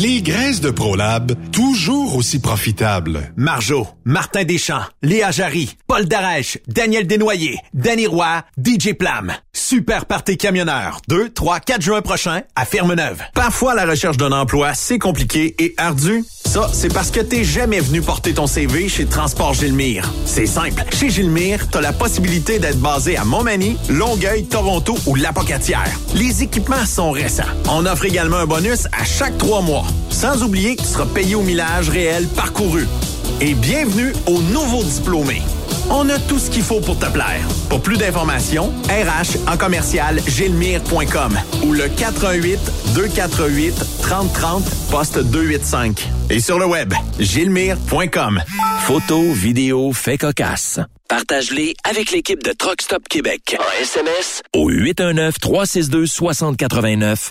Les graisses de ProLab, toujours aussi profitables. Marjo, Martin Deschamps, Léa Jarry, Paul Darèche, Daniel Desnoyers, Danny Roy, DJ Plam. Super Party Camionneur. 2, 3, 4 juin prochain à Ferme-Neuve. Parfois, la recherche d'un emploi, c'est compliqué et ardu. Ça, c'est parce que t'es jamais venu porter ton CV chez Transport Gilmire. C'est simple. Chez Gilmire, t'as la possibilité d'être basé à Montmagny, Longueuil, Toronto ou Lapocatière. Les équipements sont récents. On offre également un bonus à chaque trois mois. Sans oublier que tu seras payé au millage réel parcouru. Et bienvenue aux nouveaux diplômés. On a tout ce qu'il faut pour te plaire. Pour plus d'informations, RH en commercial gilmire.com ou le 418 248 3030 poste 285. Et sur le web, gilmire.com. Photos, vidéos, faits cocasse. Partage-les avec l'équipe de Truck Stop Québec. En SMS au 819-362-6089.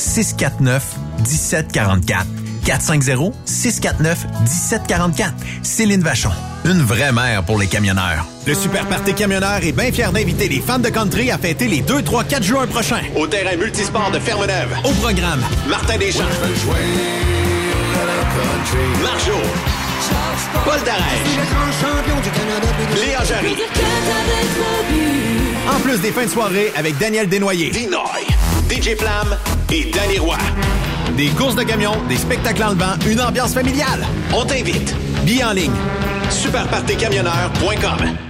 649 1744. 450-649-1744. Céline Vachon. Une vraie mère pour les camionneurs. Le Super Party Camionneur est bien fier d'inviter les fans de country à fêter les 2, 3, 4 juin prochains. Au terrain multisport de Fermeneuve. Au programme, Martin Deschamps. Marjo. Paul Darèche. Léa Jarry. En plus des fins de soirée avec Daniel Desnoyers. Dinoy. DJ Flam et Danny Roy. Des courses de camions, des spectacles en levant, une ambiance familiale. On t'invite. Billets en ligne. Superpartycamionneur.com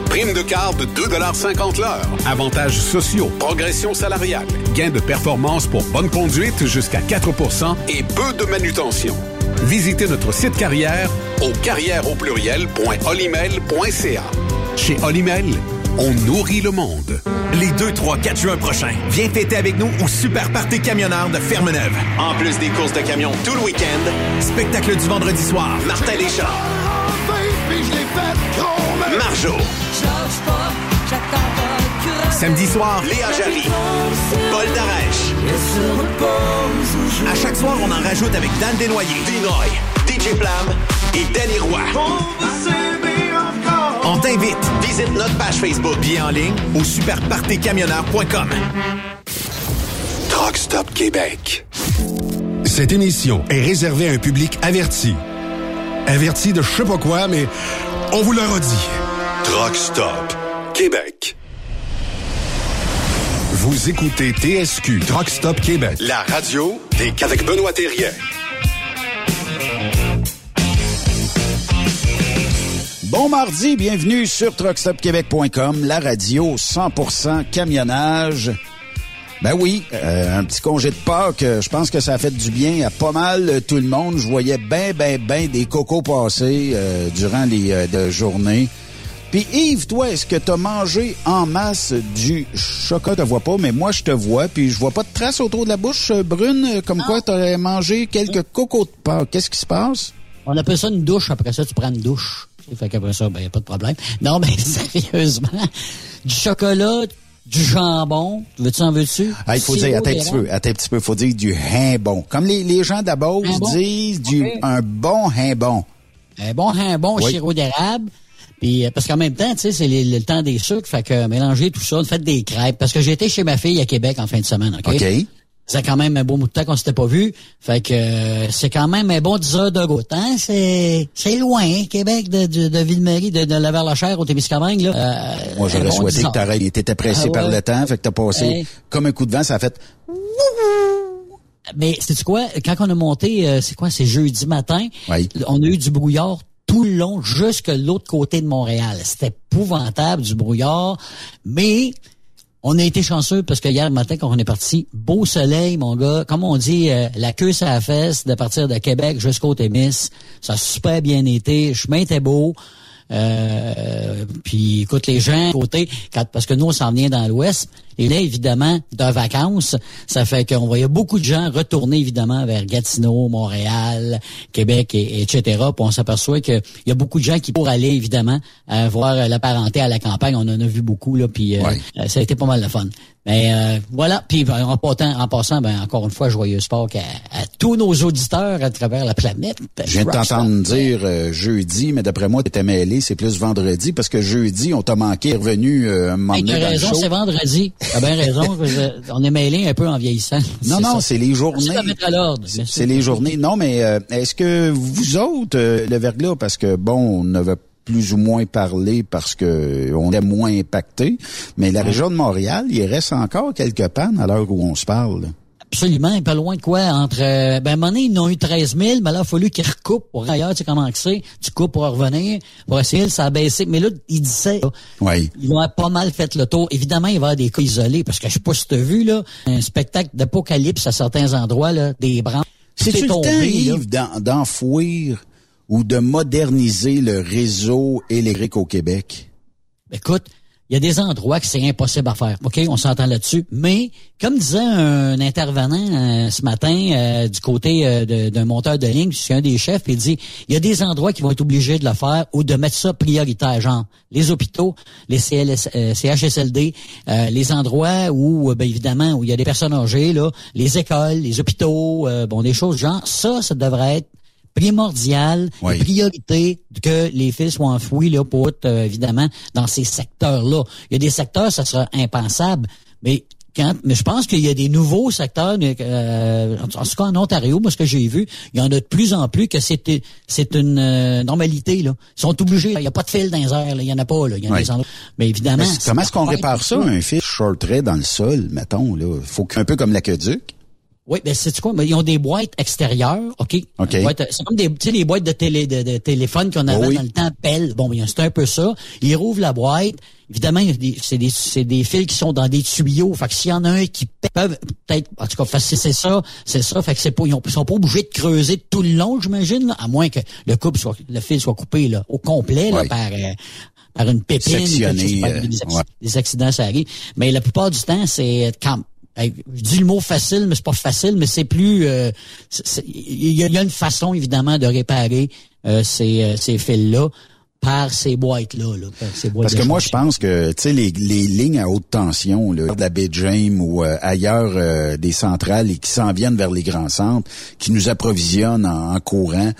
Prime de quart de 2,50 l'heure. Avantages sociaux, progression salariale, gains de performance pour bonne conduite jusqu'à 4% et peu de manutention. Visitez notre site carrière au carrière au pluriel.olimel.ca. Chez Olimel, on nourrit le monde. Les 2, 3, 4 juin prochains, viens fêter avec nous au Super Party Camionneur de Fermeneuve. En plus des courses de camions tout le week-end, spectacle du vendredi soir, Martin Deschamps. Marjo. Samedi soir, Léa Jarry. Paul Darèche. À chaque soir, on en rajoute avec Dan Desnoyers, Dinoy, DJ Plam et Danny Roy. On t'invite. Visite notre page Facebook. Bien en ligne au superpartycamionneur.com. Truck Stop Québec. Cette émission est réservée à un public averti. Averti de je sais pas quoi, mais on vous le redit. Truck Stop Québec. Vous écoutez TSQ Truck Stop Québec, la radio des avec Benoît Thérien. Bon mardi, bienvenue sur truckstopquebec.com, la radio 100% camionnage. Ben oui, euh, un petit congé de Pâques, euh, je pense que ça a fait du bien à pas mal euh, tout le monde. Je voyais ben, ben, ben des cocos passer euh, durant les euh, journées. Puis Yves, toi, est-ce que t'as mangé en masse du chocolat? Je te vois pas, mais moi, je te vois. Puis je vois pas de traces autour de la bouche euh, brune, comme quoi t'aurais mangé quelques cocos de Pâques. Qu'est-ce qui se passe? On appelle ça une douche. Après ça, tu prends une douche. Fait qu'après ça, ben, y a pas de problème. Non, mais sérieusement, du chocolat, du jambon. Veux-tu en veux-tu? Ah, il faut dire, attends un petit peu, attends un petit peu, faut dire du bon. Comme les, les gens d'abord disent, du, un bon bon. Un bon un bon Oui. sirop d'érable. Puis euh, parce qu'en même temps, tu sais, c'est les- le temps des sucres, fait que mélanger tout ça, faites des crêpes. Parce que j'étais chez ma fille à Québec en fin de semaine, OK? OK? Ça quand même un beau bout de temps qu'on s'était pas vu. Fait que euh, c'est quand même un bon 10 heures de route. Hein? C'est c'est loin, hein, Québec, de, de, de Ville-Marie, de, de la Vers-la-Chair au Témiscamingue. Là. Euh, Moi, j'aurais bon souhaité 10 que t'arrêtes. T'étais pressé Ah par le temps, fait que t'as passé comme un coup de vent, ça a fait... Mais c'est quoi? Quand on a monté, euh, c'est quoi? C'est jeudi matin. Oui. On a eu du brouillard tout le long jusque l'autre côté de Montréal. C'était épouvantable du brouillard, mais on a été chanceux parce que hier matin quand on est parti, beau soleil mon gars, comme on dit euh, la queue sur la fesse de partir de Québec jusqu'au Témis, ça a super bien été, le chemin était beau. Euh, puis écoute, les gens côté, quand, parce que nous, on s'en vient dans l'Ouest, et là, évidemment, de vacances, ça fait qu'on voyait beaucoup de gens retourner, évidemment, vers Gatineau, Montréal, Québec, et, etc. Puis on s'aperçoit qu'il y a beaucoup de gens qui pourraient aller, évidemment, euh, voir la parenté à la campagne. On en a vu beaucoup, là, puis euh, ça a été pas mal de fun. Mais euh, voilà, puis ben, en, passant, en passant, ben, encore une fois, joyeux sport à, à, tous nos auditeurs à travers la planète. Je viens de t'entendre dire euh, jeudi, mais d'après moi, tu étais mêlé, c'est plus vendredi, parce que jeudi, on t'a manqué, revenu euh, donné dans raison, c'est vendredi. T'as bien raison. on est mêlé un peu en vieillissant. Non, non, c'est les journées. C'est les journées. Non, mais euh, est-ce que vous autres, euh, le verglas, parce que bon, on avait plus ou moins parlé parce que on est moins impacté. Mais la région de Montréal, il reste encore quelques pannes à l'heure où on se parle. Absolument, pas loin de quoi? Entre ben à un moment donné, ils ont eu 13 000, mais là, il a fallu qu'ils recoupent pour ailleurs, tu sais comment c'est? Tu coupes pour revenir, pour essayer, ça a baissé. Mais là, ils disaient, oui. ils ont pas mal fait le tour. Évidemment, il va y avoir des cas isolés, parce que je sais pas si tu as vu, là, un spectacle d'apocalypse à certains endroits, là, des branches. C'est le temps, d'enfouir ou de moderniser le réseau électrique au Québec? Écoute, il y a des endroits que c'est impossible à faire. OK, on s'entend là-dessus. Mais, comme disait un intervenant euh, ce matin euh, du côté euh, d'un monteur de ligne, c'est un des chefs, il dit, il y a des endroits qui vont être obligés de le faire ou de mettre ça prioritaire, genre les hôpitaux, les CLS, CHSLD, les endroits où, ben, évidemment, où il y a des personnes âgées, là, les écoles, les hôpitaux, bon, des choses genre, ça, ça devrait être primordial, oui. priorité que les fils soient enfouis là pour euh, évidemment dans ces secteurs-là. Il y a des secteurs ça sera impensable, mais quand, mais je pense qu'il y a des nouveaux secteurs, euh, en tout cas en Ontario, moi ce que j'ai vu, il y en a de plus en plus que c'est c'est une euh, normalité là. Ils sont obligés, il n'y a pas de fil dans les airs, là. il y en a pas là, il y en a oui. des endroits. Mais évidemment, mais comment est-ce qu'on répare ça, un fil shortrait dans le sol, mettons là, faut un peu comme l'aqueduc. Oui, ben c'est quoi? Ben, ils ont des boîtes extérieures, OK? OK. C'est comme des, tu sais, les boîtes de télé, de, de téléphone qu'on avait Oh oui. dans le temps, pelle. Bon, ben, c'est un peu ça. Ils rouvrent la boîte. Évidemment, c'est des, c'est des fils qui sont dans des tuyaux. Fait que s'il y en a un qui peuvent, peut-être, en tout cas, c'est ça, c'est ça. Fait que c'est pas, ils, ont, ils sont pas obligés de creuser tout le long, j'imagine, à moins que le couple soit, le fil soit coupé, là, au complet, là, Oui. par, euh, par une pépine. Sectionné, quelque chose, par euh, des, acc- ouais. des accidents, ça arrive. Mais la plupart du temps, c'est quand Hey, je dis le mot facile, mais c'est pas facile, mais c'est plus. euh, Il y, a- il y a une façon évidemment de réparer euh, ces, euh, ces fils-là par ces boîtes-là. Là, par ces boîtes Parce que moi, je pense que tu sais les, les lignes à haute tension, là, de la baie James ou euh, ailleurs euh, des centrales et qui s'en viennent vers les grands centres, qui nous approvisionnent en, en courant,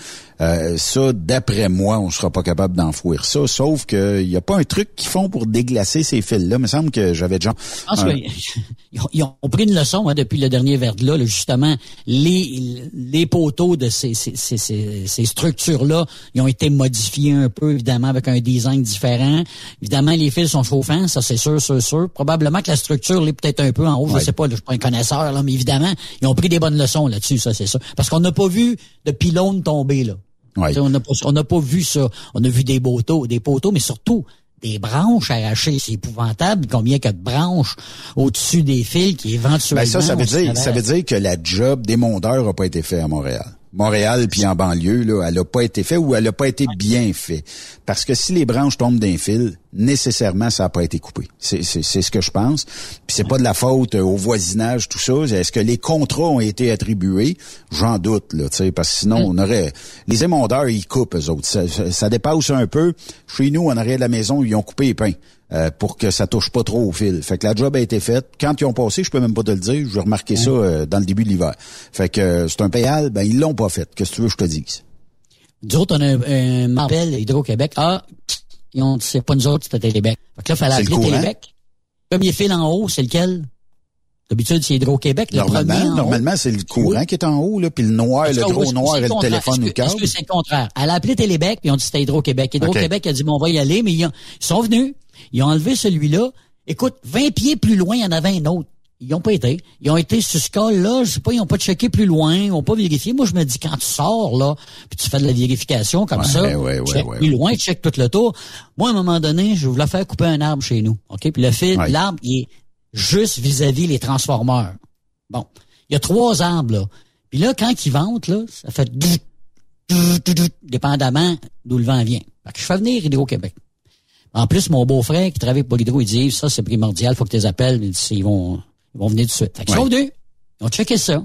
euh, ça, d'après moi, on sera pas capable d'enfouir ça. Sauf que il y a pas un truc qu'ils font pour déglacer ces fils-là. Il me semble que j'avais déjà. Un- qu'ils ont, ils ont pris une leçon hein, depuis le dernier verre-là. Là, justement, les, les poteaux de ces, ces, ces, ces, ces structures-là, ils ont été modifiés un peu, évidemment, avec un design différent. Évidemment, les fils sont chauffants, ça c'est sûr, sûr, sûr. Probablement que la structure l'est peut-être un peu en haut, Ouais. je sais pas, là, je suis pas un connaisseur, là, mais évidemment, ils ont pris des bonnes leçons là-dessus, ça c'est sûr. Parce qu'on n'a pas vu de pylône tomber, là. Ouais. On n'a pas, n'a vu ça. On a vu des poteaux, des poteaux, mais surtout des branches arrachées. C'est épouvantable combien il y a de branches au-dessus des fils qui éventuellement... Ben ça, ça veut dire, ça veut dire que la job des mondeurs a pas été fait à Montréal. Montréal puis en banlieue, là, elle a pas été fait ou elle a pas été bien fait. Parce que si les branches tombent d'un fil, nécessairement, ça a pas été coupé. C'est, c'est, c'est ce que je pense. Puis c'est pas de la faute euh, au voisinage, tout ça. Est-ce que les contrats ont été attribués? J'en doute, là, tu sais, parce que sinon, on aurait... Les émondeurs, ils coupent, eux autres. Ça, ça- ça dépasse un peu. Chez nous, en arrière de la maison, ils ont coupé les pins. Euh, pour que ça touche pas trop au fil. Fait que la job a été faite. Quand ils ont passé, je peux même pas te le dire, j'ai remarqué ça euh, dans le début de l'hiver. Fait que euh, c'est un payal, ben ils l'ont pas fait. Qu'est-ce que tu veux que je te dise? Nous autres, on a un, martel Hydro-Québec. Ah, ils ont, c'est pas nous autres, c'était Télébec. Fait que là, il fallait appeler courant? Télébec. Comme il file en haut, c'est lequel? D'habitude, c'est Hydro-Québec. Le premier Normalement, normalement c'est le courant qui est en haut, là, puis le noir, le gros noir et le contraire? téléphone ou le câble. Est-ce que c'est le contraire? Elle a appelé Télébec, puis ils ont dit c'était Hydro-Québec. Hydro-Québec a dit, bon, on va y aller, mais ils, ont- ils sont venus. Ils ont enlevé celui-là. Écoute, 20 pieds plus loin, il y en avait un autre. Ils n'ont pas été. Ils ont été sur ce cas-là, je sais pas, ils n'ont pas checké plus loin, ils n'ont pas vérifié. Moi, je me dis, quand tu sors, là, puis tu fais de la vérification comme Ouais, ça, ouais, ouais, check ouais, plus loin, check tout le tour. Moi, à un moment donné, je voulais faire couper un arbre chez nous. OK? Puis le fil, l'arbre, il est juste vis-à-vis les transformeurs. Bon. Il y a trois arbres, là. Puis là, quand ils ventent, là, ça fait... dépendamment d'où le vent vient. Fait que je fais venir Hydro-Québec. En plus, mon beau-frère qui travaille pour Hydro, il dit, ça, c'est primordial, faut que tu les appelles. Il dit, ils vont, ils vont venir tout de suite. Fait qu'ils sont venus. Ils ont checké ça.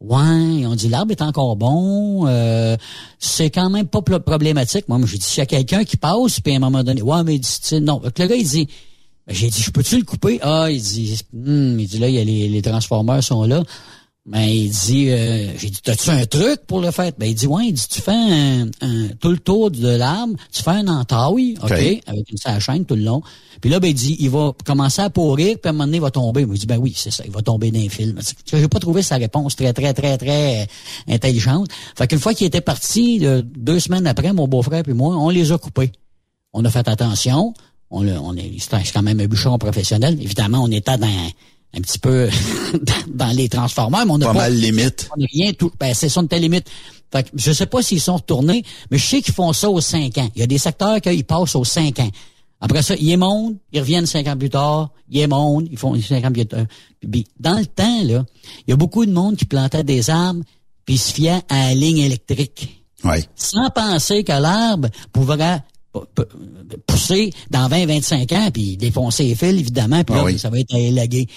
Ouais, ils ont dit l'arbre est encore bon, euh, c'est quand même pas pro- problématique. Moi, j'ai dit s'il y a quelqu'un qui passe, puis à un moment donné, ouais, mais il dit, non. Fait que le gars il dit, ben, j'ai dit, je peux-tu le couper? Ah, il dit, Hum, il dit là, il y a les, les transformeurs sont là. Ben, il dit, euh, j'ai dit, t'as-tu un truc pour le faire? Ben, il dit, ouais, il dit, tu fais un, un- tout le tour de l'arbre, tu fais un entaille, OK, OK. avec une sa chaîne tout le long. Puis là, ben, il dit, il va commencer à pourrir, puis à un moment donné, il va tomber. Il dit, ben oui, c'est ça, il va tomber d'un film. J'ai pas trouvé sa réponse très, très, très, très euh, intelligente. Fait qu'une fois qu'il était parti, euh, deux semaines après, mon beau-frère puis moi, on les a coupés. On a fait attention. On, on est, c'est quand même un bûcheron professionnel. Évidemment, on était dans un petit peu dans les transformeurs, mais on n'a Pas pas, mal limite. on n'a rien tout. Ben, c'est ça, notre limite. Fait que je sais pas s'ils sont retournés, mais je sais qu'ils font ça aux cinq ans. Il y a des secteurs qu'ils passent aux cinq ans. Après ça, ils montent, ils reviennent cinq ans plus tard, ils montent, ils font cinq ans plus tard. Puis, dans le temps, là, il y a beaucoup de monde qui plantait des arbres puis se fiait à la ligne électrique Oui. sans penser que l'arbre pourrait p- p- pousser dans 20-25 ans, puis défoncer les fils, évidemment, puis Ah là, oui. ça va être élagué.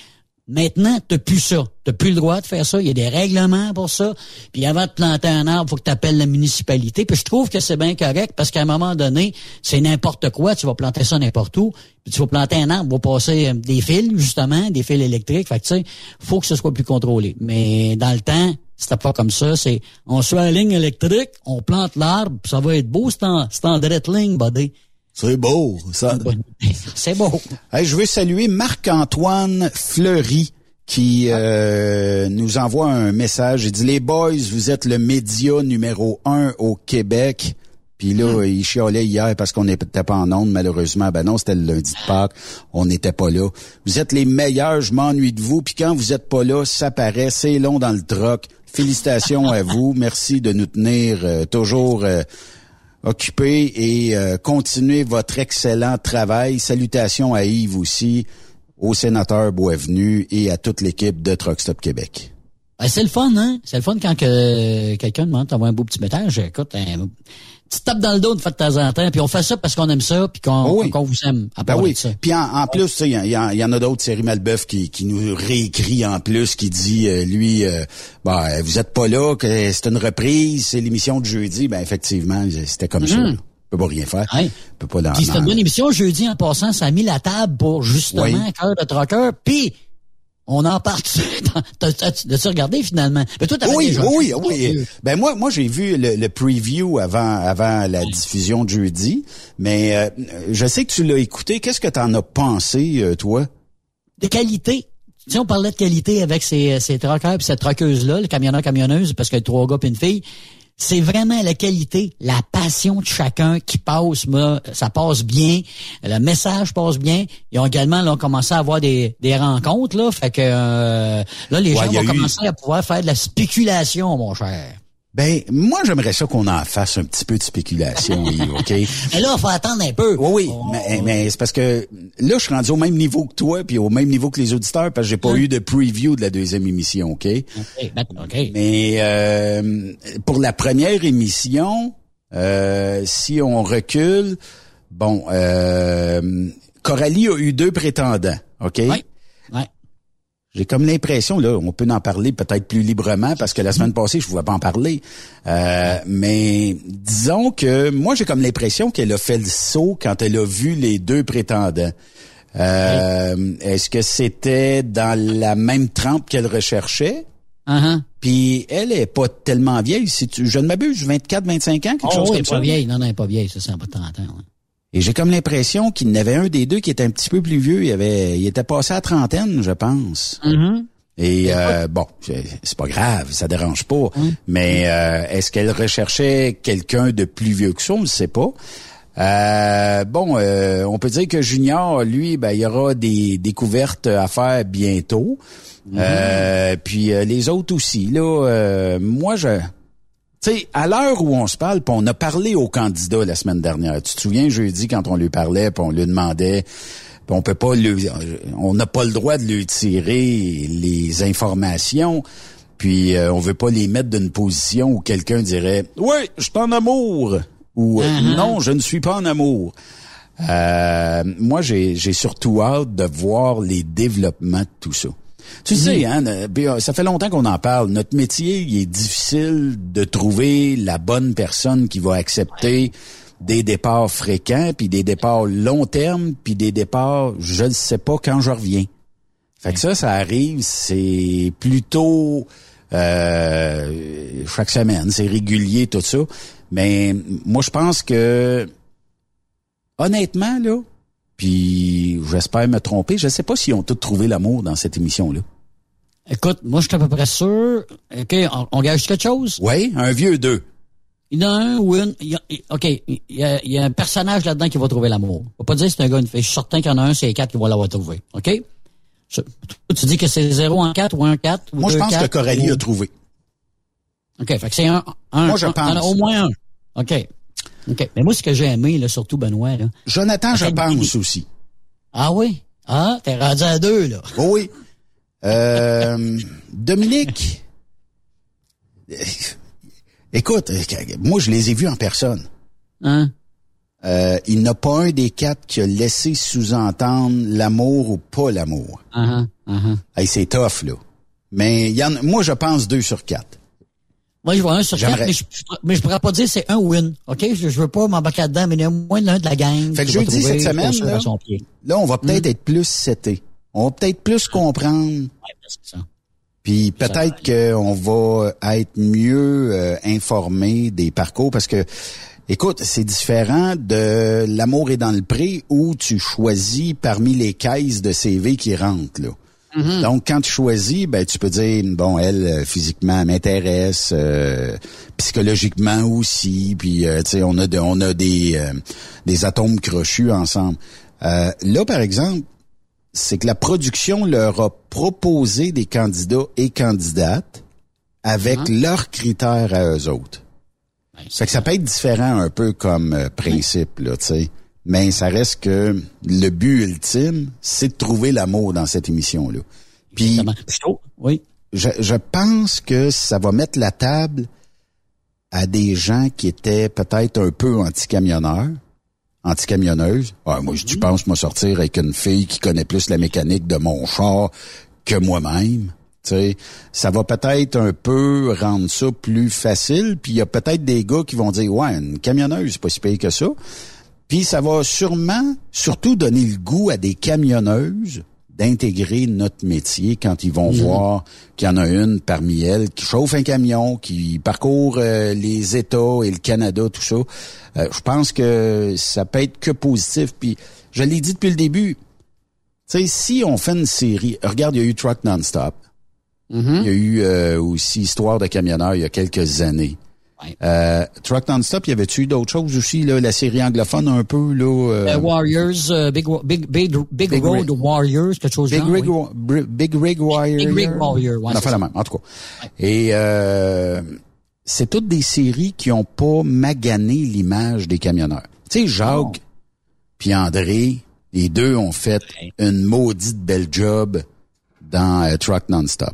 Maintenant, t'as plus ça. T'as plus le droit de faire ça. Il y a des règlements pour ça. Puis avant de planter un arbre, faut que tu appelles la municipalité. Puis je trouve que c'est bien correct parce qu'à un moment donné, c'est n'importe quoi. Tu vas planter ça n'importe où. Puis tu vas planter un arbre, va passer euh, des fils, justement, des fils électriques. Fait que tu sais, faut que ce soit plus contrôlé. Mais dans le temps, c'était pas comme ça. C'est on suit la ligne électrique, on plante l'arbre, ça va être beau, c'est en, en direct ligne, buddy. C'est beau. Ça. C'est beau. Hey, je veux saluer Marc-Antoine Fleury qui euh, nous envoie un message. Il dit Les boys, vous êtes le média numéro un au Québec. Puis là, il chialait hier parce qu'on n'était pas en onde, malheureusement. Ben non, c'était le lundi de Pâques. On n'était pas là. Vous êtes les meilleurs, je m'ennuie de vous. Puis quand vous êtes pas là, ça paraît, c'est long dans le troc. Félicitations à vous. Merci de nous tenir euh, toujours euh, occupés et euh, continuez votre excellent travail. Salutations à Yves aussi, au sénateur Boisvenu et à toute l'équipe de Truck Stop Québec. Ben, c'est le fun, hein? C'est le fun quand que quelqu'un demande d'envoyer un beau petit message. Écoute, un petit tape dans le dos de fois de temps en temps, puis on fait ça parce qu'on aime ça, puis qu'on Oh oui. qu'on vous aime. À Ben oui. de ça. Puis en, en plus, tu sais, il y, en- il y en a d'autres, Thierry Malbeuf qui, qui nous réécrit en plus, qui dit euh, lui, euh, ben, vous êtes pas là, que c'est une reprise, c'est l'émission de jeudi. Ben effectivement, c'était comme ça. Mhm. là. On peut pas rien faire. Ouais. Peut pas dans, Puis une bonne émission. Jeudi, en passant, ça a mis la table pour justement Oui. Cœur de Trucker. Puis, on en parle. T'as- t'as- T'as-tu regardé finalement? Mais toi, t'avais Oui, déjà oui, vu. oui. Ben moi, moi j'ai vu le, le preview avant, avant la diffusion de jeudi, mais euh, je sais que tu l'as écouté. Qu'est-ce que t'en as pensé, euh, toi? De qualité. Tu sais, on parlait de qualité avec ces, ces truckers puis cette truckeuse-là, le camionneur-camionneuse, parce qu'il y a trois gars puis une fille. C'est vraiment la qualité, la passion de chacun qui passe, moi, ça passe bien, le message passe bien. Ils ont également là, commencé à avoir des, des rencontres, là, fait que euh, là, les Ouais, gens vont eu- commencer à pouvoir faire de la spéculation, mon cher. Ben moi, j'aimerais ça qu'on en fasse un petit peu de spéculation, Yves, ok? Mais là, il faut attendre un peu. Oui, oui, mais, mais c'est parce que là, je suis rendu au même niveau que toi, puis au même niveau que les auditeurs, parce que j'ai pas eu de preview de la deuxième émission, ok? OK, ben, OK. Mais euh, pour la première émission, euh, si on recule, bon, euh, Coralie a eu deux prétendants, OK? Ouais. J'ai comme l'impression, là, on peut en parler peut-être plus librement parce que la semaine passée, je ne pouvais pas en parler. Euh, mais disons que moi, j'ai comme l'impression qu'elle a fait le saut quand elle a vu les deux prétendants. Euh, Est-ce que c'était dans la même trempe qu'elle recherchait? Uh-huh. Puis elle est pas tellement vieille, si tu, je ne m'abuse, 24, 25 ans, quelque Oh, chose oui, comme pas ça? vieille. Non, non, elle est pas vieille, ça, c'est pas 30 ans. ouais. Et j'ai comme l'impression qu'il y en avait un des deux qui était un petit peu plus vieux. Il avait, il était passé à trentaine, je pense. Mm-hmm. Et euh, bon, c'est pas grave, ça dérange pas. Mais euh, est-ce qu'elle recherchait quelqu'un de plus vieux que ça? On ne sait pas. Euh, bon, euh, on peut dire que Junior, lui, ben, il y aura des découvertes à faire bientôt. Euh, puis euh, les autres aussi. Là, euh, moi, je, tu sais, à l'heure où on se parle, puis on a parlé au candidat la semaine dernière. Tu te souviens jeudi quand on lui parlait, puis on lui demandait, on peut pas lui, on n'a pas le droit de lui tirer les informations. Puis euh, on veut pas les mettre d'une position où quelqu'un dirait Oui, je suis en amour ou euh, Uh-huh. Non, je ne suis pas en amour. Euh, moi, j'ai j'ai surtout hâte de voir les développements de tout ça. Tu sais, hein, ça fait longtemps qu'on en parle. Notre métier, il est difficile de trouver la bonne personne qui va accepter des départs fréquents, puis des départs long terme, puis des départs, je ne sais pas quand je reviens. Fait que ça, ça arrive, c'est plutôt euh, chaque semaine, c'est régulier, tout ça. Mais moi, je pense que honnêtement, là, puis j'espère me tromper, je sais pas s'ils ont tous trouvé l'amour dans cette émission-là. Écoute, moi, je suis à peu près sûr. OK, on, on gage quelque chose? Oui, un vieux deux. Il y en a un ou une. il y a- il- OK, il y, a, il y a un personnage là-dedans qui va trouver l'amour. On va pas dire que c'est un gars, une fille. Je suis certain qu'il y en a un, c'est les quatre qui vont l'avoir trouvé. OK? Je- tu dis que c'est 0 en 4 ou 1 4 ou Moi, je pense que Coralie ou- a trouvé. OK, fait que c'est un, un. Moi, je un- pense. t'en as au moins un. OK. OK. Mais moi, ce que j'ai aimé, là, surtout Benoît, là. Jonathan, je pense aussi. Ah oui? Ah, t'es rendu à deux, là. Oh oui. Euh, Dominique? Écoute, moi, je les ai vus en personne. Hein? Euh, il n'y en a pas un des quatre qui a laissé sous-entendre l'amour ou pas l'amour. Uh-huh, uh-huh. Hey, c'est tough, là. Mais y en, moi, je pense deux sur quatre. Moi, je vois un sur quatre, mais je, je- mais je pourrais pas dire c'est un win. OK? Je, je veux pas m'embarquer là-dedans, mais il y a moins l'un de la gang. Fait que jeudi, trouver cette semaine, là, là, on va peut-être être plus seté. On va peut-être plus comprendre. Ouais, c'est ça. Puis peut-être qu'on va être mieux euh, informé des parcours parce que, écoute, c'est différent de l'amour est dans le pré où tu choisis parmi les caisses de CV qui rentrent là. Donc quand tu choisis, ben tu peux dire bon elle euh, physiquement elle m'intéresse, euh, psychologiquement aussi, puis euh, tu sais on a de- on a des euh, des atomes crochus ensemble. Euh, là par exemple c'est que la production leur a proposé des candidats et candidates avec leurs critères à eux autres. Ouais, Fait que ça peut être différent un peu comme euh, principe, là, tu sais. Mais ça reste que le but ultime, c'est de trouver l'amour dans cette émission-là. Puis, Oui. je, je pense que ça va mettre la table à des gens qui étaient peut-être un peu anti-camionneurs, anti-camionneuses. Ah, moi, je tu penses moi sortir avec une fille qui connaît plus la mécanique de mon char que moi-même. Tu sais, ça va peut-être un peu rendre ça plus facile. Puis il y a peut-être des gars qui vont dire ouais, une camionneuse, c'est pas si payé que ça. Puis ça va sûrement, surtout donner le goût à des camionneuses d'intégrer notre métier quand ils vont voir qu'il y en a une parmi elles qui chauffe un camion, qui parcourt euh, les États et le Canada, tout ça. Euh, je pense que ça peut être que positif. Puis je l'ai dit depuis le début. Tu sais, si on fait une série, regarde, il y a eu Truck Non-Stop. Il y a eu euh, aussi Histoire de camionneur il y a quelques années. Euh, Truck Non-Stop, y avait-tu d'autres choses aussi, là, la série anglophone un peu, là? euh, Euh, Warriors, euh, Big, Big, Big, Big, Road Rig. Warriors, quelque chose de Big Rig, oui. Big Rig Warrior. Big Rig Warrior, ouais, On a la même, en tout cas. Et euh, c'est toutes des séries qui ont pas magané l'image des camionneurs. Tu sais, Jacques puis André, les deux ont fait une maudite belle job dans Truck Non-Stop.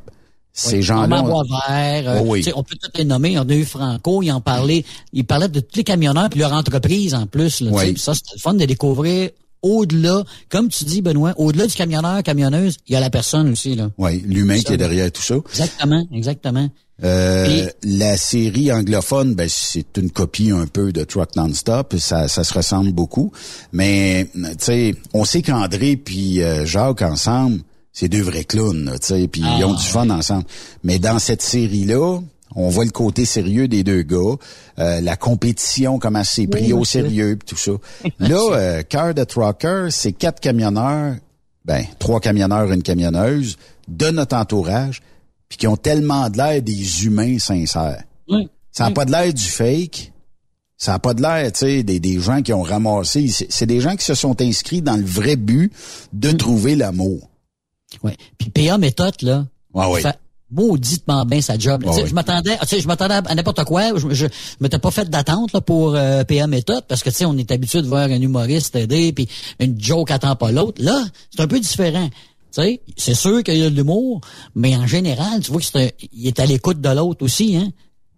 Ces gens-là... Boisvert, euh, Oh oui. on peut tout les nommer. On a eu Franco, il en parlait. Il parlait de tous les camionneurs puis leur entreprise en plus. Là, Oui. ça, c'était le fun de découvrir au-delà, comme tu dis, Benoît, au-delà du camionneur, camionneuse, il y a la personne aussi. là. Oui, l'humain qui est derrière tout ça. Exactement, exactement. Euh, la série anglophone, ben, c'est une copie un peu de Truck Non-Stop. Ça, ça se ressemble beaucoup. Mais, tu sais, on sait qu'André puis euh, Jacques ensemble, c'est deux vrais clowns, là, tu sais, puis ils ont du fun ensemble. Mais dans cette série-là, on voit le côté sérieux des deux gars, euh, la compétition, comment c'est pris au sérieux, puis tout ça. Là, euh, Cœur de Trucker, c'est quatre camionneurs, ben, trois camionneurs, une camionneuse, de notre entourage, puis qui ont tellement de l'air des humains sincères. Oui. Ça n'a pas de l'air du fake. Ça n'a pas de l'air, tu sais, des, des gens qui ont ramassé. C'est c'est des gens qui se sont inscrits dans le vrai but de trouver l'amour. Ouais. Puis PA méthode, là, Ouais, il ouais. fait mauditement bien sa job. Ouais, ouais. Je m'attendais, tu sais, je m'attendais à n'importe quoi. Je, je, je m'étais pas fait d'attente là, pour euh, PA méthode parce que tu sais, on est habitué de voir un humoriste aider puis une joke attend pas l'autre. Là, c'est un peu différent. Tu sais, c'est sûr qu'il y a de l'humour, mais en général, tu vois qu'il est à l'écoute de l'autre aussi, hein?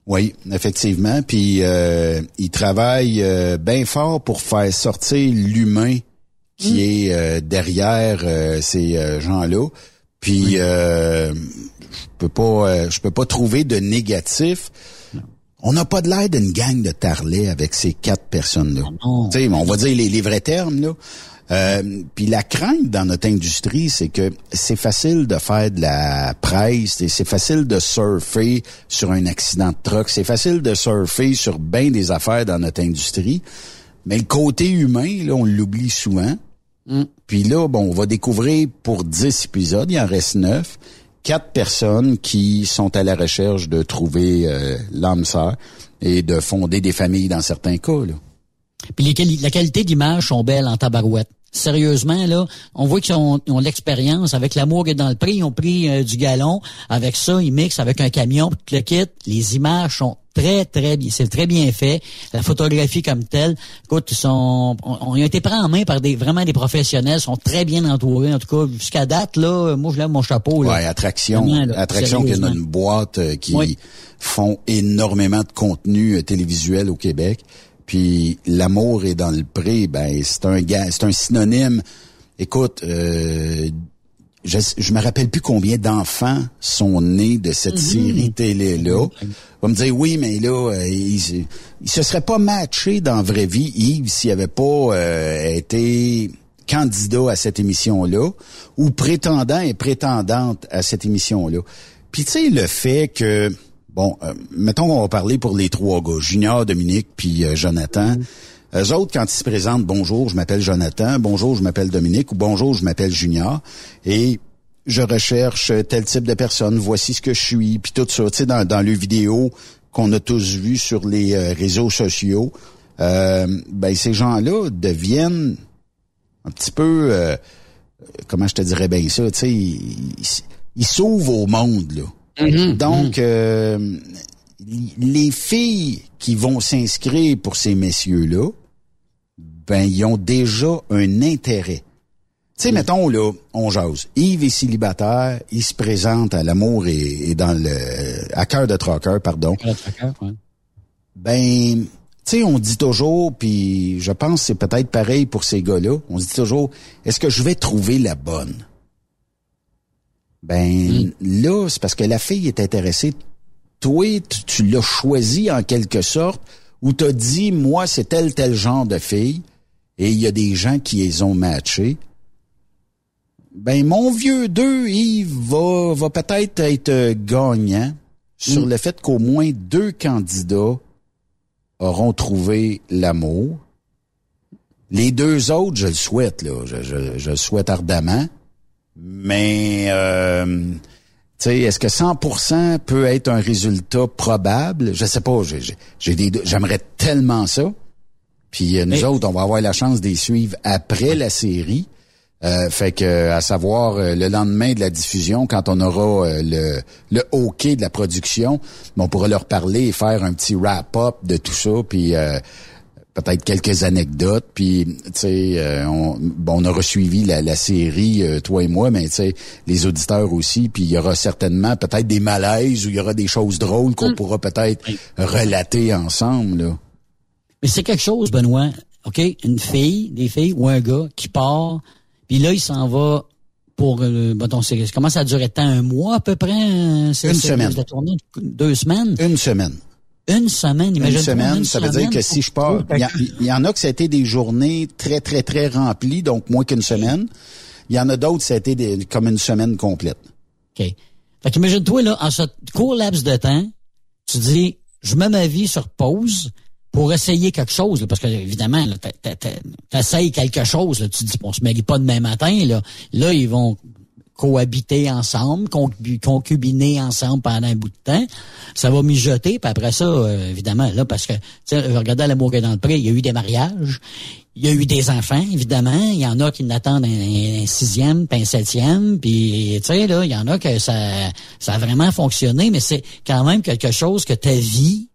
Oui, effectivement. Puis euh, il travaille euh, bien fort pour faire sortir l'humain qui Mm. est euh, derrière euh, ces euh, gens-là. Puis euh, je peux pas, euh, je peux pas trouver de négatif. On n'a pas de l'air d'une gang de tarlets avec ces quatre personnes-là. sais, on va dire les, les vrais termes là. Euh, puis la crainte dans notre industrie, c'est que c'est facile de faire de la presse, c'est facile de surfer sur un accident de truck, c'est facile de surfer sur bien des affaires dans notre industrie, mais le côté humain, là, on l'oublie souvent. Puis là, bon, on va découvrir pour 10 épisodes, il en reste 9, quatre personnes qui sont à la recherche de trouver euh, l'âme sœur et de fonder des familles dans certains cas. Là. Puis les la qualité d'image sont belles en tabarouette. Sérieusement, là, on voit qu'ils ont, ils ont l'expérience. Avec l'amour est dans le prix, ils ont pris euh, du galon. Avec ça, ils mixent avec un camion, tout le kit. Les images sont très, très bien. C'est très bien fait. La photographie comme telle, écoute, ils sont, on, on a été pris en main par des vraiment des professionnels, sont très bien entourés. En tout cas, jusqu'à date, là, moi, je lève mon chapeau. Là. Ouais, attraction, Vraiment, là, attraction qui a sérieusement. une boîte euh, qui Oui. font énormément de contenu euh, télévisuel au Québec. Puis l'amour est dans le pré, ben c'est un gars, c'est un synonyme. Écoute, euh, je je me rappelle plus combien d'enfants sont nés de cette série télé là. On va me dire oui, mais là, euh, il, il se serait pas matché dans la vraie vie Yves s'il avait pas euh, été candidat à cette émission-là ou prétendant et prétendante à cette émission-là. Puis tu sais, le fait que, bon, euh, mettons qu'on va parler pour les trois gars, Junior, Dominique, puis euh, Jonathan. Eux autres, quand ils se présentent, bonjour, je m'appelle Jonathan, bonjour, je m'appelle Dominique, ou bonjour, je m'appelle Junior, et je recherche tel type de personne, voici ce que je suis, puis tout ça, tu sais, dans, dans le vidéo qu'on a tous vu sur les euh, réseaux sociaux, euh, ben ces gens-là deviennent un petit peu, euh, comment je te dirais bien ça, tu sais, ils, s'ouvrent au monde, là. Donc, euh, les filles qui vont s'inscrire pour ces messieurs-là, ben, ils ont déjà un intérêt. Tu sais, mettons, là, on jase. Yves est célibataire, il se présente à l'amour et, et dans le, à cœur de troqueur, pardon. Ben, tu sais, on dit toujours, puis je pense que c'est peut-être pareil pour ces gars-là, on se dit toujours, est-ce que je vais trouver la bonne? Ben, là, c'est parce que la fille est intéressée. Toi, tu, tu l'as choisi en quelque sorte, ou t'as dit, moi, c'est tel, tel genre de fille, et il y a des gens qui les ont matchés. Ben, mon vieux deux, Yves, va, va peut-être être euh, gagnant sur le fait qu'au moins deux candidats auront trouvé l'amour. Les deux autres, je le souhaite, là. Je, je- je le souhaite ardemment. Mais, euh, tu sais, est-ce que 100% peut être un résultat probable? Je sais pas. j'ai- des, j'aimerais tellement ça. Puis euh, nous Mais- autres, on va avoir la chance de les suivre après la série. Euh, fait que, à savoir, euh, le lendemain de la diffusion, quand on aura euh, le, le OK de la production, on pourra leur parler et faire un petit wrap-up de tout ça, puis euh, peut-être quelques anecdotes. Puis, tu sais, euh, on, bon, on aura suivi la, la série, euh, toi et moi, mais tu sais, les auditeurs aussi. Puis, il y aura certainement peut-être des malaises ou il y aura des choses drôles qu'on pourra peut-être relater ensemble. Là. Mais c'est quelque chose, Benoît. OK? Une fille, des filles ou un gars qui part, puis là, il s'en va pour, euh, mettons, c'est, ça commence à durer de temps, un mois à peu près? euh, c'est- Une semaine. la tournée? Deux semaines? Une semaine. Une semaine, Une imagine semaine, ça veut dire que si je pars, il y, en a que ça a été des journées très, très, très remplies, donc moins qu'une semaine. Il y en a d'autres, ça a été des- comme une semaine complète. OK. Fait qu'imagine-toi, là, en ce court laps de temps, tu dis, je mets ma vie sur pause pour essayer quelque chose, là, parce que, évidemment, t'essayes quelque chose, là, tu te dis, bon, on se marie pas demain matin, là. Là, ils vont cohabiter ensemble, concu- concubiner ensemble pendant un bout de temps. Ça va mijoter, puis après ça, euh, évidemment, là, parce que, tu sais, regardez l'amour est dans le pré, il y a eu des mariages, il y a eu des enfants, évidemment. Il y en a qui n'attendent un, un sixième, puis un septième, puis, tu sais, là, il y en a que ça, ça a vraiment fonctionné, mais c'est quand même quelque chose que ta vie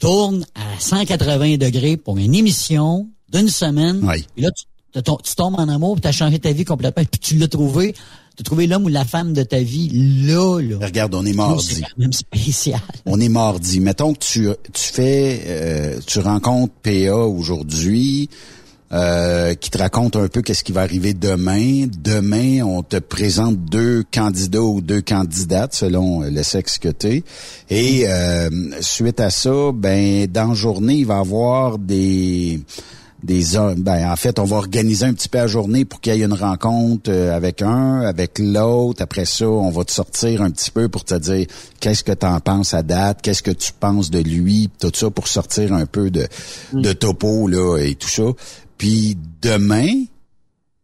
tourne à 180 degrés pour une émission d'une semaine. Oui. Puis là, tu, t'as ton- tu tombes en amour, puis t'as changé ta vie complètement, puis tu l'as trouvé, t'as trouvé l'homme ou la femme de ta vie là, là. Regarde, on est C'est mardi. quand même spécial. On est mardi. Mettons que tu, tu fais, euh, tu rencontres PA aujourd'hui, euh, qui te raconte un peu qu'est-ce qui va arriver demain. Demain, on te présente deux candidats ou deux candidates selon le sexe que tu Et euh, suite à ça, ben dans la journée, il va y avoir des des hommes. Ben, en fait, on va organiser un petit peu la journée pour qu'il y ait une rencontre euh, avec un, avec l'autre. Après ça, on va te sortir un petit peu pour te dire qu'est-ce que tu en penses à date, qu'est-ce que tu penses de lui, tout ça pour sortir un peu de, de topo là et tout ça. Puis demain,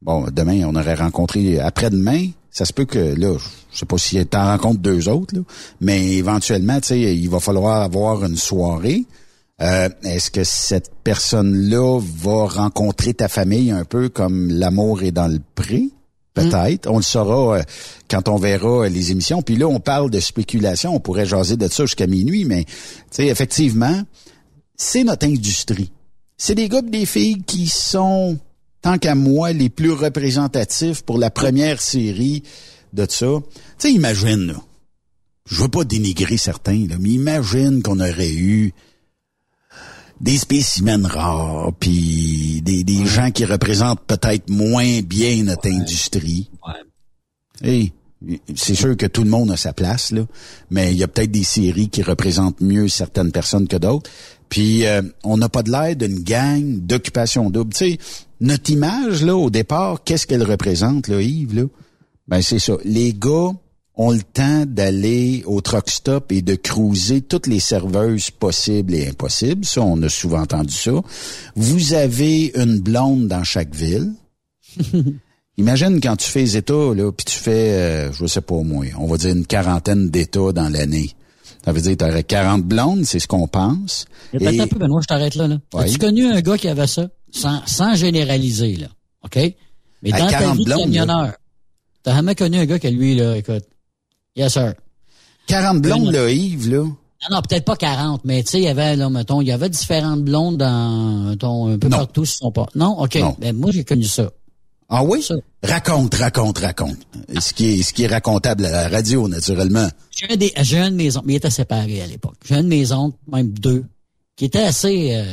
bon, demain, on aurait rencontré après-demain. Ça se peut que là, je sais pas si t'en rencontres deux autres, là, mais éventuellement, tu sais, il va falloir avoir une soirée. Euh, Est-ce que cette personne-là va rencontrer ta famille un peu comme l'amour est dans le pré? Peut-être. On le saura euh, quand on verra euh, les émissions. Puis là, on parle de spéculation. On pourrait jaser de ça jusqu'à minuit, mais tu sais, effectivement, c'est notre industrie. C'est des gars et des filles qui sont, tant qu'à moi, les plus représentatifs pour la première série de ça. Tu sais, imagine, là. Je veux pas dénigrer certains, là, mais imagine qu'on aurait eu des spécimens rares, puis des, des gens qui représentent peut-être moins bien notre industrie. Hey, c'est sûr que tout le monde a sa place, là, mais il y a peut-être des séries qui représentent mieux certaines personnes que d'autres. Puis euh, on n'a pas de l'air d'une gang d'occupation double. Tu sais, notre image, là, au départ, qu'est-ce qu'elle représente, là, Yves, là? Ben, c'est ça. Les gars ont le temps d'aller au truck stop et de cruiser toutes les serveuses possibles et impossibles. Ça, on a souvent entendu ça. Vous avez une blonde dans chaque ville. Imagine quand tu fais les États, là, puis tu fais, euh, je sais pas moi, on va dire une quarantaine d'États dans l'année. Ça veut dire que tu aurais 40 blondes, c'est ce qu'on pense. Et... Attends un peu, Benoît, je t'arrête là. là. Oui. As-tu connu un gars qui avait ça? Sans, sans généraliser, là. OK? Mais À dans ta 40 vie de camionneur, t'as jamais connu un gars qui, lui, là, écoute, yes sir. 40 blondes, là, Yves, là. Non, non, peut-être pas 40, mais tu sais, il y avait, là, mettons, il y avait différentes blondes dans, mettons, un peu Non. partout sur son pas. Non? OK. Non. Ben, moi, j'ai connu ça. Ah oui? Ça. Raconte, raconte, raconte. Ce qui est, ce qui est racontable à la radio, naturellement. J'ai un, des, j'ai un de mes oncles, mais il était séparé à l'époque. J'ai un de mes oncles, même deux, qui était assez euh,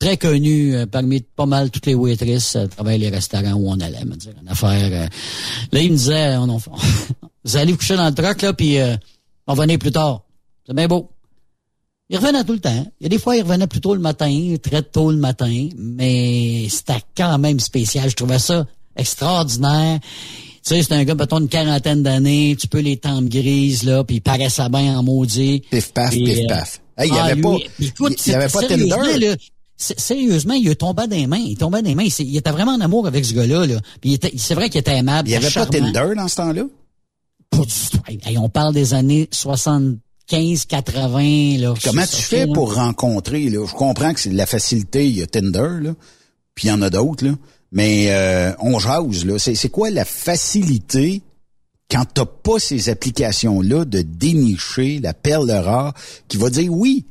très connu euh, parmi pas mal toutes les waitresses à travers les restaurants où on allait, me dire, une affaire. euh. là, il me disait, on, on- vous allez vous coucher dans le truck, là, puis euh, on va venir plus tard. C'est bien beau. Il revenait tout le temps. Il y a des fois, il revenait plus tôt le matin, très tôt le matin, mais c'était quand même spécial. Je trouvais ça extraordinaire. Tu sais, c'est un gars, mettons, une quarantaine d'années, tu peux les tempes grises, là, puis il paraissait bien en maudit. Pif paf, pif euh, paf. Hey, il y ah, avait lui, pas, écoute, il y avait pas Tinder. là, Sérieusement, il tombait des mains. Il tombait des mains. Il, était vraiment en amour avec ce gars-là. Là. Était- c'est vrai qu'il était aimable. Il y avait pas. Tinder dans ce temps-là? Pas du tout. Hey, on parle des années 75, 80. Là, Comment tu fais là. pour rencontrer, là? Je comprends que c'est de la facilité, il y a Tinder, là. Puis il y en a d'autres, là. Mais euh, on jase, là. C'est, quoi la facilité quand t'as pas ces applications-là de dénicher la perle rare qui va dire oui?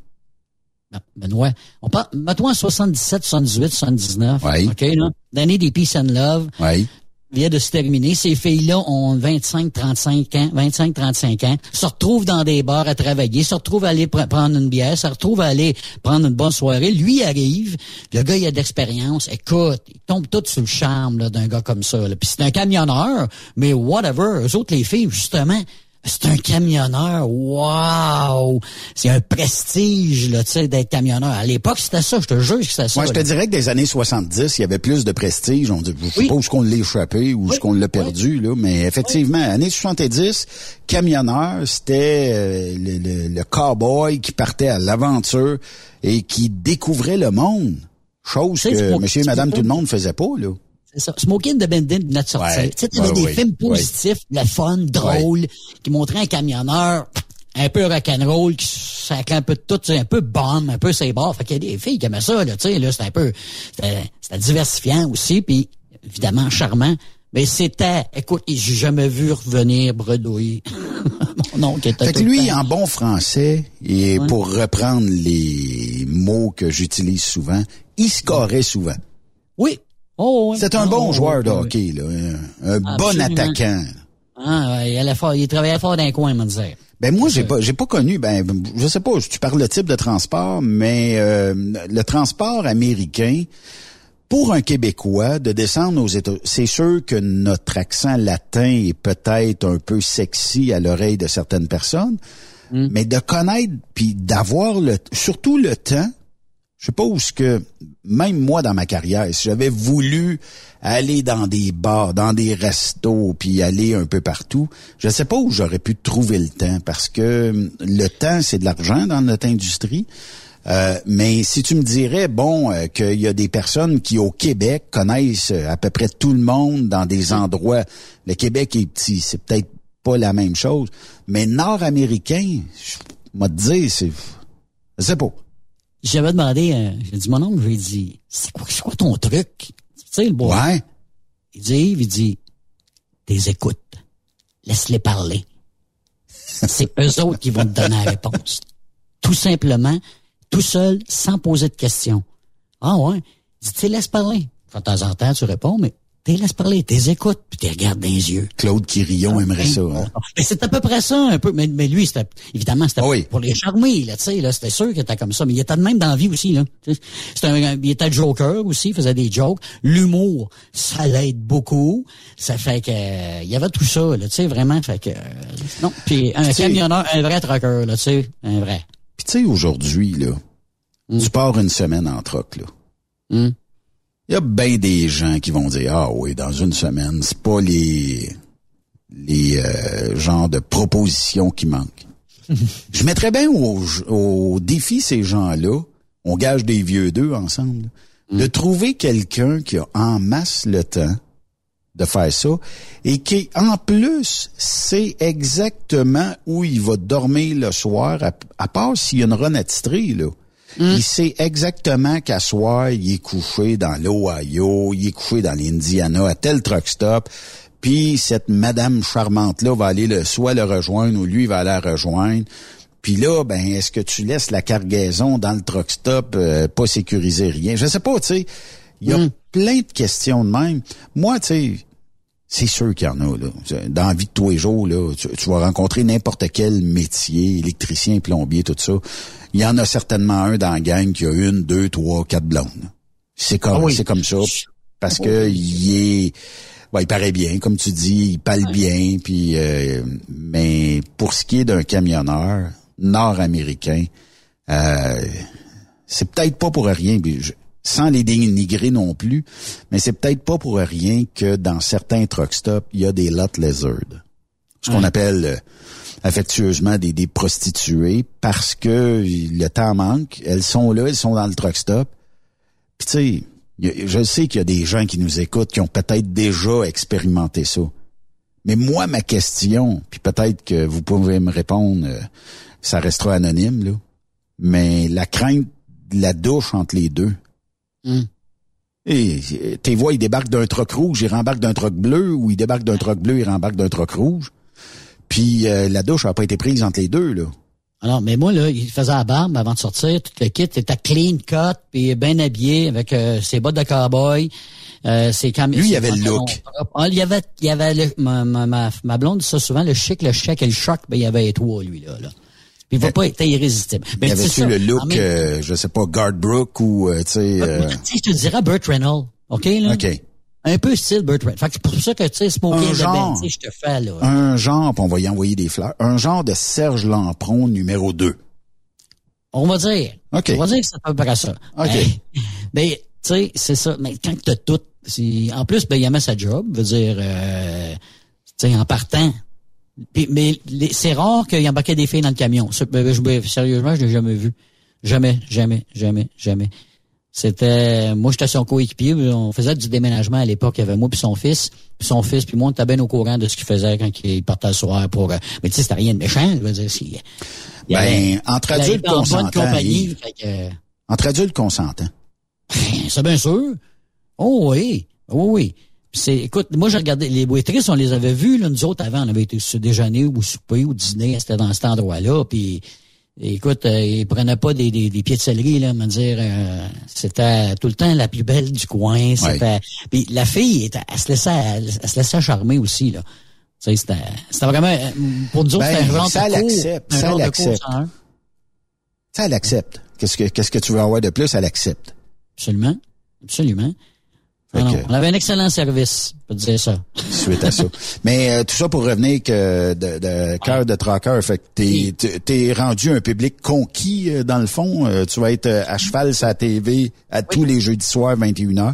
Ben- Benoît, on parle, mets-toi en 77, 78, 79. Oui. OK, là. L'année des Peace and Love Oui. Vient de se terminer. Ces filles-là ont 25, 35 ans, 25, 35 ans, se retrouvent dans des bars à travailler, se retrouvent à aller pr- prendre une bière, se retrouvent à aller prendre une bonne soirée. Lui arrive, le gars, il a de l'expérience. Écoute, il tombe tout sur le charme d'un gars comme ça. là. Puis c'est un camionneur, mais whatever. Eux autres, les filles, justement, c'est un camionneur. Wow! C'est un prestige, là, tu sais, d'être camionneur. À l'époque, c'était ça. Je te jure que c'était ça. Moi, je te dirais que des années 70, il y avait plus de prestige. On dit, je sais Oui. pas où qu'on l'a échappé ou est-ce qu'on l'a perdu, là. Mais effectivement, années 70, camionneur, c'était euh, le, le, le cowboy qui partait à l'aventure et qui découvrait le monde. Chose que monsieur et madame tout le monde faisait pas, là. C'est ça. Smoking the Bandit venait de sortir. Ouais. Tu sais, t'avais Ouais, des ouais, films positifs, le fun, drôle, qui montraient un camionneur un peu rock'n'roll, qui sacrait un peu de tout, un peu bomb, un peu bords. Fait qu'il y a des filles qui aimaient ça, là, tu sais, là, c'était un peu, c'était diversifiant aussi, puis évidemment charmant. Mais c'était, écoute, j'ai jamais vu revenir bredouille. Mon oncle était Fait que lui, temps- en bon français, et Ouais. pour reprendre les mots que j'utilise souvent, il scorait souvent. Oui, Oh, oui. C'est un bon Oh, joueur de hockey, là. Un, un bon attaquant. Ah, il, allait fort, il travaillait fort dans un coin, me dire. Ben moi j'ai pas j'ai pas connu ben je sais pas tu parles de type de transport mais euh, le transport américain pour un Québécois de descendre aux États c'est sûr que notre accent latin est peut-être un peu sexy à l'oreille de certaines personnes mais de connaître puis d'avoir le surtout le temps je sais pas où ce que même moi dans ma carrière, si j'avais voulu aller dans des bars, dans des restos, puis aller un peu partout, je sais pas où j'aurais pu trouver le temps parce que hum, le temps c'est de l'argent dans notre industrie. Euh, mais si tu me dirais bon euh, qu'il y a des personnes qui au Québec connaissent euh, à peu près tout le monde dans des endroits, le Québec est petit, c'est peut-être pas la même chose, mais nord-américain, je vais te c'est je sais pas. J'avais demandé, euh, j'ai dit, mon oncle, j'ai dit, c'est quoi, c'est quoi ton truc? Tu sais, le bois. Ouais. Il dit, Yves, il dit, t'es écoutes. Laisse-les parler. C'est eux autres qui vont te donner la réponse. Tout simplement, tout seul, sans poser de questions. Ah ouais? Il dit, tu laisse parler. De temps en temps, tu réponds, mais t'es laisse parler, t'es écoutes, puis t'es regardes dans les yeux. Claude Quirillon aimerait ça. hein? Mais c'est à peu près ça, un peu. Mais, mais lui, c'était, évidemment, c'était Ah oui. pour les charmer, là, tu sais, là. C'était sûr qu'il était comme ça. Mais il était de même dans la vie aussi, là. Un, il était joker aussi, il faisait des jokes. L'humour, ça l'aide beaucoup. Ça fait que, euh, il y avait tout ça, là, tu sais, vraiment. Fait que, euh, non. Puis un Tu sais- camionneur, un vrai trucker, là, tu sais, un vrai. Puis tu sais, aujourd'hui, là, tu pars une semaine en troc, là. Hum. Il y a bien des gens qui vont dire Ah oui, dans une semaine, c'est pas les les euh, genres de propositions qui manquent. Je mettrais bien au, au défi ces gens-là, on gage des vieux deux ensemble, de trouver quelqu'un qui a en masse le temps de faire ça et qui, en plus, sait exactement où il va dormir le soir, à, à part s'il y a une run attitrée, là. Il sait exactement qu'à soir, il est couché dans l'Ohio, il est couché dans l'Indiana, à tel truck stop. Puis cette madame charmante-là va aller le, soit le rejoindre ou lui va aller la rejoindre. Puis là, ben, est-ce que tu laisses la cargaison dans le truck stop, euh, pas sécuriser rien? Je sais pas, tu sais. Il y a plein de questions de même. Moi, tu sais, c'est sûr qu'il y en a, là. Dans la vie de tous les jours, là, tu, tu vas rencontrer n'importe quel métier, électricien, plombier, tout ça. Il y en a certainement un dans la gang qui a une, deux, trois, quatre blondes. C'est comme, Ah oui. c'est comme ça. Parce que il est, ouais, il paraît bien, comme tu dis, il parle bien, puis, euh, mais pour ce qui est d'un camionneur nord-américain, euh, c'est peut-être pas pour rien, je- sans les dénigrer non plus, mais c'est peut-être pas pour rien que dans certains truck stops, il y a des lot lizards. Ce qu'on appelle euh, affectueusement des, des prostituées parce que le temps manque, elles sont là, elles sont dans le truck stop. Puis tu sais, je sais qu'il y a des gens qui nous écoutent qui ont peut-être déjà expérimenté ça. Mais moi, ma question, puis peut-être que vous pouvez me répondre, euh, ça restera anonyme, là. Mais la crainte de la douche entre les deux. Hum. Et tes voix, il débarque d'un truck rouge, il rembarque d'un truck bleu, ou il débarque d'un truck bleu, il rembarque d'un truck rouge. Puis euh, la douche n'a pas été prise entre les deux, là. Alors, mais moi, là, il faisait la barbe avant de sortir, tout le kit était clean cut, puis bien habillé, avec euh, ses bottes de cowboy, euh, ses Lui, il avait le look. Ah, il y avait, il y avait le- ma, ma blonde dit ça souvent, le chic, le chèque et le choc, ben, il y avait les trois, lui, là. là. Puis il va pas être irrésistible. Il Ben, tu le look, même- euh, je sais pas, Guardbrook ou, euh, tu sais... euh, Tu sais, je te dirais Burt Reynolds, OK, là? OK. Un peu style Burt Reynolds. Fait que c'est pour ça que, tu sais, smoking genre. ben, je te fais, là. Un genre, puis on va y envoyer des fleurs, un genre de Serge Lampron numéro 2. On va dire. OK. On va dire que c'est à peu près ça. OK. Ben, tu sais, c'est ça. Mais quand t'as tout, en plus, ben, il aimait sa job, veut dire, euh, tu sais, en partant. Puis, mais c'est rare qu'il embarquait des filles dans le camion. Ben, je- ben, sérieusement, je l'ai jamais vu. Jamais, jamais, jamais, jamais. C'était, moi, j'étais son coéquipier. On faisait du déménagement à l'époque. Il y avait moi puis son fils. Puis son fils, puis moi, on était bien au courant de ce qu'il faisait quand il partait le soir pour... euh, mais tu sais, c'était rien de méchant. Je veux dire, si, il avait- Ben, entre adultes arrivait en bonne consentants, Entre adultes consentants. c'est bien sûr. Oh oui. Oh oui. C'est, écoute, moi, j'ai regardé, les waitrices, on les avait vues, là, nous autres, avant, on avait été sur déjeuner ou souper ou dîner, c'était dans cet endroit-là, puis Écoute, euh, il prenait pas des, des, des pieds de céleri, là, me dire. euh, c'était tout le temps la plus belle du coin. C'était. Puis la fille, était- elle se laissait, elle, elle se laissait charmer aussi, là. Tu sais, c'était, c'était vraiment, euh, pour nous autres, Ben, c'était un genre ça de l'accepte, ça l'accepte. cours 101. Ça, elle accepte. Qu'est-ce que, qu'est-ce que tu veux avoir de plus? Elle accepte. Absolument. Absolument. Ah non, on avait un excellent service, je peux te dire ça. suite à ça. Mais euh, tout ça pour revenir que de, de cœur de traqueur, fait que t'es, t'es rendu un public conquis euh, dans le fond. Euh, tu vas être euh, à cheval sur la TV à tous les jeudis soirs 21h.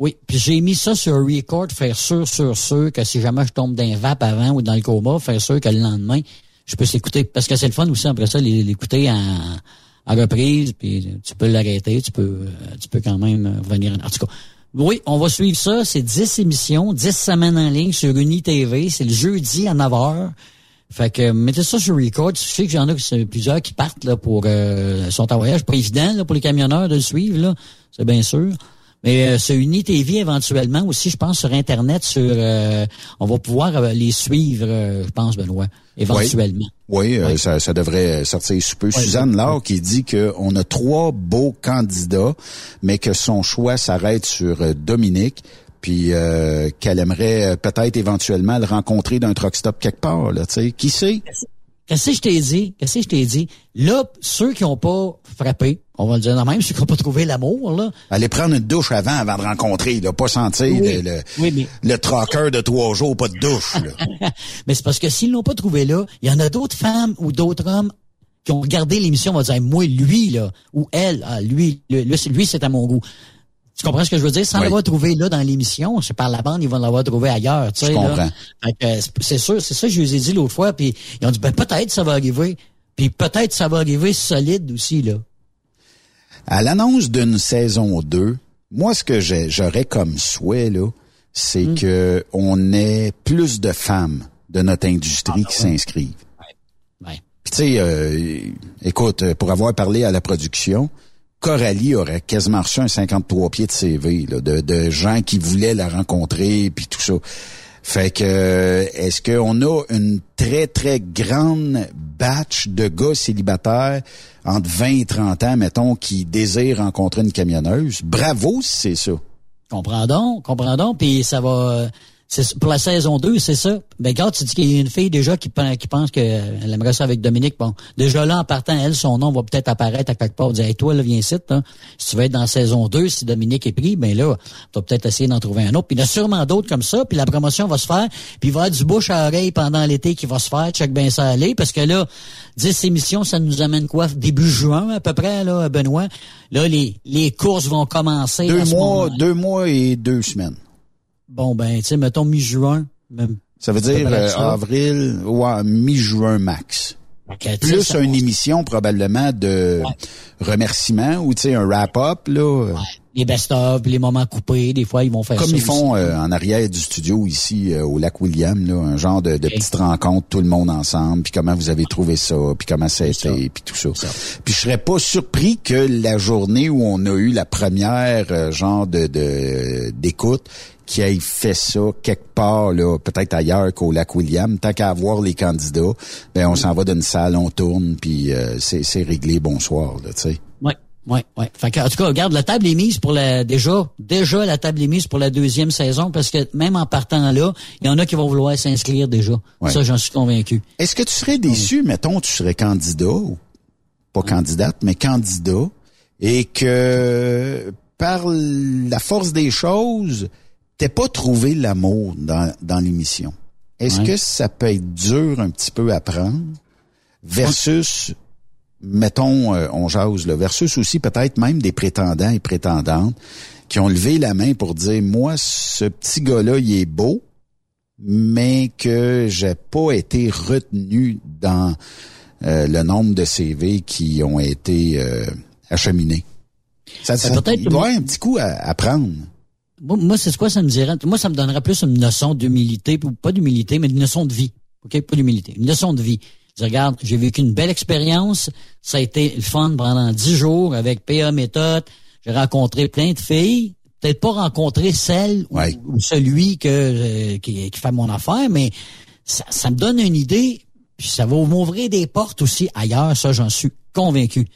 Oui, puis j'ai mis ça sur record, faire sûr, sûr, sûr que si jamais je tombe d'un vape avant ou dans le coma, faire sûr que le lendemain, je peux l'écouter. Parce que c'est le fun aussi, après ça, l'é- l'écouter en, en reprise, puis tu peux l'arrêter, tu peux euh, tu peux quand même euh, revenir. En en tout cas, oui, on va suivre ça. C'est 10 émissions, 10 semaines en ligne sur Uni TV. C'est le jeudi à 9h. Fait que mettez ça sur record. Je sais que j'en ai plusieurs qui partent là pour euh, sont en voyage. Pas évident là, pour les camionneurs de le suivre, là. C'est bien sûr. Mais euh, sur Uni TV éventuellement aussi, je pense sur Internet, sur euh, on va pouvoir euh, les suivre, euh, je pense, Benoît, éventuellement. Oui, euh, Ça, ça devrait sortir sous peu. Suzanne Laure qui dit qu'on a trois beaux candidats, mais que son choix s'arrête sur Dominique, puis euh, qu'elle aimerait euh, peut-être éventuellement le rencontrer d'un truck stop quelque part. Là, tu sais. qui sait? Qu'est-ce que je t'ai dit? Qu'est-ce que je t'ai dit? Là, ceux qui n'ont pas frappé, on va le dire de même, ceux qui n'ont pas trouvé l'amour, là, Aller prendre une douche avant, avant de rencontrer, là, pas sentir Oui. le, le, Oui, mais- le traqueur de trois jours, pas de douche. Là. Mais c'est parce que s'ils l'ont pas trouvé là, il y en a d'autres femmes ou d'autres hommes qui ont regardé l'émission, on va dire, moi, lui, là, ou elle, ah, lui, lui, lui, c'est- lui, c'est à mon goût. Tu comprends ce que je veux dire? Sans Oui. l'avoir trouvé là dans l'émission, c'est par la bande, ils vont l'avoir trouvé ailleurs, tu sais. Je comprends. C'est- sûr, c'est ça que je les ai dit l'autre fois, puis ils ont dit, ben peut-être ça va arriver. Puis peut-être ça va arriver solide aussi, là. À l'annonce d'une saison 2, moi, ce que j'aurais comme souhait, là, c'est Hmm. que on ait plus de femmes de notre industrie qui s'inscrivent. Ouais. Puis tu sais, euh, écoute, pour avoir parlé à la production, Coralie aurait quasiment reçu un 53 pieds de CV là, de, de gens qui voulaient la rencontrer puis tout ça. Fait que euh, est-ce qu'on a une très très grande batch de gars célibataires entre 20 et 30 ans mettons qui désirent rencontrer une camionneuse? Bravo si c'est ça. Comprends donc, comprends puis ça va... c'est- Pour la saison 2, c'est ça. Ben, quand tu dis qu'il y a une fille déjà qui, qui pense qu'elle aimerait ça avec Dominique, bon, déjà là, en partant, elle, son nom va peut-être apparaître à quelque part. Dire, hey, toi, là, viens ici, hein. Si tu veux être dans la saison 2, si Dominique est pris, ben là, tu vas peut-être essayer d'en trouver un autre. Puis il y en a sûrement d'autres comme ça, puis la promotion va se faire, puis il va y avoir du bouche à oreille pendant l'été qui va se faire, check bien ça aller, parce que là, 10 émissions, ça nous amène quoi? Début juin, à peu près, là, Benoît. Là, les, les courses vont commencer. Deux mois, deux mois et deux semaines. Bon, ben, tu sais, mettons mi-juin. Même. Ça veut Ça dire euh, ça. avril, ouais, mi-juin max. Sais, Plus ça- une émission probablement de remerciements ou tu sais un wrap-up là. Les best-of, les moments coupés, des fois, ils vont faire Comme ça ils font euh, en arrière du studio ici euh, au lac William, là, un genre de, de petite rencontre, tout le monde ensemble, puis comment vous avez trouvé ça, puis comment ça a été, puis tout ça. Puis je serais pas surpris que la journée où on a eu la première euh, genre de de- d'écoute, qui ait fait ça quelque part là, peut-être ailleurs qu'au lac William, tant qu'à avoir les candidats, ben on s'en va d'une salle, on tourne, puis euh, c'est c'est réglé, bonsoir, tu sais. Ouais, ouais, ouais. Fait que, en tout cas, regarde, la table est mise pour la, déjà, déjà, la table est mise pour la deuxième saison parce que même en partant là, il y en a qui vont vouloir s'inscrire déjà. Ouais. Ça, j'en suis convaincu. Est-ce que tu serais déçu, mettons, tu serais candidat, ou pas candidate, mais candidat, et que par la force des choses, t'aies pas trouvé l'amour dans, dans l'émission? Est-ce Ouais. que ça peut être dur un petit peu à prendre versus, mettons, euh, on jase, là, versus aussi peut-être même des prétendants et prétendantes qui ont levé la main pour dire, moi, ce petit gars-là, il est beau, mais que j'ai pas été retenu dans euh, le nombre de CV qui ont été euh, acheminés. Ça, ça, Ben, peut-être il doit y avoir un petit coup à, à prendre. Moi, moi, c'est quoi ça me dirait? Moi, ça me donnerait plus une notion d'humilité, ou pas d'humilité, mais une notion de vie. OK? Pas d'humilité. Une notion de vie. Je dis, regarde, j'ai vécu une belle expérience. Ça a été le fun pendant dix jours avec PA Méthode. J'ai rencontré plein de filles. Peut-être pas rencontré celle ou- Ouais. ou, celui que euh, qui, qui fait mon affaire, mais ça, ça me donne une idée Puis ça va m'ouvrir des portes aussi ailleurs, ça, j'en suis convaincu.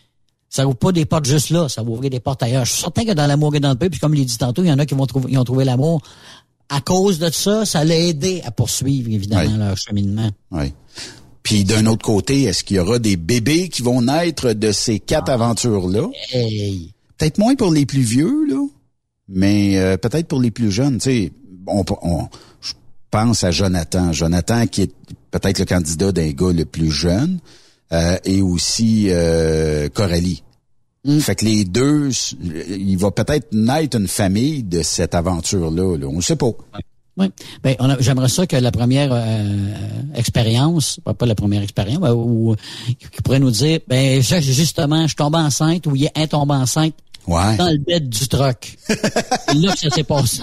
Ça ouvre pas des portes juste là, ça va ouvrir des portes ailleurs. Je suis certain que dans l'amour et dans le pays, puis comme l'ai dit tantôt, il y en a qui vont trouver, ils ont trouvé l'amour. À cause de ça, ça l'a aidé à poursuivre, évidemment, Oui. leur cheminement. Oui. Puis d'un autre côté, est-ce qu'il y aura des bébés qui vont naître de ces quatre aventures-là? Hey. Peut-être moins pour les plus vieux, là, mais euh, peut-être pour les plus jeunes. Tu sais, on, on- je pense à Jonathan. Jonathan qui est peut-être le candidat d'un gars le plus jeune, et aussi euh, Coralie. Fait que les deux, il va peut-être naître une famille de cette aventure-là. Là. On ne sait pas. Oui. Ben, j'aimerais ça que la première euh, expérience, pas la première expérience, ben, ou qui pourrait nous dire, ben justement, je tombe enceinte ou il est un tombé enceinte Ouais. dans le bed du truck. Là que ça s'est passé.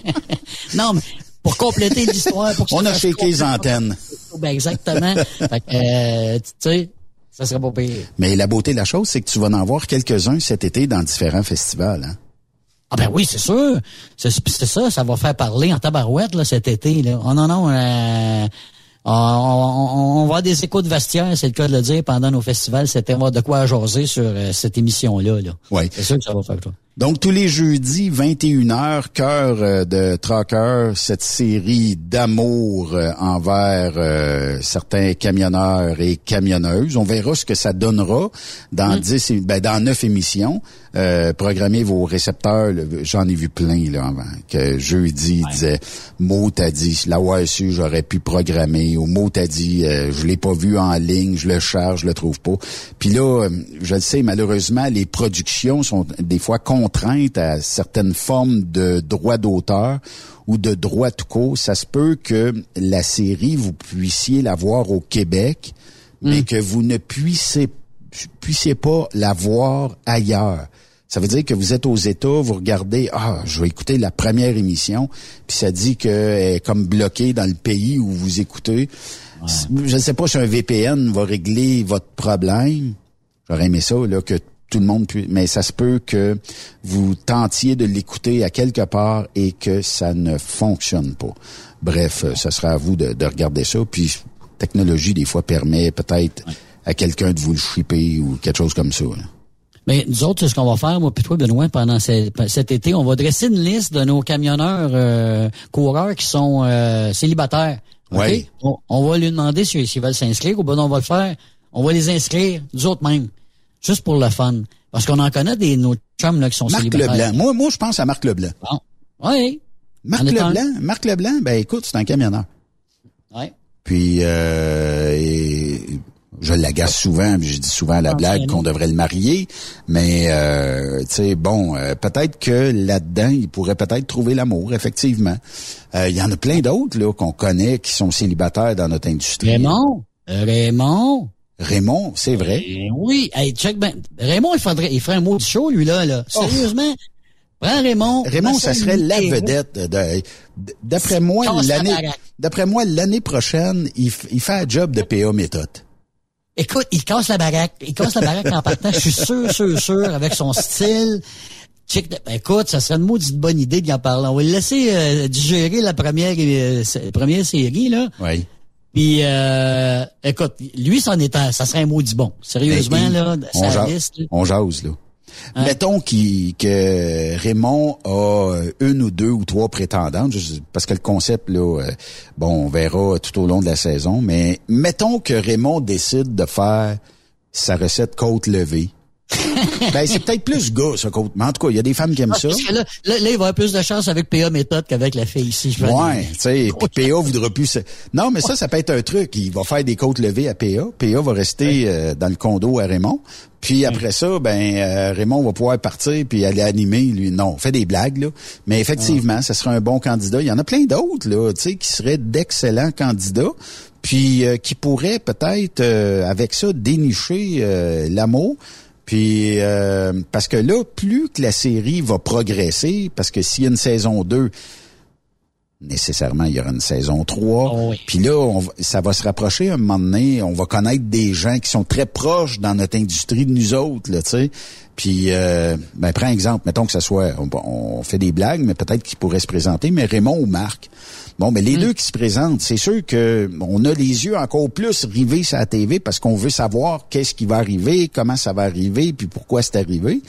non, mais pour compléter l'histoire, On a shaké les antennes. Ben exactement. Fait que, euh, tu sais, ça serait pas pire. Mais la beauté de la chose, c'est que tu vas en voir quelques-uns cet été dans différents festivals. Hein? Ah ben oui, c'est sûr. C'est ça, ça va faire parler en tabarouette là, cet été. Là. Oh non, non, euh, on, on- on va avoir des échos de vestiaire, c'est le cas de le dire, pendant nos festivals. C'était on va avoir de quoi jaser sur euh, cette émission-là. Là. Oui. C'est sûr que ça va faire toi. Donc, tous les jeudis, 21h, cœur euh, de Trucker, cette série d'amour euh, envers euh, certains camionneurs et camionneuses. On verra ce que ça donnera dans dix, é- ben, dans neuf émissions. Euh, programmez vos récepteurs. J'en ai vu plein là avant. Que jeudi il disait mot t'as dit la su j'aurais pu programmer ou mot t'as dit euh, je l'ai pas vu en ligne je le cherche je le trouve pas puis là euh, je le sais malheureusement les productions sont des fois à certaines formes de droits d'auteur ou de droits tout court ça se peut que la série vous puissiez la voir au Québec mais que vous ne puissiez puissiez pas la voir ailleurs. Ça veut dire que vous êtes aux États, vous regardez, ah, je vais écouter la première émission, puis ça dit qu'elle est comme bloquée dans le pays où vous écoutez. Je ne sais pas si un VPN va régler votre problème. J'aurais aimé ça, là, que tout le monde puisse, mais ça se peut que vous tentiez de l'écouter à quelque part et que ça ne fonctionne pas. Bref, euh, ça sera à vous de, de regarder ça. Puis, technologie, des fois, permet peut-être à quelqu'un de vous le shipper ou quelque chose comme ça. là. Mais nous autres, c'est ce qu'on va faire, moi puis toi, Benoît, pendant ce- cet été. On va dresser une liste de nos camionneurs euh, coureurs qui sont euh, célibataires. OK? Oui. On, on va lui demander s'ils s'ils veulent s'inscrire ou ben on va le faire. On va les inscrire, nous autres mêmes. Juste pour le fun. Parce qu'on en connaît des nos chums là, qui sont Marc célibataires. Leblanc. Moi, moi, je pense à Marc Leblanc. Bon. Oui. Marc En. Leblanc, Marc Leblanc, ben écoute, c'est un camionneur. Ouais. Puis euh, et je l'agace souvent, puis je dis souvent à la Ah, blague qu'on devrait le marier, mais euh, tu sais bon, euh, peut-être que là-dedans il pourrait peut-être trouver l'amour, effectivement. Euh, Il y en a plein d'autres là qu'on connaît qui sont célibataires dans notre industrie. Raymond? Euh, Raymond? Raymond, c'est vrai. Eh oui. Hey, check ben. Raymond, il faudrait, il ferait un mot de show, lui, là, là. Sérieusement. Prends Raymond. Raymond, ça serait la vedette. de- de- D'après moi, l'année, d'après moi, l'année prochaine, il, il fait un job de PA méthode. Écoute, il casse la baraque. Il casse la baraque en partant. Je suis sûr, sûr, sûr, avec son style. Check ben, écoute, ça serait une maudite bonne idée d'y en parler. On va le laisser euh, digérer la première, euh, première série, là. Oui. Puis, euh, écoute, lui, c'en est un, ça serait un maudit bon. Sérieusement, Ben, là, on, sa jase, liste. là. on jase, là. Hein? Mettons qu'il- que Raymond a euh, une ou deux ou trois prétendantes, parce que le concept, là, euh, bon, on verra tout au long de la saison, mais mettons que Raymond décide de faire sa recette côte levée. ben, c'est peut-être plus gars, ça, côte. Mais en tout cas, il y a des femmes qui aiment Ah, ça. parce que là, là, là, il va avoir plus de chance avec PA méthode qu'avec la fille ici. je Ouais, tu sais, puis PA voudra plus. se- Non, mais ça, ça peut être un truc. Il va faire des côtes levées à PA. PA va rester euh, dans le condo à Raymond. Puis après ça, ben euh, Raymond va pouvoir partir puis aller animer. Lui, non, on fait des blagues là. Mais effectivement, ça serait un bon candidat. Il y en a plein d'autres là, tu sais, qui seraient d'excellents candidats. Puis euh, qui pourraient peut-être euh, avec ça dénicher euh, l'amour. Puis euh, parce que là, plus que la série va progresser, parce que s'il y a une saison 2, nécessairement, il y aura une saison 3. Oh oui. Puis là, on va- ça va se rapprocher un moment donné. On va connaître des gens qui sont très proches dans notre industrie de nous autres, là, tu sais. Puis, euh, ben, prends exemple, mettons que ça soit, on, on fait des blagues, mais peut-être qu'ils pourraient se présenter, mais Raymond ou Marc. Bon, mais les deux qui se présentent, c'est sûr que on a les yeux encore plus rivés sur la TV parce qu'on veut savoir qu'est-ce qui va arriver, comment ça va arriver, puis pourquoi c'est arrivé.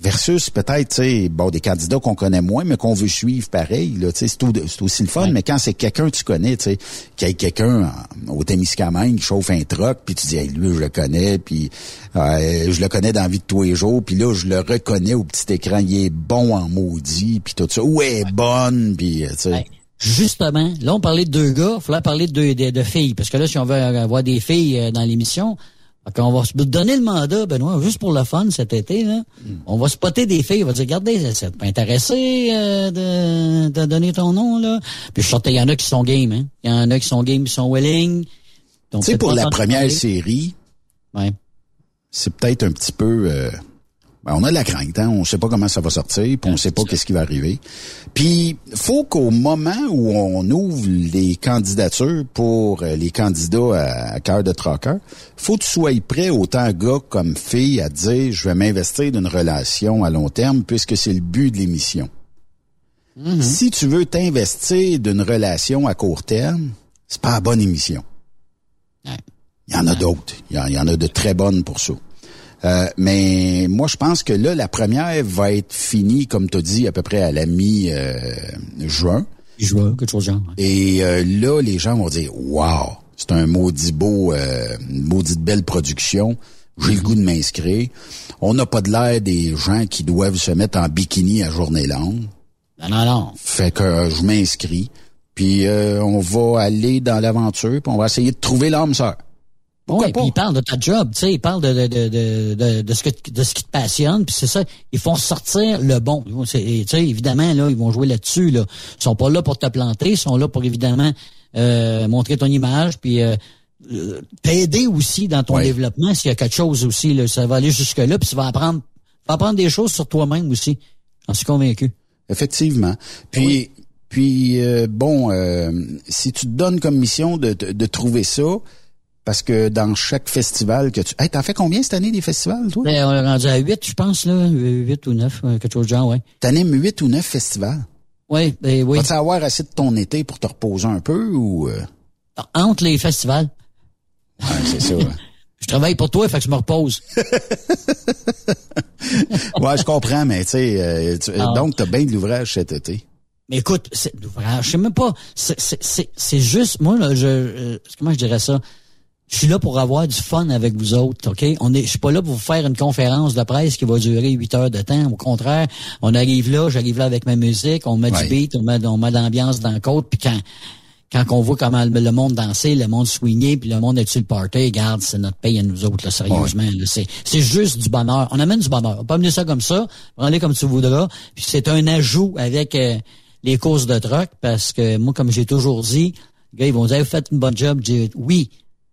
Versus peut-être, bon, des candidats qu'on connaît moins, mais qu'on veut suivre pareil, là, tu sais, c'est c'est aussi le fun, mais quand c'est quelqu'un que tu connais, tu sais, qu'il y ait quelqu'un au Témiscamingue qui chauffe un truck, puis tu dis, hey, lui, je le connais, puis euh, je le connais dans la vie de tous les jours, puis là, je le reconnais au petit écran, il est bon en maudit, puis tout ça, ou est bonne, puis, tu sais. Ouais. Justement, là, on parlait de deux gars, il faudrait parler de, deux, de, de filles. Parce que là, si on veut avoir des filles euh, dans l'émission, qu'on va se donner le mandat, Benoît, juste pour le fun cet été, là. On va spotter des filles, on va dire, regardez, ça pas intéressé euh, de, de donner ton nom, là. Puis je sortais, il y en a qui sont game, hein. Il y en a qui sont game, qui sont willing. Tu sais, pour la première série, Ouais. c'est peut-être un petit peu... euh, on a de la crainte, hein? on sait pas comment ça va sortir, puis on sait pas qu'est-ce qui va arriver. Puis, faut qu'au moment où on ouvre les candidatures pour euh, les candidats à, à cœur de trocker, faut que tu sois prêt, autant gars comme fille, à dire, je vais m'investir d'une relation à long terme, puisque c'est le but de l'émission. Si tu veux t'investir d'une relation à court terme, c'est pas la bonne émission. Il y en a d'autres. Il y en, il y en a de très bonnes pour ça. Euh, mais moi, je pense que là, la première va être finie, comme tu as dit, à peu près à la mi-juin. Je vois quelque chose de genre. Et euh, là, les gens vont dire Wow, c'est un maudit beau, euh, une maudite belle production. J'ai le goût de m'inscrire. On n'a pas de l'air des gens qui doivent se mettre en bikini à journée longue. Non, non, non. Fait que euh, je m'inscris. Puis euh, on va aller dans l'aventure, puis on va essayer de trouver l'âme sœur. Pourquoi pas? puis ils parlent de ta job, tu sais, ils parlent de, de, de, de, de, ce que de ce qui te passionne, puis c'est ça, ils font sortir le bon. Tu sais, évidemment, là, ils vont jouer là-dessus. Là. Ils sont pas là pour te planter, ils sont là pour évidemment euh, montrer ton image, puis euh, euh, t'aider aussi dans ton Ouais. développement s'il y a quelque chose aussi. Là, ça va aller jusque-là, puis tu vas apprendre, tu vas apprendre des choses sur toi-même aussi. J'en suis convaincu. Effectivement. Puis, puis euh, bon, euh, si tu te donnes comme mission de, de, de trouver ça, parce que dans chaque festival que tu... Hey, t'en fais combien cette année des festivals, toi? Ben, on est rendu à 8, je pense, là, 8 ou 9, quelque chose de genre, ouais. T'animes huit ou neuf festivals? Oui, ben oui. Vas-tu avoir assez de ton été pour te reposer un peu ou... euh? Entre les festivals. Ouais, c'est ça. Je travaille pour toi, fait que je me repose. ouais, je comprends, mais tu sais, euh, tu- Ah. donc t'as bien de l'ouvrage cet été. Mais écoute, c'est l'ouvrage, je sais même pas. C'est- juste, moi, là, je, euh, comment je dirais ça? Je suis là pour avoir du fun avec vous autres, OK? On est, je suis pas là pour vous faire une conférence de presse qui va durer huit heures de temps. Au contraire, on arrive là, j'arrive là avec ma musique, on met Ouais. du beat, on met, on met de l'ambiance dans le côte, puis quand, quand on voit comment le, monde danser, le monde swinguer, puis le monde est sur le party, regarde, c'est notre paye à nous autres, là, sérieusement. là. c'est, c'est juste du bonheur. On amène du bonheur. On peut amener ça comme ça, prends-les comme tu voudras. Puis c'est un ajout avec euh, les courses de truck, parce que moi, comme j'ai toujours dit, les gars, ils vont dire, vous faites une bonne job. Je dis, oui.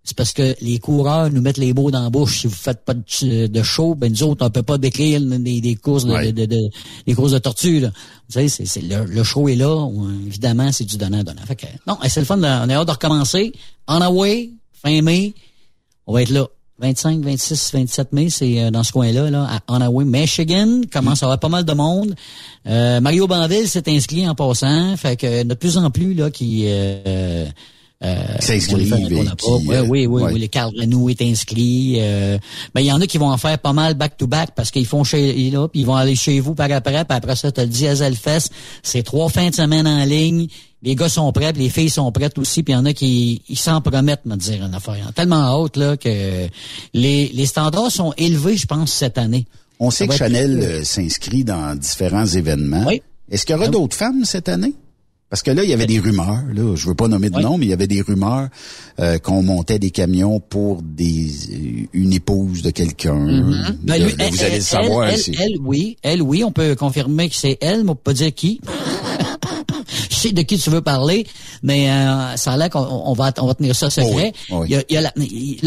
C'est parce que les coureurs nous mettent les mots dans la bouche. Si vous faites pas de, de show, ben nous autres, on peut pas décrire des, des courses de, Ouais. de, de- des courses de tortue. Là. Vous savez, c'est, c'est le, le show est là. On- évidemment, c'est du donnant-donnant. Fait que, non, c'est le fun. on est hâte de recommencer. Away, fin mai. On va être là. 25, 26, 27 mai, c'est euh, dans ce coin-là, là, à Onaway, Michigan. Commence à avoir pas mal de monde. Euh, Mario Banville s'est inscrit en passant. Fait que de plus en plus là qui euh, euh, s'inscrivent. Ouais, euh, oui, oui, ouais. oui. Les Carl Renault est inscrit. Euh, ben, il y en a qui vont en faire pas mal back-to-back parce qu'ils font chez là, puis ils vont aller chez vous par après, puis après ça, t'as le Diesel Fest. C'est trois fins de semaine en ligne. Les gars sont prêts, puis les filles sont prêtes aussi, puis il y en a qui ils s'en promettent, me dire une affaire. Ils Tellement haute là que les, les standards sont élevés, je pense, cette année. On sait que Chanel euh, s'inscrit dans différents événements. Oui. Est-ce qu'il y aura d'autres femmes cette année? Parce que là, il y avait des rumeurs, là, je veux pas nommer de Oui. nom, mais il y avait des rumeurs euh, qu'on montait des camions pour des euh, une épouse de quelqu'un. Ben, là, elle, vous allez le savoir. Elle, elle, oui. Elle, oui. On peut confirmer que c'est elle, mais on peut pas dire qui. Je sais de qui tu veux parler. mais euh, ça a l'air qu'on on va, on va tenir ça secret. Oui, oui. Il y a- il y a la-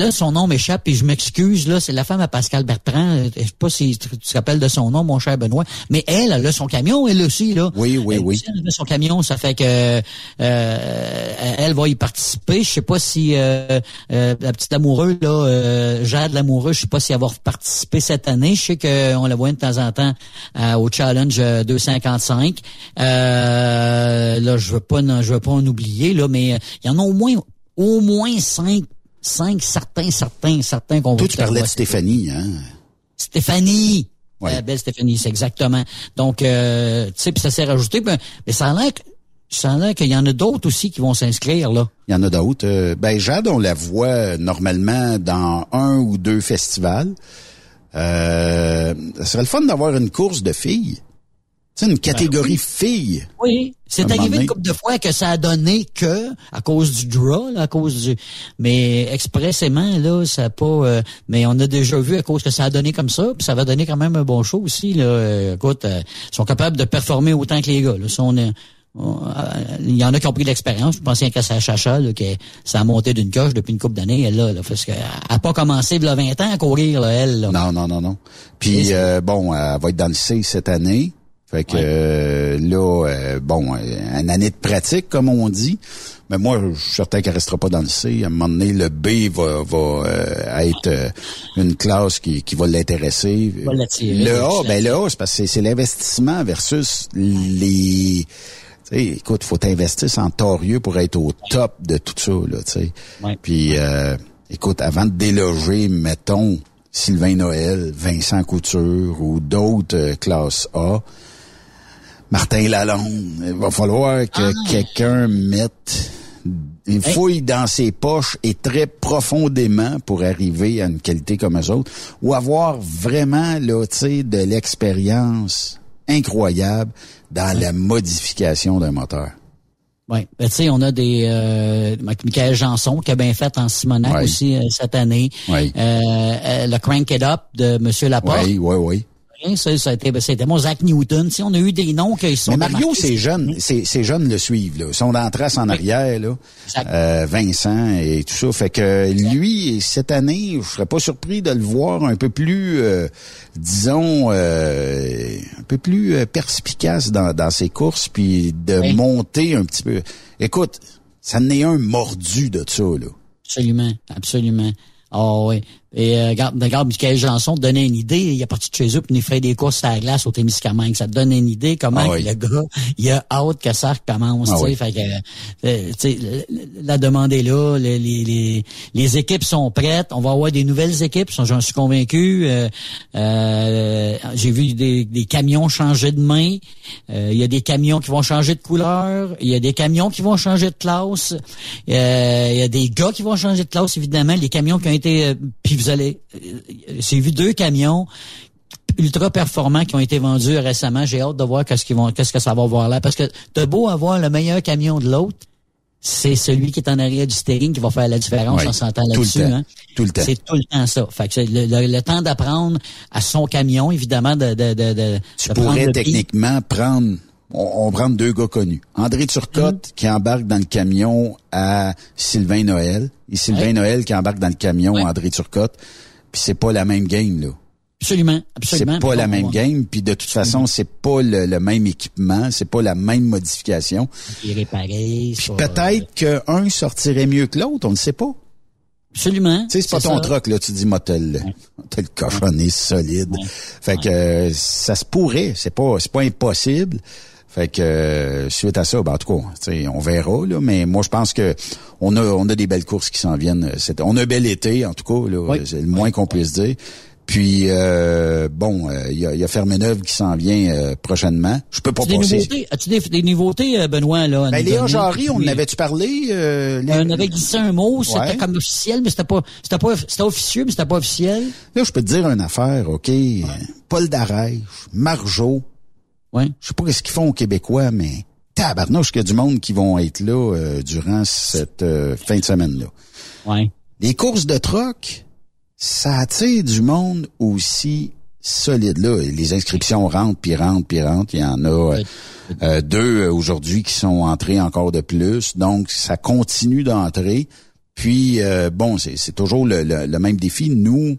là, son nom m'échappe et je m'excuse. Là, c'est la femme à Pascal Bertrand. Euh, Je sais pas si tu te rappelles de son nom, mon cher Benoît. Mais elle, elle a son camion, elle aussi, là. Oui, oui, Elle oui. elle a son camion, ça fait que euh, elle va y participer. Je sais pas si euh, euh, la petite amoureuse, là, euh, Jade l'amoureux, je sais pas si elle va participer cette année. Je sais qu'on la voit de temps en temps euh, au challenge euh, 255. Euh, là, je veux pas, en- je veux pas en oublier là, mais euh, il y en a au moins, au moins cinq, cinq certains, certains, certains qu'on va. Toi, tu parlais de. Stéphanie, hein? Stéphanie. Ouais. La belle Stéphanie, c'est exactement. Donc, euh, tu sais, puis ça s'est rajouté. ben, mais ça a l'air que- ça a l'air qu'il y en a d'autres aussi qui vont s'inscrire, là. Il y en a d'autres. Euh, ben, Jade, on la voit euh, normalement dans un ou deux festivals. Euh, ça serait le fun d'avoir une course de filles. Sais, une catégorie filles. Oui. C'est À un moment arrivé une couple de fois que ça a donné que, à cause du draw, là, à cause du, mais expressément, là, ça a pas, euh, mais on a déjà vu à cause que ça a donné comme ça, puis ça va donner quand même un bon show aussi, là. Euh, écoute, euh, ils sont capables de performer autant que les gars, là. Si on est- on- euh, il y en a qui ont pris l'expérience. Je pense qu'à sa chacha, là, que ça a monté d'une coche depuis une couple d'années, elle, là, là, parce qu'elle a pas commencé, a 20 ans à courir, là, elle, là. Non, non, non, non. Puis, euh, bon, elle va être dans le C cette année. Fait que euh, là, euh, bon, euh, une année de pratique, comme on dit. Mais moi, je suis certain qu'elle restera pas dans le C. À un moment donné, le B va, va euh, être euh, une classe qui, qui va l'intéresser. Le A, ben le A, c'est parce que c'est- l'investissement versus les... Tu sais, écoute, faut t'investir en torieux pour être au top de tout ça, là, tu sais. Ouais. Puis, euh, écoute, avant de déloger, mettons, Sylvain Noël, Vincent Couture ou d'autres classes A, Martin Lalonde, il va falloir que quelqu'un mette une fouille dans ses poches et très profondément pour arriver à une qualité comme eux autres, ou avoir vraiment, là, de l'expérience incroyable dans la modification d'un moteur. Oui. Ben, tu sais, on a des euh, Michael Janson qui a bien fait en Simonac Ouais. aussi euh, cette année. Ouais. Euh, euh, le Crank It Up de Monsieur Laporte. Oui, oui, oui. Ça, ça a été, ben, c'était mon Zach Newton. Sais, on a eu des noms qui sont Mais Mario, ces jeunes, ces, jeunes le suivent. Là. Ils sont la trace en arrière, là. Euh, Vincent et tout ça. Fait que lui, cette année, je serais pas surpris de le voir un peu plus, euh, disons, euh, un peu plus euh, perspicace dans, dans ses courses, puis de Oui. monter un petit peu. Écoute, ça n'est un mordu de ça, là. Absolument, absolument. Ah oui. Et euh, regarde, regarde Michael Janson te donnait une idée. Il est parti de chez eux puis il fait des courses à la glace au Témiscamingue. Ça te donne une idée comment Ah oui. le gars, il a hâte que ça recommence. Ah oui. Fait que, euh, la demande est là. Les, les, les, les équipes sont prêtes. On va avoir des nouvelles équipes. J'en suis convaincu. Euh, euh, J'ai vu des, des camions changer de main. Euh, Il y a des camions qui vont changer de couleur. Il y a des camions qui vont changer de classe. Euh, Il y a des gars qui vont changer de classe, évidemment. Les camions qui ont été... euh, vous allez... euh, J'ai vu deux camions ultra performants qui ont été vendus récemment. J'ai hâte de voir qu'est-ce qu'ils vont, qu'est-ce que ça va voir là. Parce que t'as beau avoir le meilleur camion de l'autre, c'est celui qui est en arrière du steering qui va faire la différence. Oui, On s'entend là-dessus. Hein? Tout le temps. C'est tout le temps ça. Fait que c'est le, le- le temps d'apprendre à son camion, évidemment, de, de, de, de Tu de pourrais techniquement prendre, on, on prend deux gars connus. André Turcotte qui embarque dans le camion à Sylvain Noël et Sylvain Ouais. Noël qui embarque dans le camion Ouais. à André Turcotte. Puis c'est pas la même game là. Absolument, C'est absolument. pas la même game. Puis de toute façon, c'est pas le, le même équipement, c'est pas la même modification. Il. Puis c'est peut-être qu'un sortirait mieux que l'autre, on ne sait pas. Absolument. Tu sais, c'est pas ton ça. truck, là, tu dis, moi, t'as le, t'as le cochonné solide. Fait que euh, ça se pourrait, c'est pas, c'est pas impossible. Fait que euh, suite à ça, ben, en tout cas, tu on verra, là, mais moi je pense que on a, on a des belles courses qui s'en viennent. euh, On a un bel été, en tout cas, là, Oui. c'est le moins qu'on puisse dire. Puis euh, bon, euh, il y, a, il y a Fermeneuve qui s'en vient euh, prochainement. Je peux pas As-tu des passer. nouveautés, as-tu des, des nouveautés, Benoît, là? Ben, Léa? Jarry, on en avait-tu parlé? Euh, les- On avait glissé un mot, c'était Ouais. comme officiel, mais c'était pas, c'était pas, c'était officieux, mais c'était pas officiel. Là, je peux te dire une affaire, OK? Paul Darèche, Marjo, Ouais. je sais pas ce qu'ils font aux Québécois, mais tabarnouche qu'il y a du monde qui vont être là euh, durant cette euh, fin de semaine-là. Ouais. Les courses de troc, ça attire du monde aussi solide. Là, les inscriptions rentrent, puis rentrent, puis rentrent. Il y en a euh, euh, deux euh, aujourd'hui qui sont entrés encore de plus. Donc, ça continue d'entrer. Puis, euh, bon, c'est c'est toujours le, le- le même défi. Nous,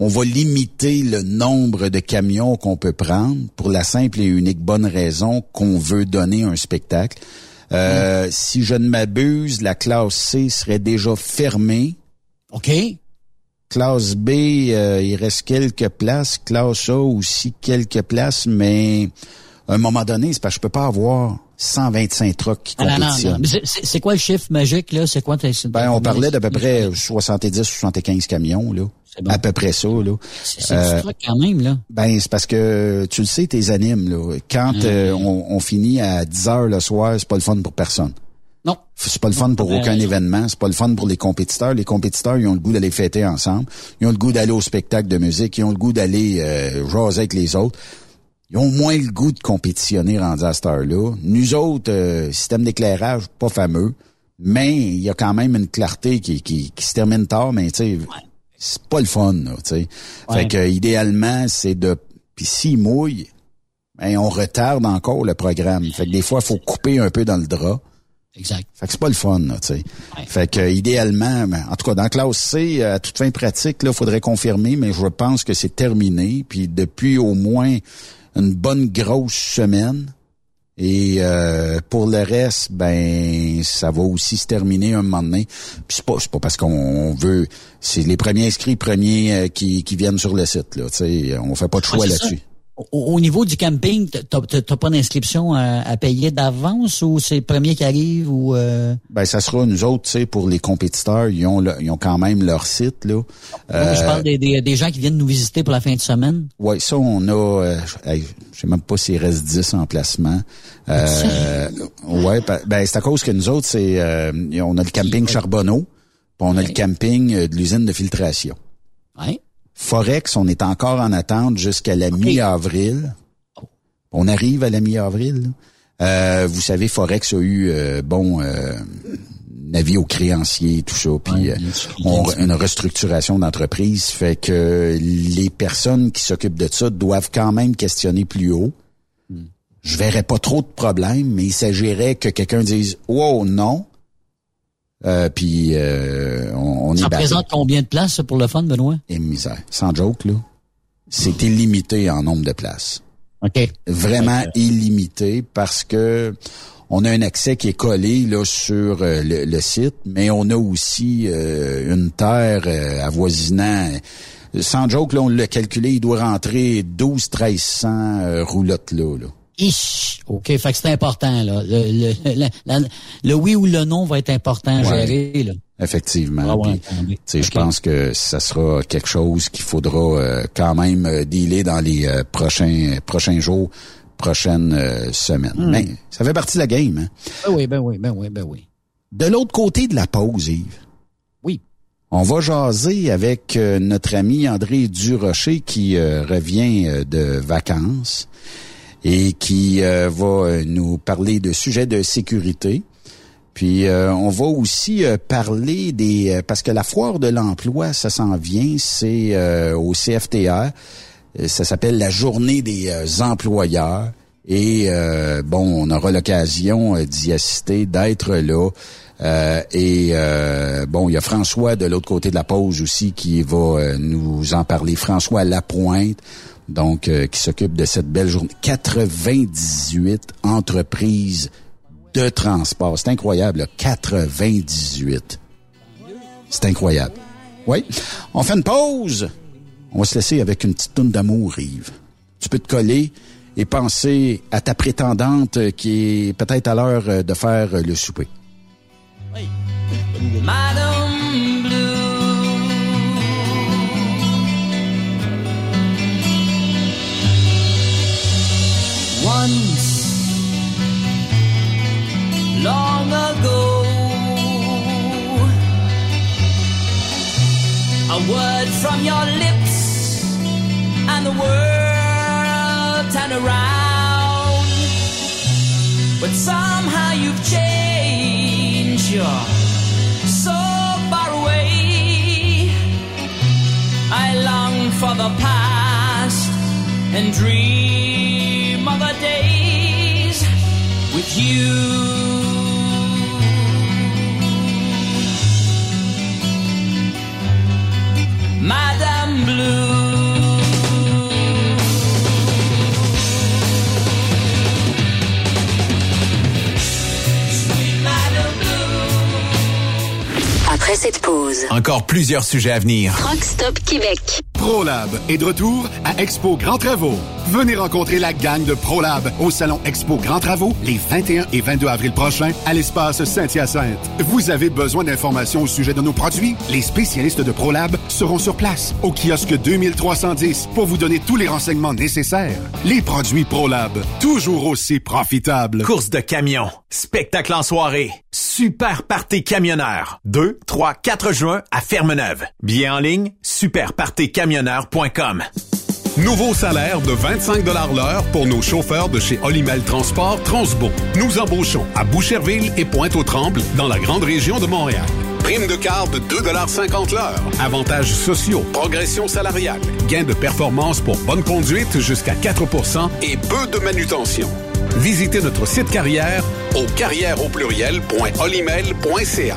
on va limiter le nombre de camions qu'on peut prendre pour la simple et unique bonne raison qu'on veut donner un spectacle. Euh, Si je ne m'abuse, la classe C serait déjà fermée. OK. Classe B, euh, il reste quelques places. Classe A aussi quelques places, mais à un moment donné, c'est parce que je peux pas avoir 125 trucks qui Ah, compétitionnent. C'est- quoi le chiffre magique, là? C'est quoi? Ben, on parlait d'à peu près 70-75 camions, là. bon. À peu près ça, là. C'est Euh, du truc quand même, là. Ben, c'est parce que tu le sais, tes animes, là. Quand euh, on, on finit à 10 heures le soir, c'est pas le fun pour personne. Non. C'est pas le fun pour aucun événement, c'est pas le fun pour les compétiteurs. Les compétiteurs, ils ont le goût d'aller fêter ensemble, ils ont le goût d'aller au spectacle de musique, ils ont le goût d'aller euh, jaser avec les autres. Ils ont moins le goût de compétitionner rendu à cette heure-là. Nous autres, euh, système d'éclairage, pas fameux, mais il y a quand même une clarté qui, qui, qui se termine tard, mais tu sais, c'est pas le fun, là, tu sais. Ouais. Fait que idéalement, c'est de... Puis s'il mouille, ben, on retarde encore le programme. Fait que des fois, il faut couper un peu dans le drap. Exact. Fait que c'est pas le fun, là, tu sais. Fait que euh, idéalement, ben, en tout cas, dans classe C, euh, à toute fin pratique, là, faudrait confirmer, mais je pense que c'est terminé. Puis depuis au moins une bonne grosse semaine. Et euh, pour le reste, ben ça va aussi se terminer un moment donné. Puis c'est pas, c'est pas parce qu'on veut. C'est les premiers inscrits, premiers euh, qui, qui viennent sur le site. Là, tu sais, on fait pas de choix Ouais, là-dessus. Au, au niveau du camping, t'as pas d'inscription à, à payer d'avance ou c'est le premier qui arrive ou euh... Ben ça sera nous autres, tu sais, pour les compétiteurs, ils ont le- ils ont quand même leur site là. je Euh, parle des, des, des gens qui viennent nous visiter pour la fin de semaine. Ouais, ça, on a, euh, je sais même pas s'il reste 10 emplacements. Euh, ouais, ben, c'est à cause que nous autres, c'est, euh, on a le camping Charbonneau, puis on a le camping euh, de l'usine de filtration. Ouais. Forex, on est encore en attente jusqu'à la mi-avril. On arrive à la mi-avril. Euh, vous savez, Forex a eu, euh, bon, euh, un avis aux créanciers, tout ça, puis euh, on- une restructuration d'entreprise fait que les personnes qui s'occupent de ça doivent quand même questionner plus haut. Je verrais pas trop de problèmes, mais il s'agirait que quelqu'un dise « Wow, non! Euh, Puis euh, on, on est Ça battu. représente combien de places pour le fun, Benoît? Et misère. Sans joke, là. C'est illimité en nombre de places. OK. Vraiment illimité parce que on a un accès qui est collé là sur euh, le, le site, mais on a aussi euh, une terre euh, avoisinant. Sans joke, là, on l'a calculé, il doit rentrer 12 1300 euh, roulottes là. là. Ich. OK, fait que c'est important, là. Le, le, le, la- le oui ou le non va être important à Ouais. gérer, là. Effectivement. Ah ouais, Puis, sais, Je pense que ça sera quelque chose qu'il faudra euh, quand même euh, dealer dans les euh, prochains prochains jours, prochaines euh, semaines. Hmm. Mais ça fait partie de la game. Hein? Ben oui, ben oui, ben oui, ben oui. De l'autre côté de la pause, Yves. Oui. On va jaser avec euh, notre ami André Durocher qui euh, revient euh, de vacances et qui euh, va euh, nous parler de sujets de sécurité. Puis euh, on va aussi euh, parler des euh, parce que la foire de l'emploi, ça s'en vient, c'est euh, au CFTR. Euh, Ça s'appelle la journée des employeurs. Et bon, on aura l'occasion d'y assister, d'être là. Et bon, il y a François de l'autre côté de la pause aussi qui va nous en parler. François Lapointe, donc euh, qui s'occupe de cette belle journée. 98 entreprises de transport. C'est incroyable, là. 98. C'est incroyable. Oui. On fait une pause. On va se laisser avec une petite toune d'amour, Yves. Tu peux te coller et penser à ta prétendante qui est peut-être à l'heure de faire le souper. Madame Once, long ago, a word from your lips, and the world turned around. But somehow you've changed. You're so far away. I long for the past and dream of with you. Madame Blue. Après cette pause, Encore plusieurs sujets à venir. Truck Stop Québec. ProLab est de retour à Expo Grand Travaux. Venez rencontrer la gang de ProLab au Salon Expo Grand Travaux les 21 et 22 avril prochains à l'espace Saint-Hyacinthe. Vous avez besoin d'informations au sujet de nos produits? Les spécialistes de ProLab seront sur place au kiosque 2310 pour vous donner tous les renseignements nécessaires. Les produits ProLab, toujours aussi profitables. Course de camion, spectacle en soirée, super party camionneur. 2, 3, 4 juin à Fermeneuve. Billets en ligne, superpartycamionneur.com. Nouveau salaire de 25 l'heure pour nos chauffeurs de chez Olimel Transport Transbo. Nous embauchons à Boucherville et Pointe-aux-Trembles dans la grande région de Montréal. Prime de quart de 2,50 l'heure. Avantages sociaux, progression salariale, gains de performance pour bonne conduite jusqu'à 4 et peu de manutention. Visitez notre site carrière au carrière au pluriel.olimel.ca.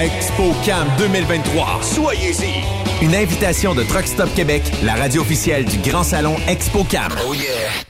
ExpoCam 2023. Soyez-y. Une invitation de Truck Stop Québec, la radio officielle du Grand Salon ExpoCam. Oh yeah!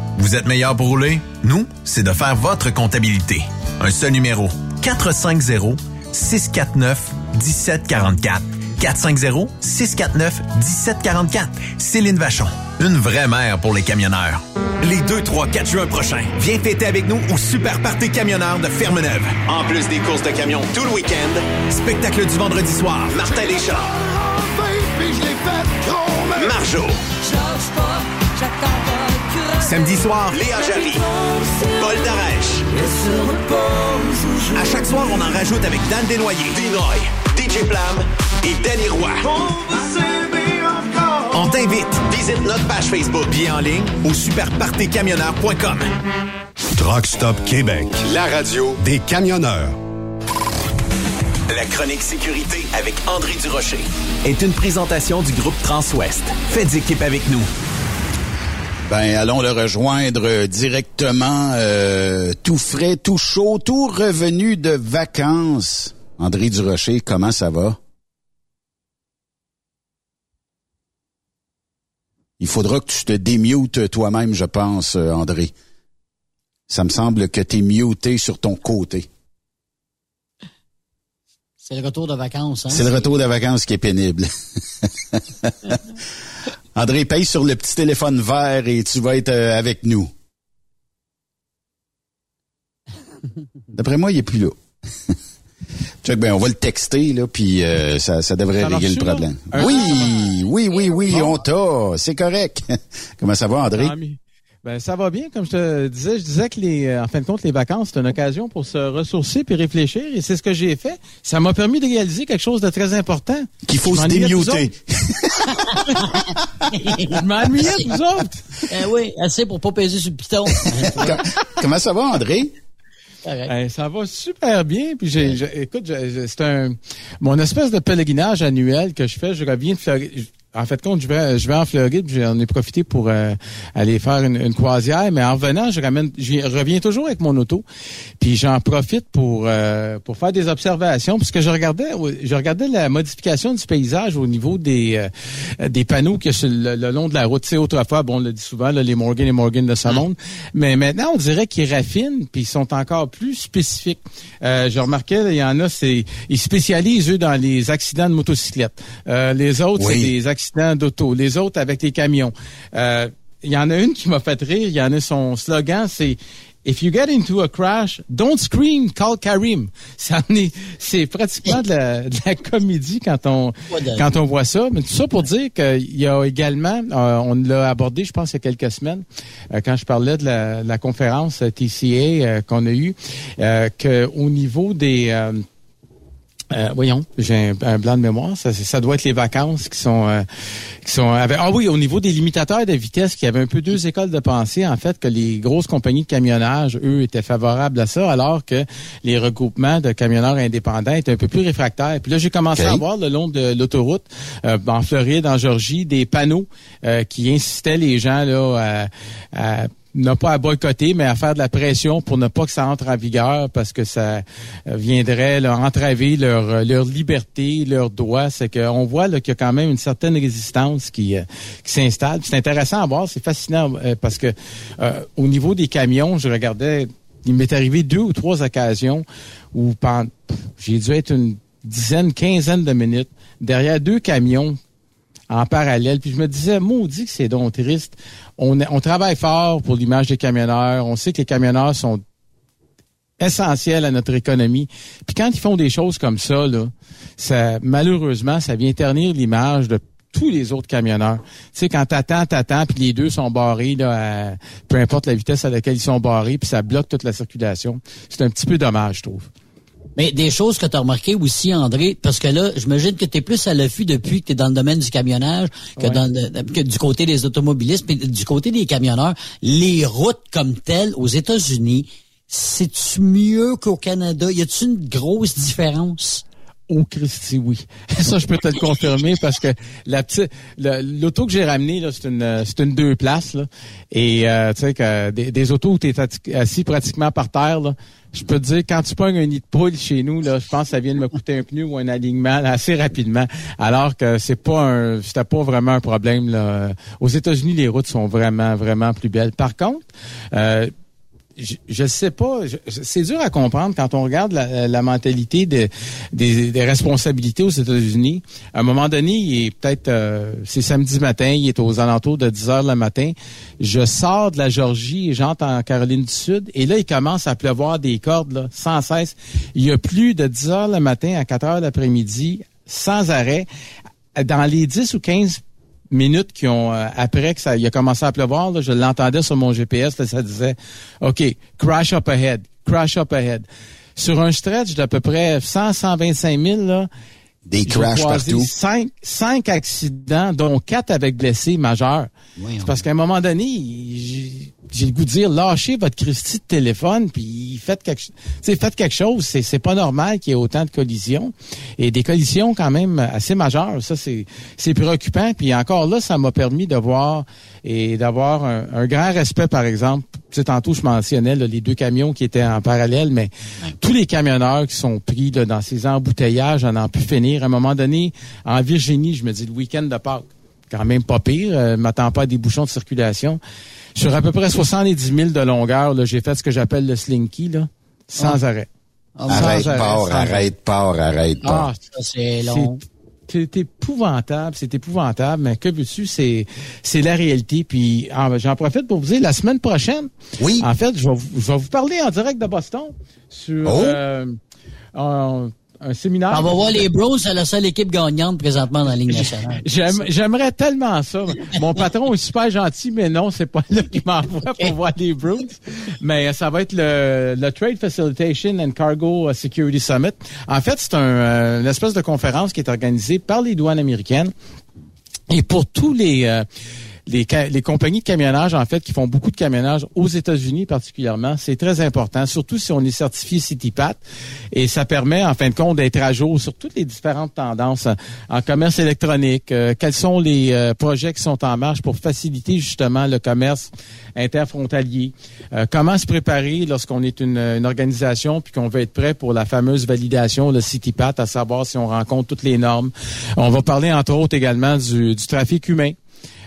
Vous êtes meilleur pour rouler? Nous, c'est de faire votre comptabilité. Un seul numéro. 450 649 1744. 450-649-1744. Céline Vachon. Une vraie mère pour les camionneurs. Les 2, 3, 4 juin prochains, viens fêter avec nous au Super Party Camionneur de Fermeneuve. En plus des courses de camions tout le week-end, spectacle du vendredi soir, Martin Deschamps. Marjo. Samedi soir, Léa Jarry. Paul Darèche. À chaque soir, on en rajoute avec Dan Desnoyers, Dinoy, DJ Plam et Danny Roy. On t'invite. Visite notre page Facebook, bien en ligne au superpartycamionneur.com. Truck Stop Québec, la radio des camionneurs. La chronique sécurité avec André Durocher est une présentation du groupe Transouest. Faites équipe avec nous. Ben, allons le rejoindre directement, euh, tout frais, tout chaud, tout revenu de vacances. André Durocher, comment ça va? Il faudra que tu te démutes toi-même, je pense, euh, André. Ça me semble que tu es muté sur ton côté. C'est le retour de vacances. Hein? C'est le retour de vacances qui est pénible. André, paye sur le petit téléphone vert et tu vas être euh, avec nous. D'après moi, il est plus là. Check, ben, on va le texter, là, puis euh, ça, ça devrait Ça régler le problème. Oui, oui, oui, oui, on t'a. C'est correct. Comment ça va, André? Ben, ça va bien. Comme je te disais, je disais que les, euh, en fin de compte, les vacances, c'est une occasion pour se ressourcer puis réfléchir. Et c'est ce que j'ai fait. Ça m'a permis de réaliser quelque chose de très important. Qu'il faut Je se démuter. Je m'ennuyais de vous autres. Eh oui, assez pour pas peser sur le piton. Comment ça va, André? Eh, ça va super bien. Puis j'ai, j'ai- écoute, j'ai- j'ai- c'est un mon espèce de pèlerinage annuel que je fais. Je reviens de Floride. En fait, compte, je vais, je vais en Floride. J'en ai profité pour euh, aller faire une, une croisière. Mais en revenant, je ramène, je reviens toujours avec mon auto. Puis j'en profite pour euh, pour faire des observations parce que je regardais, je regardais la modification du paysage au niveau des euh, des panneaux a sur le, le long de la route. Tu sais, autrefois, bon, on le dit souvent, là, les Morgan et Morgan de ce monde. Mais maintenant, on dirait qu'ils raffinent puis ils sont encore plus spécifiques. Euh, je remarquais, là, il y en a, c'est ils spécialisent eux dans les accidents de motocyclette. Euh, les autres, Oui. c'est des accidents d'auto. Les autres avec les camions. Euh, il y en a une qui m'a fait rire. Il y en a son slogan, c'est If you get into a crash, don't scream, call Karim. C'est pratiquement de la, comédie quand on quand on voit ça. Mais tout ça pour dire qu'il y a également, euh, on l'a abordé, je pense, il y a quelques semaines, euh, quand je parlais de la, conférence euh, TCA euh, qu'on a eue, euh, que au niveau des euh, Euh, voyons, j'ai un, un blanc de mémoire. Ça, ça doit être les vacances qui sont euh, qui sont avec- ah oui au niveau des limitateurs de vitesse, qui avait un peu deux écoles de pensée en fait que les grosses compagnies de camionnage eux étaient favorables à ça, alors que les regroupements de camionneurs indépendants étaient un peu plus réfractaires. Puis là j'ai commencé à voir le long de l'autoroute euh, en Floride, en Georgie, des panneaux euh, qui incitaient les gens là à, à non pas à boycotter, mais à faire de la pression pour ne pas que ça entre en vigueur parce que ça viendrait entraver leur, euh, leur liberté, leurs droits. C'est qu'on voit qu'il y a quand même une certaine résistance qui, euh, s'installe. C'est intéressant à voir, c'est fascinant euh, parce que au niveau des camions, je regardais, il m'est arrivé deux ou trois occasions où j'ai dû être une dizaine, quinzaine de minutes derrière deux camions en parallèle. Puis je me disais, maudit que c'est donc triste. On, travaille fort pour l'image des camionneurs. On sait que les camionneurs sont essentiels à notre économie. Puis quand ils font des choses comme ça, là, malheureusement, ça vient ternir l'image de tous les autres camionneurs. Tu sais, quand t'attends, t'attends, puis les deux sont barrés, à- peu importe la vitesse à laquelle ils sont barrés, puis ça bloque toute la circulation. C'est un petit peu dommage, je trouve. Mais des choses que tu as remarquées aussi, André, parce que là, j'imagine que tu es plus à l'affût depuis que tu es dans le domaine du camionnage que, Ouais. dans le- que du côté des automobilistes, mais du côté des camionneurs, les routes comme telles aux États-Unis, c'est-tu mieux qu'au Canada? Y a-tu une grosse différence? Oh Christy, oui. Ça, je peux te le confirmer parce que la petite, l'auto que j'ai ramenée c'est une, euh, c'est une deux places là, et euh, tu sais que des, des autos où tu es assis pratiquement par terre là, je peux te dire quand tu pognes un nid de poule chez nous là, je pense que ça vient de me coûter un pneu ou un alignement là, assez rapidement, alors que c'est pas un, c'était pas vraiment un problème là. Aux États-Unis, les routes sont vraiment vraiment plus belles. Par contre. Euh, je, je sais pas, c'est dur à comprendre quand on regarde la, la mentalité de- des, des responsabilités aux États-Unis. À un moment donné, il est peut-être, euh, c'est samedi matin, il est aux alentours de 10 heures le matin. Je sors de la Georgie et j'entre en Caroline du Sud et là, il commence à pleuvoir des cordes là, sans cesse. Il y a plus de 10 heures le matin à 4 heures l'après-midi, sans arrêt. Dans les 10 ou 15 minutes qui ont euh, après que ça il a commencé à pleuvoir, là, je l'entendais sur mon GPS, là, ça disait OK, crash up ahead, crash up ahead. Sur un stretch d'à peu près 100 125 000 là, Des crashs partout. Cinq, cinq accidents, dont quatre avec blessés majeurs. C'est parce qu'à un moment donné, j'ai- le goût de dire, lâchez votre Christie de téléphone, puis faites quelque, faites quelque chose. C'est, c'est pas normal qu'il y ait autant de collisions. Et des collisions quand même assez majeures. Ça, c'est, c'est préoccupant. Puis encore là, ça m'a permis de voir et d'avoir un, un grand respect, par exemple. Tu sais, tantôt, je mentionnais là, les deux camions qui étaient en parallèle, mais tous les camionneurs qui sont pris là, dans ces embouteillages à n'en plus finir. À un moment donné, en Virginie, je me dis le week-end de Pâques, quand même pas pire. Euh, m'attends pas à des bouchons de circulation. Sur à peu près 70 000 de longueur, là, j'ai fait ce que j'appelle le slinky, là, sans Ah. arrêt. Arrête, arrêt, part, sans arrêt. arrête, part, arrête, part. Ah, Ça, c'est long. C'est épouvantable, c'est épouvantable, mais que veux-tu, c'est c'est la réalité. Puis j'en profite pour vous dire, la semaine prochaine, oui. en fait, je vais, vous- je vais vous parler en direct de Boston sur Oh. euh, un séminaire. On va voir les Bros, c'est la seule équipe gagnante présentement dans la Ligue nationale. J'aime- J'aimerais tellement ça. Mon patron est super gentil, mais non, c'est pas là qu'il m'envoie pour voir les Bruins. Mais euh, ça va être le, le Trade Facilitation and Cargo euh, Security Summit. En fait, c'est un, euh, une espèce de conférence qui est organisée par les douanes américaines. Et pour tous les, euh, les, les compagnies de camionnage, en fait, qui font beaucoup de camionnage aux États-Unis particulièrement, c'est très important, surtout si on est certifié CityPat. Et ça permet, en fin de compte, d'être à jour sur toutes les différentes tendances en, en commerce électronique. euh, quels sont les euh, projets qui sont en marche pour faciliter justement le commerce interfrontalier. Euh, comment se préparer lorsqu'on est une, une organisation puis qu'on veut être prêt pour la fameuse validation, le CityPat, à savoir si on rencontre toutes les normes. On va parler entre autres également du, du trafic humain.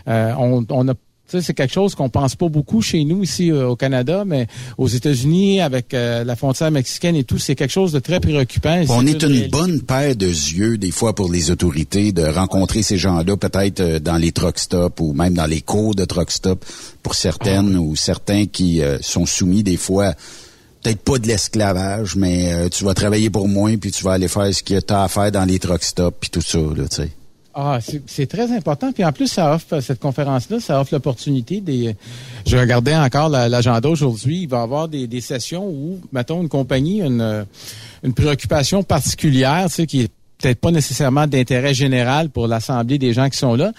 Euh, on, on a c'est quelque chose qu'on pense pas beaucoup chez nous ici euh, au Canada, mais aux États-Unis, avec euh, la frontière mexicaine et tout, c'est quelque chose de très préoccupant. On est une bonne paire de yeux, des fois, pour les autorités, de rencontrer ces gens-là, peut-être euh, dans les truck stops ou même dans les cours de truck stop, pour certaines ou certains qui euh, sont soumis, des fois, peut-être pas de l'esclavage, mais euh, tu vas travailler pour moi, puis tu vas aller faire ce que tu as à faire dans les truck stops, puis tout ça, là, tu sais. Ah, c'est très important. Puis en plus, ça offre cette conférence-là, ça offre l'opportunité des. Je regardais encore la- l'agenda aujourd'hui. Il va y avoir des, sessions où, mettons, une compagnie une, une préoccupation particulière, tu sais, qui est peut-être pas nécessairement d'intérêt général pour l'assemblée des gens qui sont là.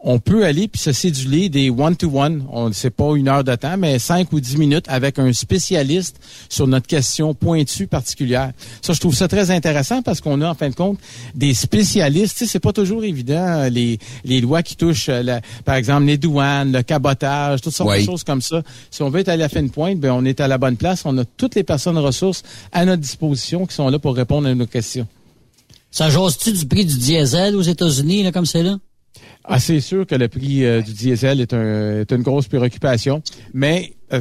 On peut aller puis se céduler des one-to-one. On ne sait pas une heure de temps, mais cinq ou dix minutes avec un spécialiste sur notre question pointue particulière. Ça, je trouve ça très intéressant parce qu'on a, en fin de compte, des spécialistes. Tu sais, c'est pas toujours évident, euh, les, les lois qui touchent, euh, la- par exemple, les douanes, le cabotage, toutes sortes Oui. de choses comme ça. Si on veut être à la fin de pointe, ben, on est à la bonne place. On a toutes les personnes ressources à notre disposition qui sont là pour répondre à nos questions. Ça jase-tu du prix du diesel aux États-Unis, là, comme c'est là? Ah, c'est sûr que le prix euh, du diesel est, un- est une grosse préoccupation, mais euh,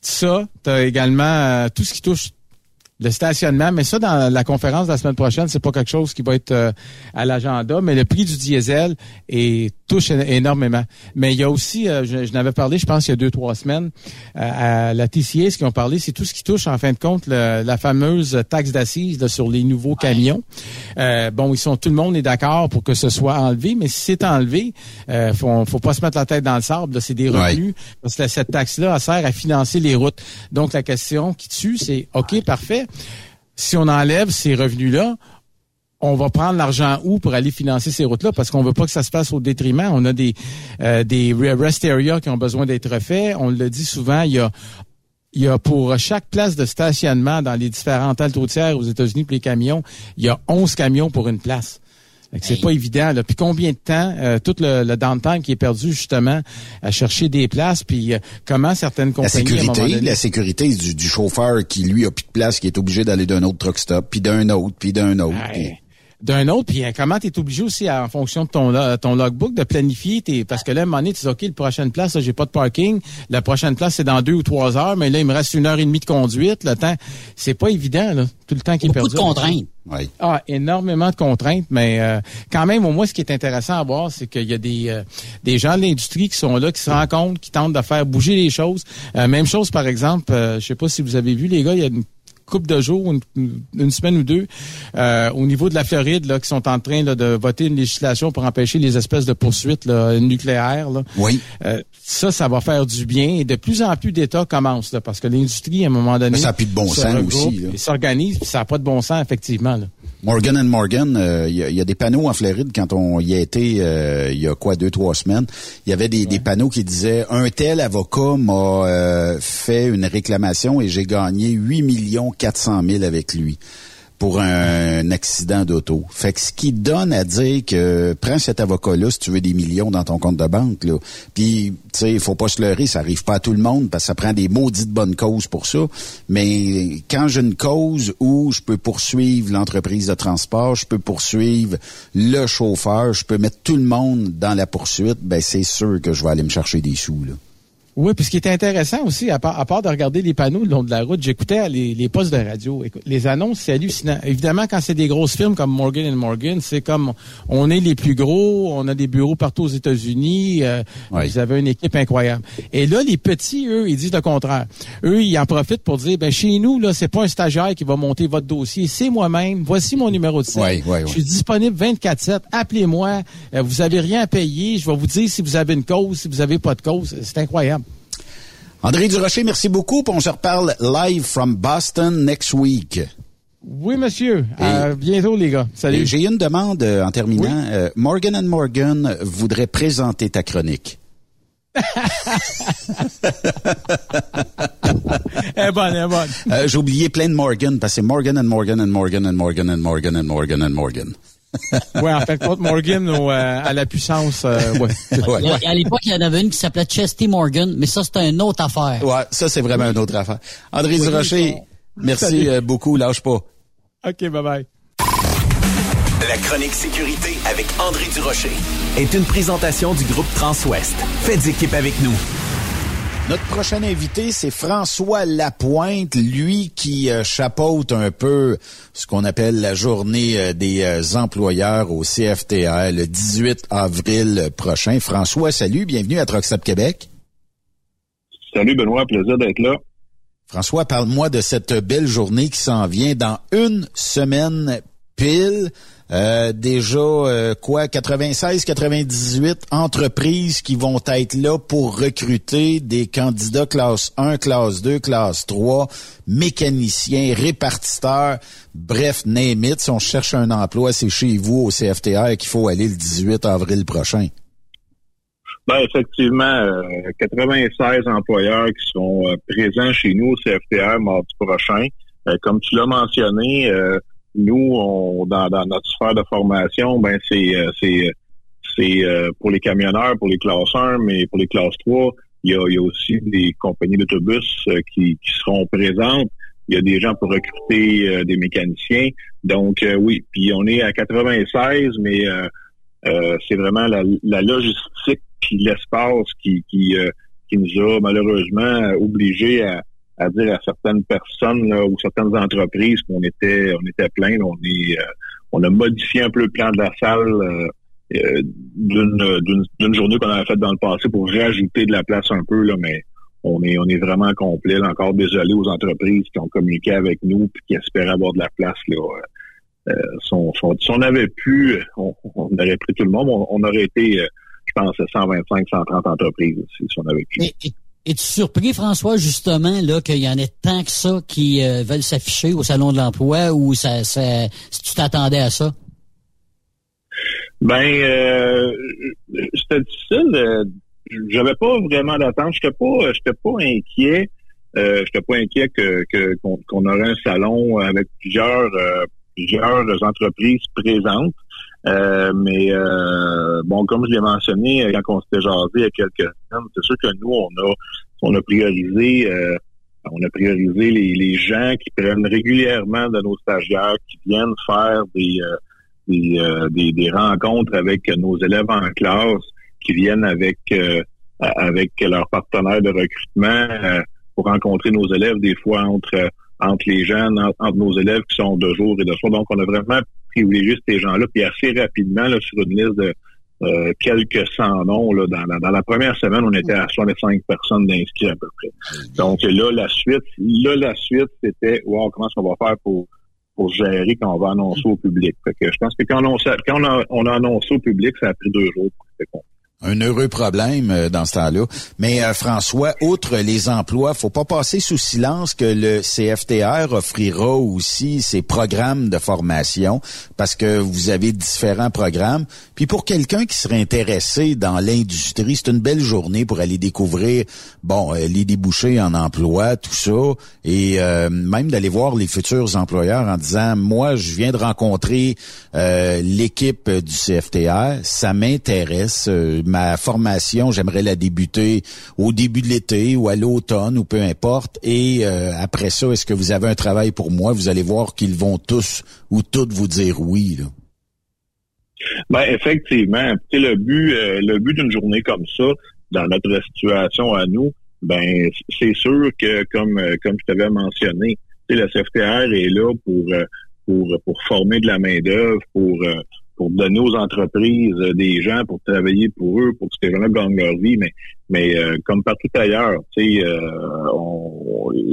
ça, tu as également euh, tout ce qui touche le stationnement, mais ça, dans la conférence de la semaine prochaine, c'est pas quelque chose qui va être euh, à l'agenda, mais le prix du diesel est, touche énormément. Mais il y a aussi, euh, je, je n'avais parlé, je pense, il y a deux, trois semaines, euh, à la TCA, ce qu'ils ont parlé, c'est tout ce qui touche, en fin de compte, le- la fameuse taxe d'assises sur les nouveaux camions. Euh, bon, ils sont, tout le monde est d'accord pour que ce soit enlevé, mais si c'est enlevé, euh, faut, faut pas se mettre la tête dans le sable. C'est des revenus. Parce que cette taxe-là elle sert à financer les routes. Donc, la question qui tue, c'est, OK, parfait. Si on enlève ces revenus-là, on va prendre l'argent où pour aller financer ces routes-là? Parce qu'on veut pas que ça se passe au détriment. On a des euh, des rest areas qui ont besoin d'être refaits. On le dit souvent, il y a pour chaque place de stationnement dans les différentes routières aux États-Unis pour les camions, il y a 11 camions pour une place. C'est pas évident. Là. Puis combien de temps, euh, tout le, le downtime qui est perdu justement à chercher des places, puis euh, comment certaines La compagnies à un moment sécurité, donné- la sécurité du, du chauffeur qui, lui, a plus de place, qui est obligé d'aller d'un autre truck stop, puis d'un autre, puis d'un autre. puis- d'un autre, puis euh, comment tu es obligé aussi, à- en fonction de ton, lo- ton logbook, de planifier, tes, parce que là, à un moment donné, tu dis, OK, la prochaine place, là, j'ai pas de parking, la prochaine place, c'est dans deux ou trois heures, mais là, il me reste une heure et demie de conduite, le temps, c'est pas évident, là, tout le temps qui est Beaucoup perdu. de contraintes. Oui. Ah, énormément de contraintes, mais euh, quand même, au moins, ce qui est intéressant à voir, c'est qu'il y a des, euh, des gens de l'industrie qui sont là, qui se compte, qui tentent de faire bouger les choses. Euh, même chose, par exemple, euh, je sais pas si vous avez vu, les gars, il y a une couple de jours, une, une semaine ou deux, euh, au niveau de la Floride, là, qui sont en train là, de voter une législation pour empêcher les espèces de poursuites là, nucléaires. Là. Oui. Euh, ça, ça va faire du bien. Et de plus en plus d'États commencent, là, parce que l'industrie, à un moment donné, Mais ça a plus de bon se sens regroupe aussi, là. et s'organise, puis ça n'a pas de bon sens, effectivement. Là. Morgan and Morgan, euh, il y, a- il y a des panneaux en Floride quand on y a été euh, il y a quoi deux trois semaines. Il y avait des, des panneaux qui disaient un tel avocat m'a euh, fait une réclamation et j'ai gagné 8 millions 400 000 avec lui pour un, accident d'auto. Fait que ce qui donne à dire que prends cet avocat-là si tu veux des millions dans ton compte de banque. Là. Puis, tu sais, il faut pas se leurrer, ça arrive pas à tout le monde parce que ça prend des maudites bonnes causes pour ça. Mais quand j'ai une cause où je peux poursuivre l'entreprise de transport, je peux poursuivre le chauffeur, je peux mettre tout le monde dans la poursuite, ben c'est sûr que je vais aller me chercher des sous. Là. Oui, puis ce qui était intéressant aussi, à part, à part de regarder les panneaux le long de la route, j'écoutais les, les postes de radio. Écoute, les annonces, c'est hallucinant. Évidemment, quand c'est des grosses firmes comme Morgan Morgan, c'est comme on est les plus gros, on a des bureaux partout aux États-Unis, euh, vous avez une équipe incroyable. Et là, les petits, eux, ils disent le contraire. Eux, ils en profitent pour dire, ben chez nous, là, c'est pas un stagiaire qui va monter votre dossier, c'est moi-même. Voici mon numéro de site. Ouais, ouais. Je suis disponible 24/7. Appelez-moi. Euh, vous avez rien à payer. Je vais vous dire si vous avez une cause, si vous avez pas de cause. C'est incroyable. André Durocher, merci beaucoup. On se reparle live from Boston next week. Oui, monsieur. À bientôt, les gars. Salut. J'ai une demande euh, en terminant. Euh, Morgan and Morgan voudrait présenter ta chronique. Elle est bonne, elle est bonne. Euh, J'ai oublié plein de Morgan parce que c'est Morgan and Morgan and Morgan and Morgan and Morgan and Morgan and Morgan. ouais, en fait, compte Morgan au, euh, à la puissance. euh, ouais. Il y a- À l'époque, il y en avait une qui s'appelait Chesty Morgan, mais ça, c'était une autre affaire. Ouais, ça c'est vraiment une autre affaire. André Oui, Durocher, merci Salut. euh, beaucoup, lâche pas. OK, bye-bye. La chronique sécurité avec André Durocher est une présentation du groupe Transouest. Faites équipe avec nous. Notre prochain invité, c'est François Lapointe, lui qui euh, chapeaute un peu ce qu'on appelle la journée euh, des euh, employeurs au CFTR le 18 avril prochain. François, salut, bienvenue à Truckstop Québec. Salut Benoît, plaisir d'être là. François, parle-moi de cette belle journée qui s'en vient dans une semaine pile. Euh, déjà, euh, quoi, 96, 98 entreprises qui vont être là pour recruter des candidats classe 1, classe 2, classe 3, mécaniciens, répartiteurs, bref, name. Si on cherche un emploi, c'est chez vous au CFTR qu'il faut aller le 18 avril prochain. Ben, effectivement, euh, 96 employeurs qui sont euh, présents chez nous au CFTR mardi prochain. Euh, comme tu l'as mentionné, euh, nous, on, dans, notre sphère de formation, ben c'est euh, c'est c'est euh, pour les camionneurs, pour les classes 1, mais pour les classes 3, il y a, aussi des compagnies d'autobus euh, qui, qui seront présentes. Il y a des gens pour recruter euh, des mécaniciens. Donc euh, oui, puis on est à 96, mais euh, euh, c'est vraiment la, logistique puis l'espace qui qui, euh, qui nous a malheureusement obligés à, à dire à certaines personnes là, ou certaines entreprises qu'on était on était plein. On est euh, on a modifié un peu le plan de la salle euh, euh, d'une journée qu'on avait faite dans le passé pour rajouter de la place un peu là, mais on est on est vraiment complet. là. encore désolé aux entreprises qui ont communiqué avec nous puis qui espéraient avoir de la place là. Euh, son- si on avait pu, on, on aurait pris tout le monde. On, on aurait été, euh, je pense, 125, 130 entreprises si, si on avait pu. Es-tu surpris, François, justement, là, qu'il y en ait tant que ça qui euh, veulent s'afficher au Salon de l'Emploi ou ça, si tu t'attendais à ça? Ben, euh, c'était difficile. euh, J'avais pas vraiment d'attente. J'étais pas, pas inquiet. Euh, j'étais pas inquiet que qu'on aurait un salon avec plusieurs plusieurs entreprises présentes. Euh, mais euh, bon, comme je l'ai mentionné quand on s'était jasé il y a quelques semaines, c'est sûr que nous, on a on a priorisé euh, on a priorisé les, gens qui prennent régulièrement de nos stagiaires, qui viennent faire des euh, des, euh, des, des rencontres avec nos élèves en classe qui viennent avec euh, avec leurs partenaires de recrutement euh, pour rencontrer nos élèves des fois entre euh, entre les jeunes, entre, nos élèves qui sont de jour et de soir. Donc, on a vraiment privilégié ces gens-là, puis assez rapidement, là, sur une liste de euh, quelques cent noms, là, dans, la- dans la première semaine, on était à 65 personnes d'inscrits à peu près. Donc là, la suite, là, la suite, c'était wow, comment est-ce qu'on va faire pour pour gérer quand on va annoncer au public? Fait que je pense que quand on, a- quand on a, on a annoncé au public, ça a pris deux jours pour. Un heureux problème euh, dans ce temps-là. Mais euh, François, outre les emplois, faut pas passer sous silence que le CFTR offrira aussi ses programmes de formation parce que vous avez différents programmes. Puis pour quelqu'un qui serait intéressé dans l'industrie, c'est une belle journée pour aller découvrir bon euh, les débouchés en emploi, tout ça, et euh, même d'aller voir les futurs employeurs en disant moi je viens de rencontrer l'équipe du CFTR, ça m'intéresse. Ma formation, j'aimerais la débuter au début de l'été ou à l'automne ou peu importe. Et euh, après ça, est-ce que vous avez un travail pour moi? Vous allez voir qu'ils vont tous ou toutes vous dire oui. Là. Ben effectivement, sais, le but, euh, le but d'une journée comme ça, dans notre situation à nous, ben c'est sûr que comme euh, je t'avais mentionné, le CFTR est là pour pour former de la main d'œuvre, pour pour donner aux entreprises euh, des gens pour travailler pour eux, pour que ces gens-là gagnent leur vie, mais mais euh, comme partout ailleurs, tu sais, euh,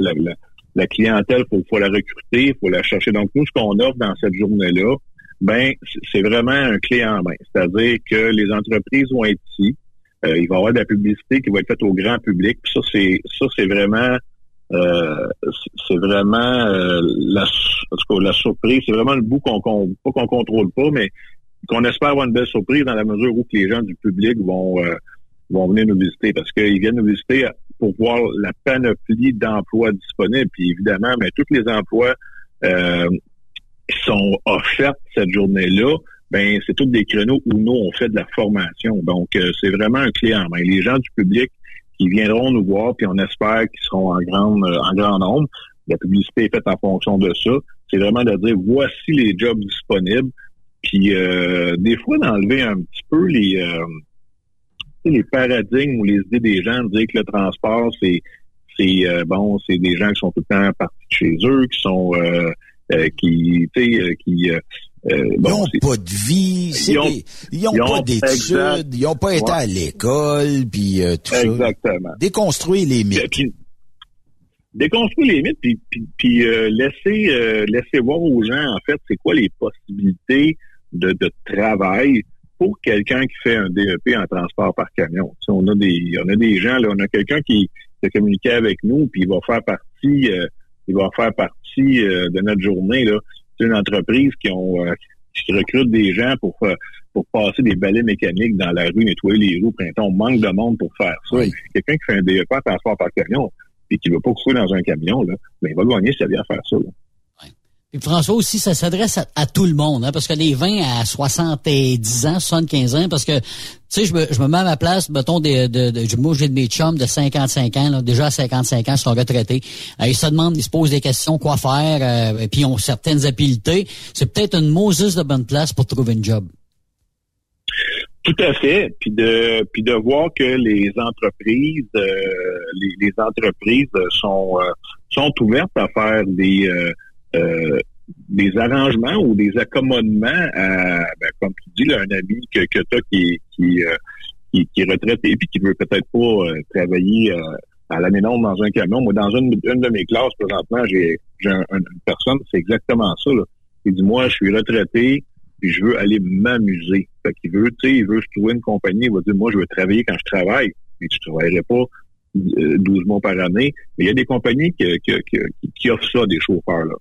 la, la, la clientèle, faut, faut la recruter, faut la chercher. Donc nous, ce qu'on offre dans cette journée-là, ben c'est vraiment un clé en main. C'est-à-dire que les entreprises vont être ici. Euh, il va y avoir de la publicité qui va être faite au grand public. Puis ça, c'est ça, c'est vraiment euh, c'est- vraiment euh, la, en tout cas, la surprise. C'est vraiment le bout qu'on qu'on pas qu'on contrôle pas, mais qu'on espère avoir une belle surprise dans la mesure où que les gens du public vont euh, vont venir nous visiter parce qu'ils viennent nous visiter pour voir la panoplie d'emplois disponibles. Puis évidemment, mais tous les emplois euh, qui sont offerts cette journée-là, ben c'est tous des créneaux où nous on fait de la formation. Donc euh, c'est vraiment un clé en main. Les gens du public qui viendront nous voir, puis on espère qu'ils seront en grande en grand nombre. La publicité est faite en fonction de ça. C'est vraiment de dire voici les jobs disponibles. Puis euh, des fois d'enlever un petit peu les euh, les paradigmes ou les idées des gens de dire que le transport c'est c'est euh, bon, c'est des gens qui sont tout le temps partis de chez eux, qui sont euh, euh, qui tu sais qui euh, Ils n'ont pas de vie, Ils ont- des- n'ont ils pas ont- d'études, ils n'ont pas été Ouais. à l'école, puis euh, tout Exactement. ça. Déconstruire les mythes. Puis, déconstruire les mythes, puis, puis, puis, euh, laisser, laisser voir aux gens, en fait, c'est quoi les possibilités de, de travail pour quelqu'un qui fait un DEP en transport par camion. Tu sais, on a des on a des gens là, on a quelqu'un qui, qui a communiqué avec nous puis il va faire partie euh, il va faire partie euh, de notre journée là. C'est une entreprise qui ont euh, qui recrute des gens pour faire- pour passer des balais mécaniques dans la rue, nettoyer les roues, printemps. On manque de monde pour faire ça. Quelqu'un qui fait un DEP en transport par camion et qui ne veut pas courir dans un camion, là, ben, il va gagner sa vie à faire ça. là. François aussi, ça s'adresse à, tout le monde, hein, parce que les 20 à 70 ans, 75 ans, parce que, tu sais, je me, mets à ma place, mettons, des, de, de- j'ai de mes chums de 55 ans, déjà à 55 ans, ils sont retraités. Euh, ils se demandent, ils se posent des questions, quoi faire, euh, et puis ils ont certaines habiletés. C'est peut-être une Moses de bonne place pour trouver une job. Tout à fait. Puis de voir que les entreprises euh, les, entreprises sont sont ouvertes à faire des euh, des arrangements ou des accommodements à ben, comme tu dis là, un ami que, tu as qui qui, euh, qui qui est retraité puis qui veut peut-être pas euh, travailler euh, à l'année longue dans un camion. Moi, dans une, une de mes classes présentement, j'ai j'ai un- un- une personne, c'est exactement ça. Là. Il dit moi, je suis retraité, puis je veux aller m'amuser. Fait qu'il veut, tu sais, il veut se trouver une compagnie, il va dire, moi, je veux travailler quand je travaille. Et tu travaillerais pas euh, 12 mois par année. Mais il y a des compagnies qui, qui, qui, offrent ça des chauffeurs, là.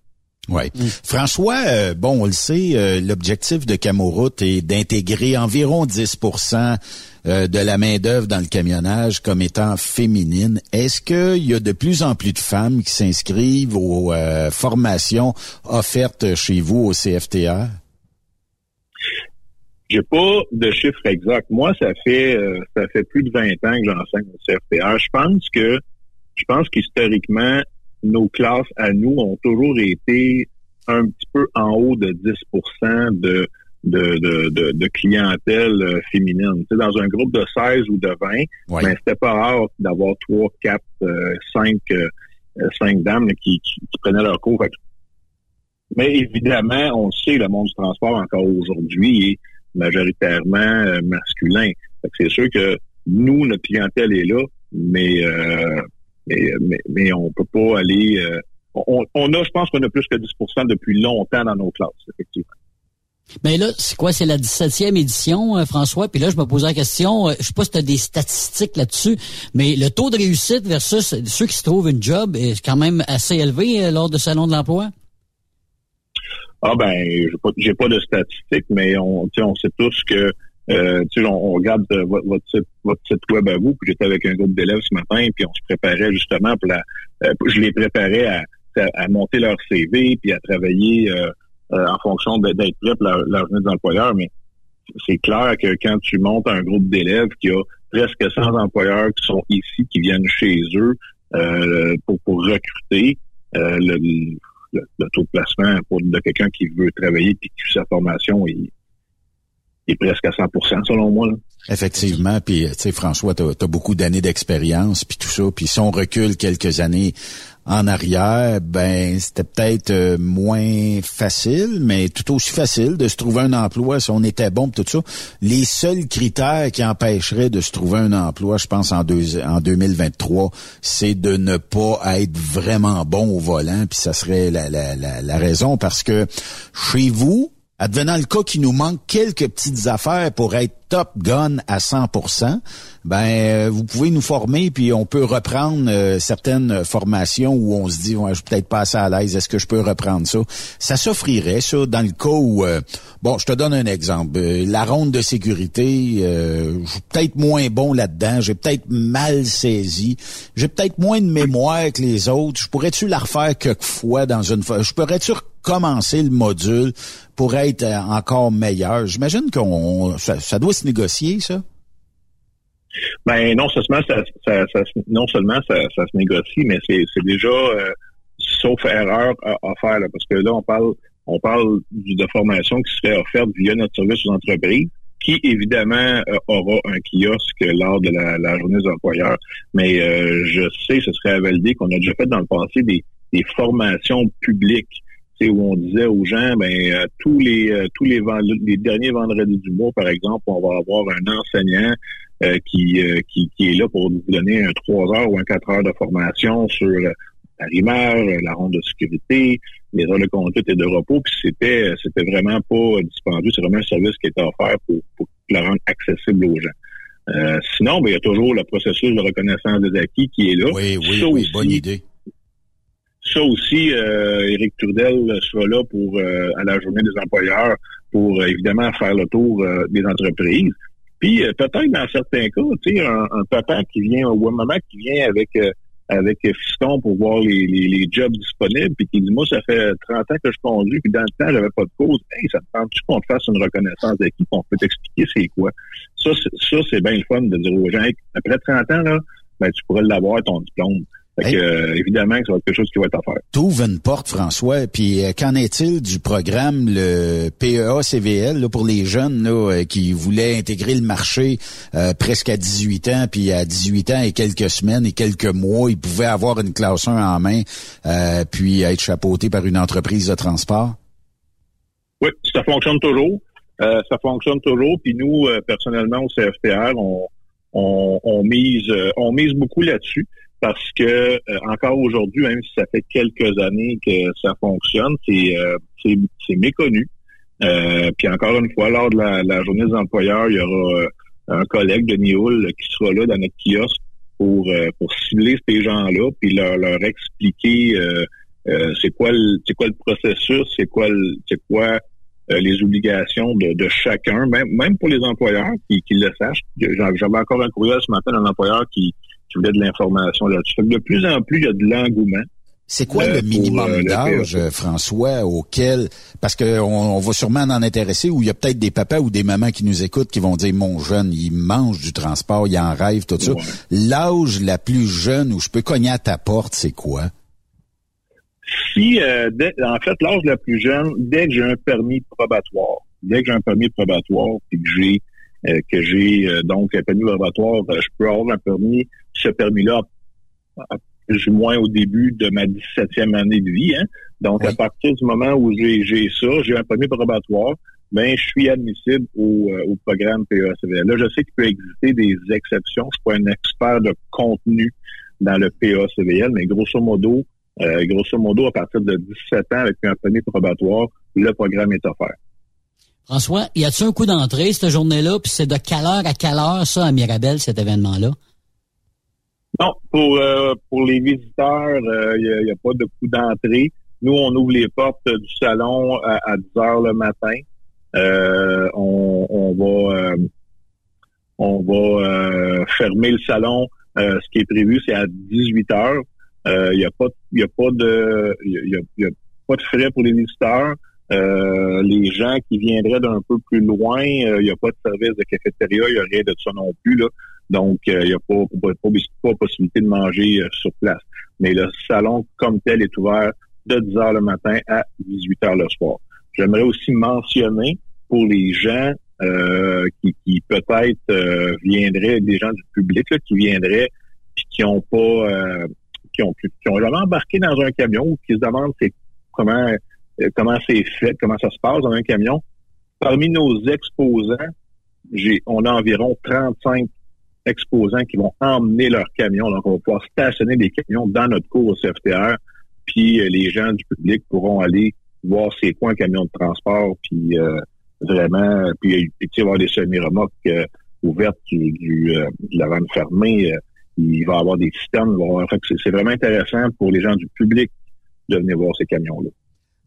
Oui. François, euh, bon, on le sait, euh, l'objectif de Camoroute est d'intégrer environ 10% euh, de la main-d'œuvre dans le camionnage comme étant féminine. Est-ce qu'il y a de plus en plus de femmes qui s'inscrivent aux euh, formations offertes chez vous au CFTR? J'ai pas de chiffre exact. Moi, ça fait ça fait plus de 20 ans que j'enseigne au CFTR. Je pense que je pense qu'historiquement, nos classes à nous ont toujours été un petit peu en haut de 10 de de, de, de, de clientèle euh, féminine. Tu sais, dans un groupe de 16 ou de 20, ben, c'était pas rare d'avoir 3, 4, 5, 5 dames là, qui, qui, qui prenaient leur cours. Mais évidemment, on le sait, le monde du transport encore aujourd'hui est majoritairement euh, masculin. C'est sûr que nous, notre clientèle est là, mais euh, mais, mais, mais on peut pas aller. euh, on, on a, je pense qu'on a plus que 10% depuis longtemps dans nos classes, effectivement. Mais là, c'est quoi? C'est la 17e édition, euh, François? Puis là, je me posais la question, euh, je sais pas si tu as des statistiques là-dessus, mais le taux de réussite versus ceux qui se trouvent une job est quand même assez élevé euh, lors du Salon de l'emploi? Ah ben, j'ai pas, j'ai pas de statistiques, mais on, tu sais, on sait tous que euh, tu sais, on, on regarde euh, votre, votre site, votre site web à vous. Puis j'étais avec un groupe d'élèves ce matin, puis on se préparait justement pour la. euh, je les préparais à, à, monter leur CV, puis à travailler euh, euh, en fonction d'être prêt pour leur, leur d'employeur. Mais c'est clair que quand tu montes un groupe d'élèves qui a presque 100 employeurs qui sont ici, qui viennent chez eux pour, pour recruter, le, le, le taux de placement pour, de quelqu'un qui veut travailler puis qui sa formation est, est presque à 100% selon moi. Effectivement, puis François, tu as, beaucoup d'années d'expérience puis tout ça, puis si on recule quelques années en arrière, ben c'était peut-être euh, moins facile, mais tout aussi facile de se trouver un emploi si on était bon pis tout ça. Les seuls critères qui empêcheraient de se trouver un emploi, je pense en, deux, en 2023, c'est de ne pas être vraiment bon au volant, puis ça serait la, la raison parce que chez vous, Advenant le cas qu'il nous manque quelques petites affaires pour être top gun à 100%, ben euh, vous pouvez nous former puis on peut reprendre euh, certaines formations où on se dit ouais, je suis peut-être pas assez à l'aise, est-ce que je peux reprendre ça? Ça s'offrirait ça dans le cas où euh, bon, je te donne un exemple, la ronde de sécurité, je suis peut-être moins bon là-dedans, j'ai peut-être mal saisi, j'ai peut-être moins de mémoire que les autres, je pourrais-tu la refaire quelquefois dans une fois, je pourrais-tu commencer le module pour être euh, encore meilleur. J'imagine qu'on ça, ça doit se négocier, ça. Ben non seulement ça, ça, non seulement ça, se négocie, mais c'est déjà euh, sauf erreur à, à faire là, parce que là on parle on parle de formation qui serait offerte via notre service aux entreprises, qui évidemment euh, aura un kiosque lors de la, la journée des employeurs. Mais euh, je sais, ce serait à valider qu'on a déjà fait dans le passé des, des formations publiques. Où on disait aux gens, ben euh, tous les euh, tous les, derniers vendredis du mois, par exemple, on va avoir un enseignant euh, qui, qui qui est là pour nous donner un trois heures ou un quatre heures de formation sur euh, arrimage, la ronde de sécurité, les heures de conduite et de repos, puis c'était c'était vraiment pas dispendieux, c'est vraiment un service qui était offert pour, pour le rendre accessible aux gens. Sinon, ben, il y a toujours le processus de reconnaissance des acquis qui est là. Oui, oui, Ça oui, aussi, bonne idée. Ça aussi, euh, Éric Trudel sera là pour euh, à la journée des employeurs pour euh, évidemment faire le tour euh, des entreprises. Puis euh, peut-être dans certains cas, tu sais, un, un papa qui vient ou une maman qui vient avec avec fiston pour voir les, les, les jobs disponibles, puis qui dit moi ça fait 30 ans que je conduis, puis dans le temps j'avais pas de cause. Hey, ça te tente-tu qu'on te fasse une reconnaissance d'acquis, qu'on peut t'expliquer c'est quoi? Ça, ça c'est bien le fun de dire aux gens, après 30 ans là, ben tu pourrais l'avoir ton diplôme. Fait que, euh, évidemment que ça va être quelque chose qui va être offert. T'ouvres une porte, François. Puis euh, qu'en est-il du programme, le PEA-CVL, là, pour les jeunes là, euh, qui voulaient intégrer le marché euh, presque à 18 ans, puis à 18 ans et quelques semaines et quelques mois, ils pouvaient avoir une classe 1 en main, euh, puis être chapeautés par une entreprise de transport? Oui, ça fonctionne toujours. Euh, ça fonctionne toujours. Puis nous, euh, personnellement, au CFTR, on, on, on mise, euh, on mise beaucoup là-dessus parce que euh, encore aujourd'hui, même si ça fait quelques années que ça fonctionne, c'est euh, c'est méconnu. Euh, puis encore une fois, lors de la, la journée des employeurs, il y aura euh, un collègue de Nioul qui sera là dans notre kiosque pour euh, pour cibler ces gens-là, puis leur leur expliquer euh, c'est quoi c'est quoi le processus, c'est quoi c'est quoi les obligations de, de chacun, même, même pour les employeurs qui, qui le sachent. J'avais encore un courriel ce matin d'un employeur qui, qui voulait de l'information là-dessus. Fait que De plus en plus, il y a de l'engouement. C'est quoi Euh, le minimum euh, le d'âge, euh, François, auquel parce que on, on va sûrement en intéresser où il y a peut-être des papas ou des mamans qui nous écoutent qui vont dire mon jeune, il mange du transport, il en rêve, tout ça. L'âge la plus jeune où je peux cogner à ta porte, c'est quoi? Si, euh, dès- en fait, l'âge la plus jeune, dès que j'ai un permis probatoire, dès que j'ai un permis probatoire, puis que j'ai que j'ai euh, donc un permis probatoire, euh, je peux avoir un permis, ce permis-là, plus ou moins au début de ma 17e année de vie. Hein. Donc, à partir du moment où j'ai j'ai ça, j'ai un permis probatoire, ben, je suis admissible au, euh, au programme PEACVL. Là, je sais qu'il peut exister des exceptions. Je suis pas un expert de contenu dans le PEACVL, mais grosso modo, euh, grosso modo, à partir de 17 ans, avec un permis probatoire, le programme est offert. François, y a-tu un coup d'entrée cette journée-là? Puis c'est de quelle heure à quelle heure, ça, à Mirabel, cet événement-là? Non, pour euh, pour les visiteurs, il n'y a, pas de coût d'entrée. Nous, on ouvre les portes du salon à, à 10 heures le matin. Euh, on, on va euh, on va euh, fermer le salon. Euh, ce qui est prévu, c'est à 18 heures. Il n'y a pas il y a pas de y a, y a pas de frais pour les visiteurs. Euh, les gens qui viendraient d'un peu plus loin, il n'y a pas de service de cafétéria, il n'y a rien de ça non plus. Là. Donc, il n'y a pas, pas, pas, pas possibilité de manger euh, sur place. Mais le salon comme tel est ouvert de 10 heures le matin à 18 heures le soir. J'aimerais aussi mentionner pour les gens euh, qui, qui peut-être euh, viendraient, des gens du public là, qui viendraient puis qui ont pas euh, qui ont qui ont embarqué dans un camion ou qui se demandent c'est comment euh, comment c'est fait, comment ça se passe dans un camion. Parmi nos exposants, on a environ 35 exposants qui vont emmener leur camion. Donc, on va pouvoir stationner des camions dans notre cours au CFTR, puis euh, les gens du public pourront aller voir c'est quoi un camion de transport, puis euh, vraiment, puis, puis tu sais, avoir des semi-remorques euh, ouvertes du, du, euh, de la vanne fermée. euh, il va y avoir des systèmes. avoir- c'est vraiment intéressant pour les gens du public de venir voir ces camions-là.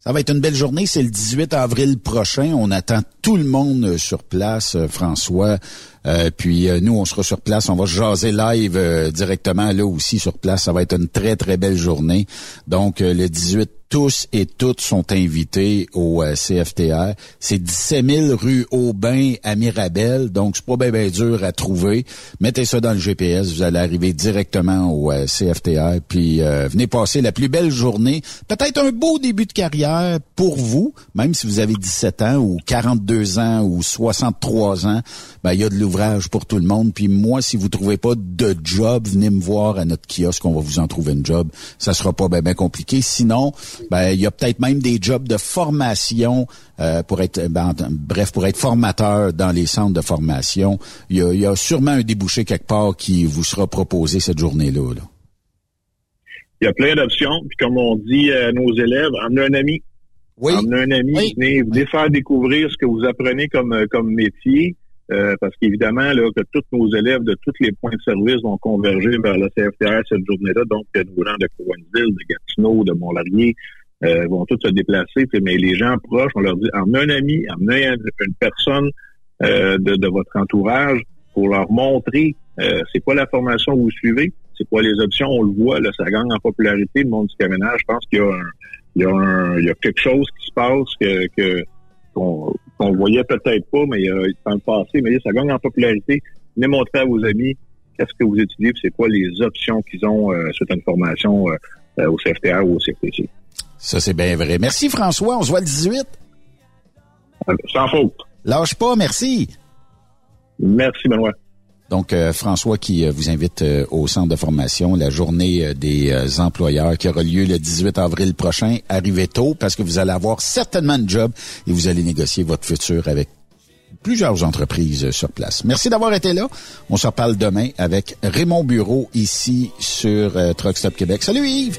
Ça va être une belle journée. C'est le 18 avril prochain. On attend tout le monde euh, sur place, euh, François. Euh, puis nous, on sera sur place. On va jaser live directement là aussi sur place. Ça va être une très, très belle journée. Donc, le 18, tous et toutes sont invités au euh, CFTR. C'est 17 000 rue Aubin à Mirabel. Donc, c'est pas bien bien dur à trouver. Mettez ça dans le GPS. Vous allez arriver directement au euh, CFTR. Puis, euh, venez passer la plus belle journée. Peut-être un beau début de carrière pour vous, même si vous avez 17 ans ou 42 ans ou 63 ans. Ben, il y a de l'ouvrage pour tout le monde. Puis moi, si vous trouvez pas de job, venez me voir à notre kiosque. On va vous en trouver une job. Ça sera pas bien compliqué. Sinon, ben, il y a peut-être même des jobs de formation euh, pour être, ben, en- bref, pour être formateur dans les centres de formation. Il y a, il y a sûrement un débouché quelque part qui vous sera proposé cette journée-là. là. il y a plein d'options. Puis comme on dit à nos élèves, emmenez un ami. Oui. Emmenez un ami, venez, venez faire découvrir ce que vous apprenez comme, euh, comme métier. Euh, parce qu'évidemment, là, que tous nos élèves de tous les points de service vont converger vers le CFTR cette journée-là. Donc, nos gens de Cowansville, de Gatineau, de Mont-Laurier euh, vont tous se déplacer. Mais les gens proches, on leur dit, emmenez un ami, emmenez un- une personne euh, de, de votre entourage pour leur montrer euh, c'est quoi la formation que vous suivez, c'est quoi les options. On le voit, là, ça gagne en popularité, le monde du camionnage. Je pense qu'il y a un, il y a un, il y a quelque chose qui se passe que, que qu'on qu'on voyait peut-être pas, mais euh, dans le passé, mais ça gagne en popularité. Venez montrer à vos amis qu'est-ce que vous étudiez, puis c'est quoi les options qu'ils ont euh, à une formation euh, euh, au CFTA ou au CFTC. Ça, c'est bien vrai. Merci, François. On se voit le 18. Euh, Sans faute. Lâche pas, merci. Merci, Benoît. Donc, euh, François qui euh, vous invite euh, au centre de formation, la journée des employeurs qui aura lieu le 18 avril prochain. Arrivez tôt parce que vous allez avoir certainement un job et vous allez négocier votre futur avec plusieurs entreprises sur place. Merci d'avoir été là. On se reparle demain avec Raymond Bureau ici sur Truck Stop Québec. Salut Yves!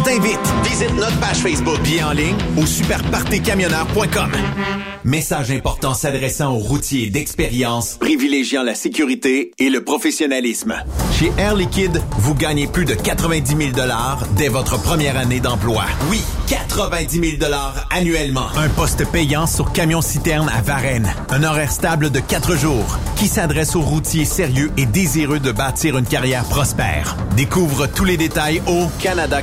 On t'invite. Visite notre page Facebook. Bien en ligne au superpartycamionneur.com. Message important s'adressant aux routiers d'expérience, privilégiant la sécurité et le professionnalisme. Chez Air Liquide, vous gagnez plus de 90 000 dès votre première année d'emploi. Oui, 90 000 annuellement. Un poste payant sur camion-citerne à Varennes. Un horaire stable de 4 jours qui s'adresse aux routiers sérieux et désireux de bâtir une carrière prospère. Découvre tous les détails au Canada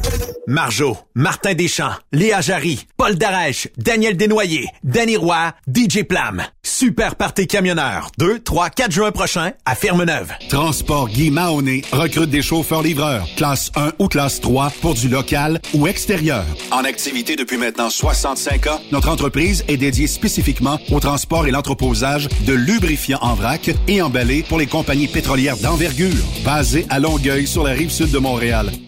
Marjo, Martin Deschamps, Léa Jarry, Paul Darèche, Daniel Desnoyers, Danny Roy, DJ Plam. Super Party Camionneur. 2, 3, 4 juin prochain à Ferme-Neuve. Transport Guy Mahoney recrute des chauffeurs-livreurs, classe 1 ou classe 3 pour du local ou extérieur. En activité depuis maintenant 65 ans, notre entreprise est dédiée spécifiquement au transport et l'entreposage de lubrifiants en vrac et emballés pour les compagnies pétrolières d'envergure. Basée à Longueuil sur la rive sud de Montréal,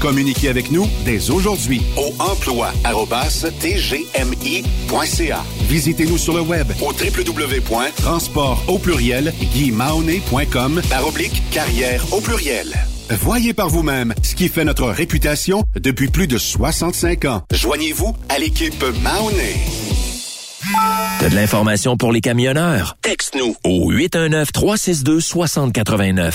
Communiquez avec nous dès aujourd'hui au emploi.tgmi.ca. Visitez-nous sur le web au www.transport au pluriel par oblique carrière au pluriel. Voyez par vous-même ce qui fait notre réputation depuis plus de 65 ans. Joignez-vous à l'équipe Mahoney. T'as de l'information pour les camionneurs? Texte-nous au 819-362-6089.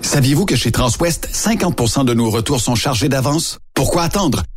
Saviez-vous que chez Transwest, 50% de nos retours sont chargés d'avance? Pourquoi attendre?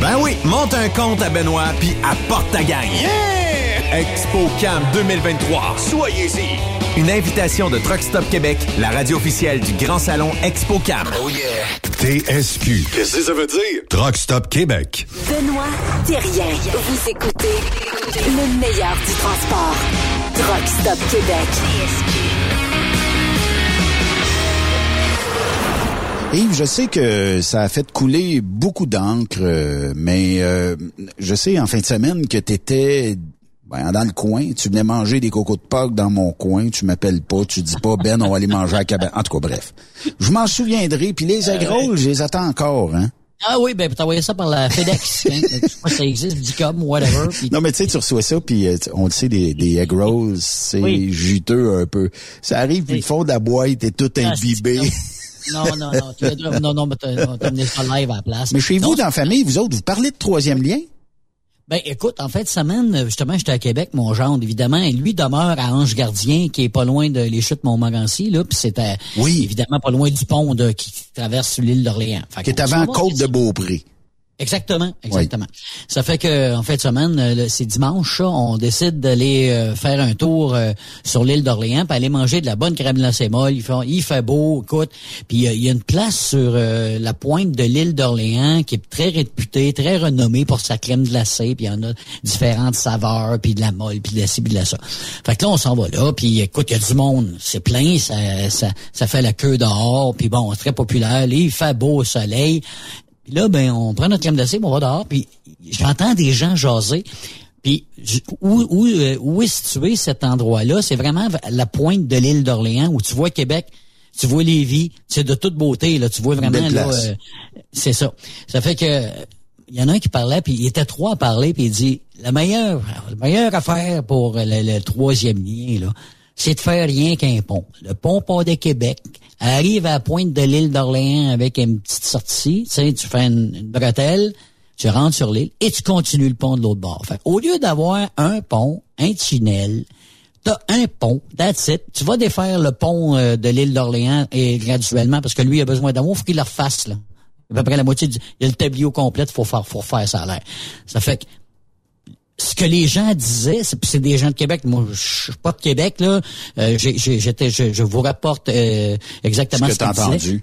Ben oui, monte un compte à Benoît puis apporte ta gagne. Yeah! ExpoCam 2023. Soyez-y. Une invitation de Truck Stop Québec, la radio officielle du Grand Salon ExpoCam. Oh yeah. TSQ. Qu'est-ce que ça veut dire? Truck Stop Québec. Benoît Thérien. Vous écoutez le meilleur du transport. Truck Stop Québec. Yves, je sais que ça a fait couler beaucoup d'encre, euh, mais euh, je sais en fin de semaine que tu étais dans le coin, tu venais manger des cocos de Pâques dans mon coin, tu m'appelles pas, tu dis pas Ben, on va aller manger à cabane. En tout cas, bref. Je m'en souviendrai, puis les agroles, je les attends encore, hein. Ah oui, ben, t'envoyer ça par la FedEx. hein. Je sais pas si ça existe, Dicom, whatever. Non, mais tu sais, tu reçois ça, puis euh, on le sait, des, des egg rolls, c'est Oui. juteux un peu. Ça arrive, puis le fond de la boîte est tout Ah, imbibé. Non, non, non. Tu l'as- non, non, mais t'as amené ça live à la place. Mais chez Non, vous, dans la famille, vous autres, vous parlez de troisième lien? Ben écoute, en fait, semaine, justement, j'étais à Québec, mon gendre, évidemment, et lui demeure à Ange Gardien, qui est pas loin de les chutes Montmorency, là, puis c'était évidemment pas loin du pont de, qui traverse l'île d'Orléans. Qui est avant Côte de Beaupré. Exactement, exactement. Ça fait que en fin de semaine, euh, c'est dimanche, on décide d'aller euh, faire un tour euh, sur l'île d'Orléans, puis aller manger de la bonne crème glacée molle. Il fait, il fait beau, écoute. Puis il y a une place sur la pointe de l'île d'Orléans qui est très réputée, très renommée pour sa crème glacée. Puis il y en a différentes saveurs, puis de la molle, puis de la ci, puis de la ça. Fait que là, on s'en va là, puis écoute, il y a du monde, c'est plein, ça, ça, ça fait la queue dehors, puis bon, c'est très populaire. Là, il fait beau au soleil. Puis là, ben, on prend notre crème glacée, puis on va dehors, puis j'entends des gens jaser. Puis où, où, euh, où est situé cet endroit-là? C'est vraiment la pointe de l'île d'Orléans où tu vois Québec, tu vois Lévis, c'est de toute beauté, là. Tu vois vraiment là. euh, c'est ça. Ça fait que il y en a un qui parlait, puis il était trois à parler, puis il dit la meilleure, la meilleure affaire pour le, le troisième lien, là, c'est de faire rien qu'un pont. Le pont port de Québec arrive à la pointe de l'île d'Orléans avec une petite sortie. Tu sais, tu fais une, bretelle, tu rentres sur l'île et tu continues le pont de l'autre bord. Fait, au lieu d'avoir un pont, un tunnel, T'as un pont, that's it. Tu vas défaire le pont euh, de l'île d'Orléans et graduellement, parce que lui il a besoin d'amour, faut qu'il le refasse, là. À peu près la moitié du, il y a le tablier complet, faut faire, faut refaire ça à l'air. Ça fait que, ce que les gens disaient, c'est, c'est des gens de Québec. Moi, je suis pas de Québec là. Euh, j'ai- j'ai- j'étais, je, je vous rapporte euh, exactement Ce que qu'ils disaient. entendu.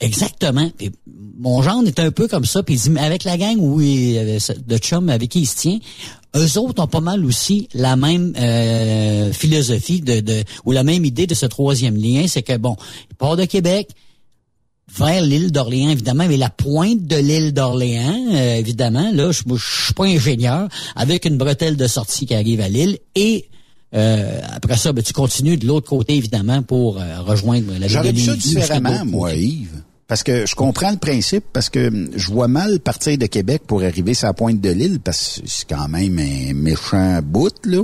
Exactement. Puis mon genre est un peu comme ça. Puis il dit, mais avec la gang où il, euh, de chum avec qui il se tient, eux autres ont pas mal aussi la même euh, philosophie de, de ou la même idée de ce troisième lien, c'est que bon, il part de Québec vers l'île d'Orléans, évidemment, mais la pointe de l'île d'Orléans, euh, évidemment, là, je, je suis pas ingénieur, avec une bretelle de sortie qui arrive à l'île et euh, après ça, ben, tu continues de l'autre côté, évidemment, pour euh, rejoindre la ville J'aurais vu ça différemment, moi. Yves. Parce que je comprends le principe, parce que hum, je vois mal partir de Québec pour arriver sur la pointe de l'île, parce que c'est quand même un méchant bout, là.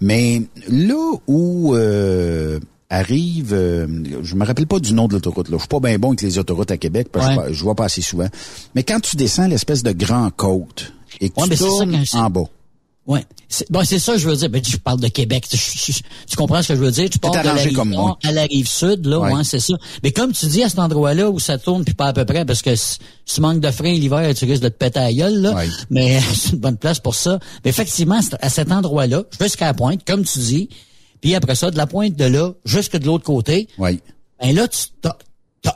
Mais là où euh, arrive, euh, je me rappelle pas du nom de l'autoroute, là. Je suis pas bien bon avec les autoroutes à Québec, parce que Ouais. je, vois pas assez souvent. Mais quand tu descends l'espèce de grand côte et que Ouais, tu ça tournes en bas, Ouais. C'est bon, c'est ça que je veux dire. Ben, je parle de Québec. Tu, comprends ce que je veux dire? Tu pars de la rive comme nord moi. à la rive sud, là, Ouais. ouais, c'est ça. Mais comme tu dis, à cet endroit-là où ça tourne, puis pas à peu près, parce que si, tu manques de frein l'hiver, tu risques de te péter à la gueule, là. Mais c'est une bonne place pour ça. Mais effectivement, à cet endroit-là, jusqu'à la pointe, comme tu dis, puis après ça, de la pointe de là, jusque de l'autre côté, oui. ben là, tu t'as,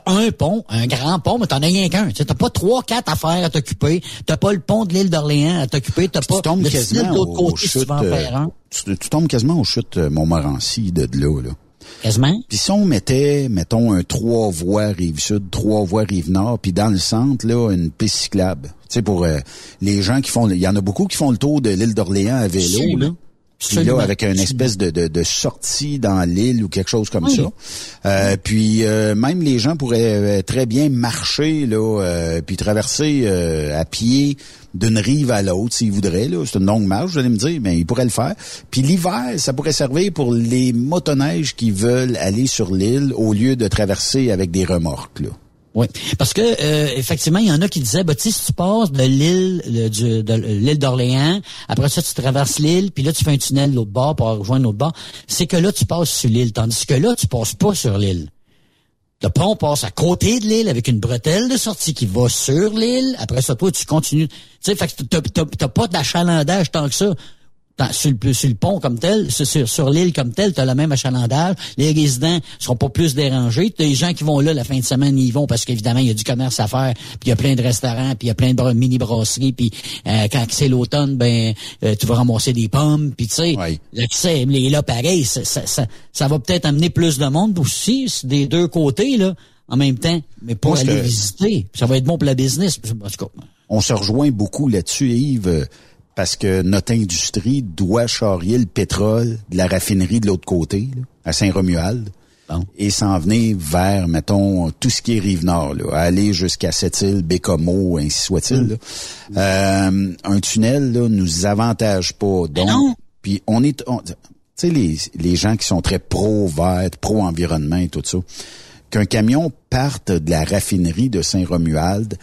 un pont, un grand pont, mais t'en as rien qu'un. T'as pas trois, quatre affaires à t'occuper. T'as pas le pont de l'île d'Orléans à t'occuper. T'as pas tu tombes le quasiment de l'autre côté si tu vas en euh, faire tu, tu tombes quasiment aux chutes euh, Montmorency de, de là, là. Quasiment. Puis si on mettait, mettons, un trois voies rive sud, trois voies rive nord, puis dans le centre, là, une piste cyclable. Tu sais, pour euh, les gens qui font, il y en a beaucoup qui font le tour de l'île d'Orléans à vélo, là. Puis là, avec une espèce de, de, de sortie dans l'île ou quelque chose comme Oui. ça. Euh, puis euh, même les gens pourraient euh, très bien marcher là, euh, puis traverser euh, à pied d'une rive à l'autre s'ils voudraient. Là, c'est une longue marche, vous allez me dire, mais ils pourraient le faire. Puis l'hiver, ça pourrait servir pour les motoneiges qui veulent aller sur l'île au lieu de traverser avec des remorques. Là. Oui, parce que euh, effectivement, il y en a qui disaient, bah, si tu passes de l'île de l'île d'Orléans, après ça, tu traverses l'île, puis là, tu fais un tunnel l'autre bord pour rejoindre l'autre bord, c'est que là, tu passes sur l'île, tandis que là, tu passes pas sur l'île. Le pont passe à côté de l'île avec une bretelle de sortie qui va sur l'île. Après ça, toi, tu continues. Tu sais, fait que t'as pas d'achalandage tant que ça. Dans- sur, le, sur le pont comme tel, sur, sur, l'île comme tel, tu as le même achalandage. Les résidents seront pas plus dérangés. T'as les gens qui vont là la fin de semaine, ils vont parce qu'évidemment, il y a du commerce à faire, puis il y a plein de restaurants, puis il y a plein de bra- mini-brasseries, puis euh, quand c'est l'automne, ben euh, tu vas ramasser des pommes, puis tu sais, l'accès, les là, pareil, ça, ça, ça, ça va peut-être amener plus de monde aussi, des deux côtés, là, en même temps, mais pour aller que- visiter. Ça va être bon pour la business. En tout cas, On se rejoint beaucoup là-dessus, Yves, parce que notre industrie doit charrier le pétrole de la raffinerie de l'autre côté, là, à Saint-Romuald. et s'en venir vers, mettons, tout ce qui est Rive-Nord, là, aller jusqu'à Sept-Îles, Bécomo, ainsi soit-il. Mm. là. Euh, un tunnel là, nous avantage pas. Donc, puis on est... on- tu sais, les, les gens qui sont très pro-vert, pro-environnement et tout ça, qu'un camion parte de la raffinerie de Saint-Romuald,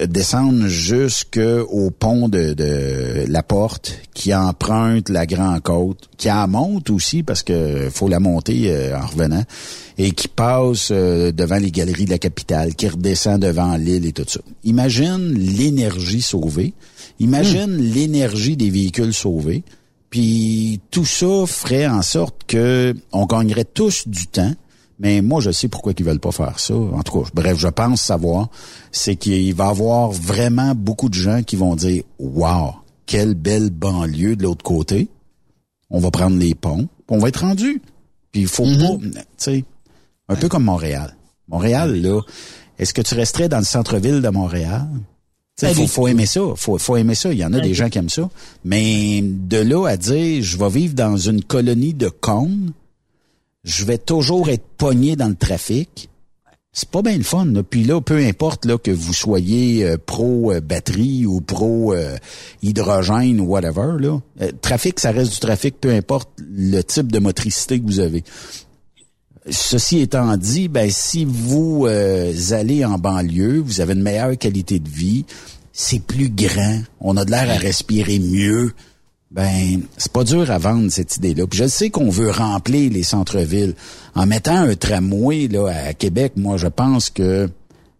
euh, descende jusqu'au pont de, de la porte, qui emprunte la Grand Côte, qui en monte aussi parce que faut la monter euh, en revenant, et qui passe euh, devant les galeries de la capitale, qui redescend devant l'île et tout ça. Imagine l'énergie sauvée. Imagine l'énergie des véhicules sauvés. Puis tout ça ferait en sorte que on gagnerait tous du temps. Mais moi, je sais pourquoi ils veulent pas faire ça. En tout cas, bref, je pense savoir, c'est qu'il va y avoir vraiment beaucoup de gens qui vont dire, wow, quelle belle banlieue de l'autre côté. On va prendre les ponts, on va être rendu. Puis il faut pas, tu sais, un peu comme Montréal. Montréal, là, est-ce que tu resterais dans le centre-ville de Montréal? Il faut, faut aimer ça. Faut, faut aimer ça. Il y en a des gens qui aiment ça. Mais de là à dire, je vais vivre dans une colonie de cônes, je vais toujours être pogné dans le trafic. C'est pas bien le fun. Là. Puis là, peu importe là, que vous soyez euh, pro euh, batterie ou pro euh, hydrogène ou whatever, là, trafic, ça reste du trafic, peu importe le type de motricité que vous avez. Ceci étant dit, ben si vous allez en banlieue, vous avez une meilleure qualité de vie, c'est plus grand, on a de l'air à respirer mieux. Ben, c'est pas dur à vendre cette idée-là. Puis je sais qu'on veut remplir les centres-villes en mettant un tramway là à Québec. Moi, je pense que,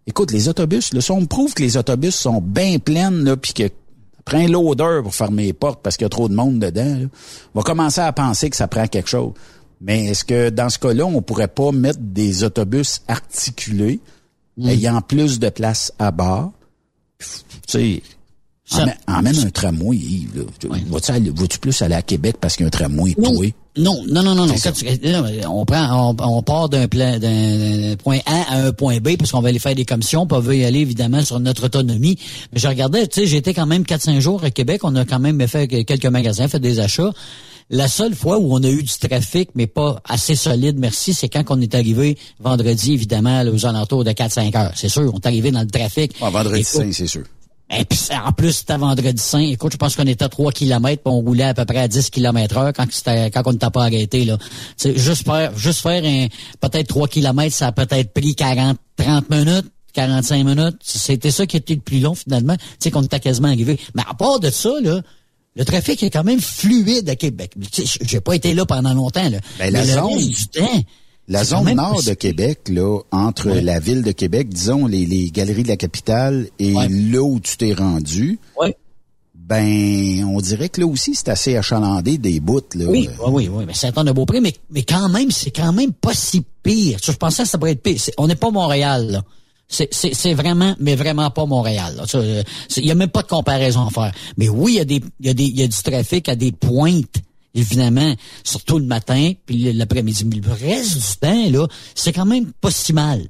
écoute, les autobus, là, si on me prouve que les autobus sont bien pleines là, puis que prend l'odeur pour fermer les portes parce qu'il y a trop de monde dedans, là, on va commencer à penser que ça prend quelque chose. Mais est-ce que dans ce cas-là, on pourrait pas mettre des autobus articulés ayant plus de place à bord? Tu sais, emmène, emmène un tramway, Yves. là. Vas-tu aller- vas-tu plus aller à Québec parce qu'il y a un tramway, Non. toi? Non, non, non, non, non. Quand tu- on prend, on, on part d'un plan, d'un point A à un point B parce qu'on va aller faire des commissions, puis on veut y aller évidemment sur notre autonomie. Mais je regardais, tu sais, j'étais quand même 4-5 jours à Québec. On a quand même fait quelques magasins, fait des achats. La seule fois où on a eu du trafic, mais pas assez solide, merci, c'est quand on est arrivé vendredi, évidemment, là, aux alentours de 4-5 heures. C'est sûr, on est arrivé dans le trafic. Ah, vendredi saint, c'est sûr. Et puis en plus, c'était vendredi saint. Écoute, je pense qu'on était à 3 km, puis on roulait à peu près à 10 km heure quand c'était quand on n'était pas arrêté. Là. Juste faire juste faire un peut-être 3 km, ça a peut-être pris 40, 30 minutes. 45 minutes, c'était ça qui était le plus long finalement, tu sais qu'on était quasiment arrivé. Mais à part de ça là, le trafic est quand même fluide à Québec. J'ai pas été là pendant longtemps là. Ben, la le zone- reste du temps, La zone nord de. Québec, là, entre la ville de Québec, disons les, les galeries de la capitale et là où tu t'es rendu, ben on dirait que là aussi c'est assez achalandé des bouts. Là. Oui, oui, oui, oui, mais c'est un temps de beau prix, mais, mais quand même, c'est quand même pas si pire. Je pensais que ça pourrait être pire. On n'est pas Montréal, là. C'est, c'est, c'est vraiment, mais vraiment pas Montréal. là. Ça, euh, Il a même pas de comparaison à faire. Mais oui, il y a des, il y a des, il y a du trafic à des pointes, évidemment, surtout le matin, puis l'après-midi. Mais le reste du temps, là, c'est quand même pas si mal.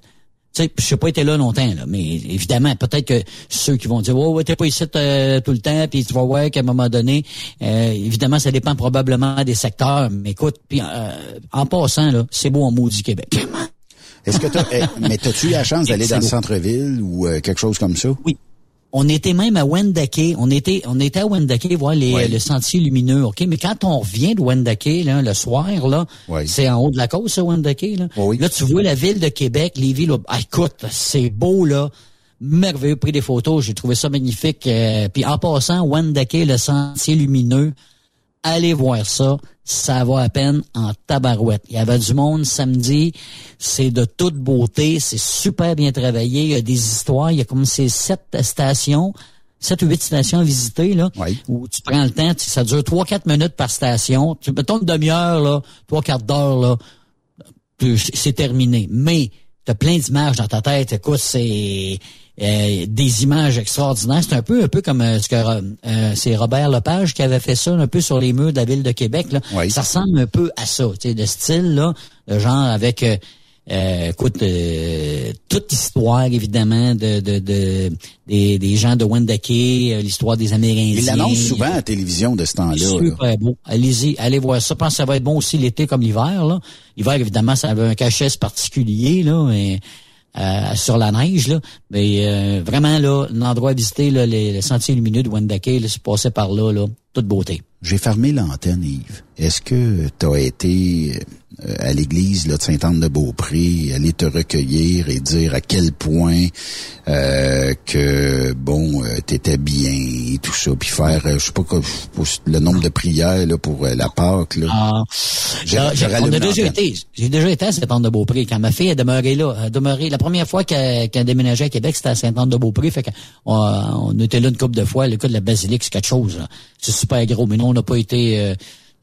Tu sais, je n'ai pas été là longtemps, là, mais évidemment, peut-être que ceux qui vont dire, ouais, ouais, t'es pas ici euh, tout le temps, puis tu vas voir qu'à un moment donné, euh, évidemment, ça dépend probablement des secteurs. Mais écoute, puis euh, en passant, là, c'est beau en maudit Québec. Est-ce que t'as, eh, mais t'as-tu eu la chance d'aller dans le centre-ville ou euh, quelque chose comme ça? Oui. On était même à Wendake. On était, on était à Wendake voir les, le sentier lumineux, OK? Mais quand on revient de Wendake, là, le soir, là, c'est en haut de la côte, ça, Wendake, là. Là, tu vois la ville de Québec, les villes, ah, écoute, c'est beau, là. Merveilleux, pris des photos, j'ai trouvé ça magnifique. Euh, puis en passant, Wendake, le sentier lumineux, allez voir ça. Ça va à peine en tabarouette. Il y avait du monde samedi. C'est de toute beauté. C'est super bien travaillé. Il y a des histoires. Il y a comme ces sept stations, sept ou huit stations à visiter, là. Où tu prends le temps. tu- Ça dure trois, quatre minutes par station. Tu mettons une demi-heure, là, trois quarts d'heure, là. puis C'est terminé. Mais t'as plein d'images dans ta tête. Écoute, c'est euh, des images extraordinaires. C'est un peu un peu comme euh, ce que euh, c'est Robert Lepage qui avait fait ça un peu sur les murs de la ville de Québec. Là. Ça ressemble un peu à ça, tu sais, de style là, de genre avec euh, Euh, écoute, euh, toute l'histoire, évidemment, de, de, de des, des gens de Wendake, euh, l'histoire des Amérindiens. Il l'annonce souvent à la télévision de ce temps-là. là. Super beau. Allez-y, allez voir ça. Je pense que ça va être bon aussi l'été comme l'hiver. là. L'hiver, évidemment, ça avait un cachet particulier, là, mais euh, sur la neige, là. Mais euh, vraiment, là, l'endroit à visiter, là, les, le sentier lumineux de Wendake, là, se passer par là, là, toute beauté. J'ai fermé l'antenne, Yves. Est-ce que tu as été euh, à l'église là, de Sainte-Anne-de-Beaupré, aller te recueillir et dire à quel point euh, que bon, euh, t'étais bien et tout ça, puis faire, euh, je sais pas quoi, le nombre de prières là pour euh, la Pâque là. Ah. J'ai- a déjà été. J'ai déjà été à Saint-Anne-de-Beaupré. Quand ma fille a demeuré là, a demeuré, la première fois qu'elle qu'elle déménageait à Québec, c'était à Saint-Anne-de-Beaupré. Fait qu'on on était là une couple de fois. Le cas de la basilique, c'est quelque chose. là. C'est super gros. Mais nous, on n'a pas été... euh,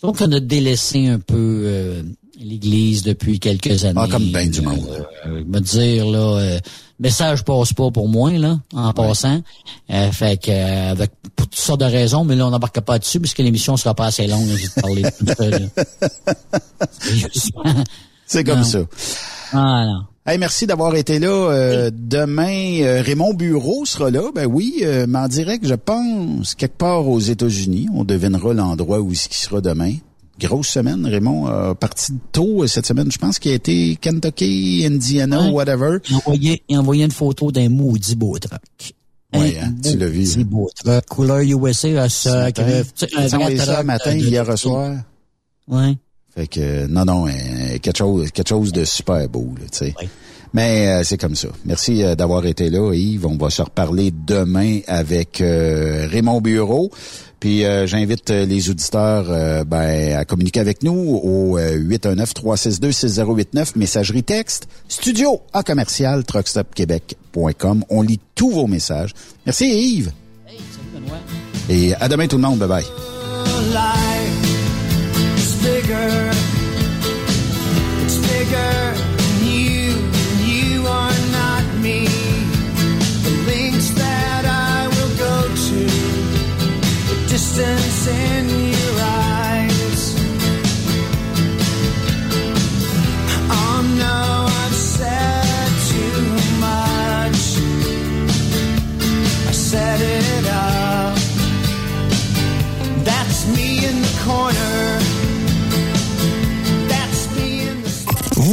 donc, on a délaissé un peu euh, l'église depuis quelques années. Ah, comme ben du monde. Euh, me dire, là... euh, message passe pas pour moi, là, en passant. Euh, fait que, euh, avec pour toutes sortes de raisons, mais là, on n'embarque pas dessus parce que l'émission sera pas assez longue, j'ai parlé de tout ça. C'est comme Non. ça. Ah, non. Hey, merci d'avoir été là. Euh, Demain, euh, Raymond Bureau sera là. Ben oui, euh, mais en direct, je pense, quelque part aux États-Unis. On devinera l'endroit où il sera demain. Grosse semaine, Raymond a parti tôt euh, cette semaine. Je pense qu'il a été Kentucky, Indiana, Ouais. whatever. Il a envoyé, il a envoyé une photo d'un maudit beau truck. Oui, hein, tu l'as vu. Maudit beau truck. Couleur USA à sais, un vrai envoyé ça matin, de- hier soir. Ouais. Fait que euh, non, non, euh, quelque chose, quelque chose de super beau, tu sais. Mais euh, c'est comme ça. Merci euh, d'avoir été là, Yves. On va se reparler demain avec euh, Raymond Bureau. Puis euh, j'invite euh, les auditeurs euh, ben, à communiquer avec nous au euh, 819-362-6089, messagerie texte, studio à commercial truckstopquebec.com. On lit tous vos messages. Merci Yves. Et à demain tout le monde. Bye bye. The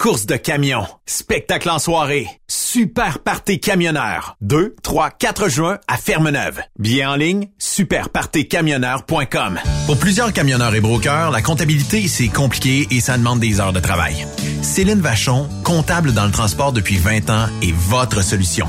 Course de camion, spectacle en soirée, super party camionneur. 2, 3, 4 juin à Fermeneuve. Bien en ligne, superpartycamionneur.com. Pour plusieurs camionneurs et brokers, la comptabilité, c'est compliqué et ça demande des heures de travail. Céline Vachon, comptable dans le transport depuis 20 ans, est votre solution.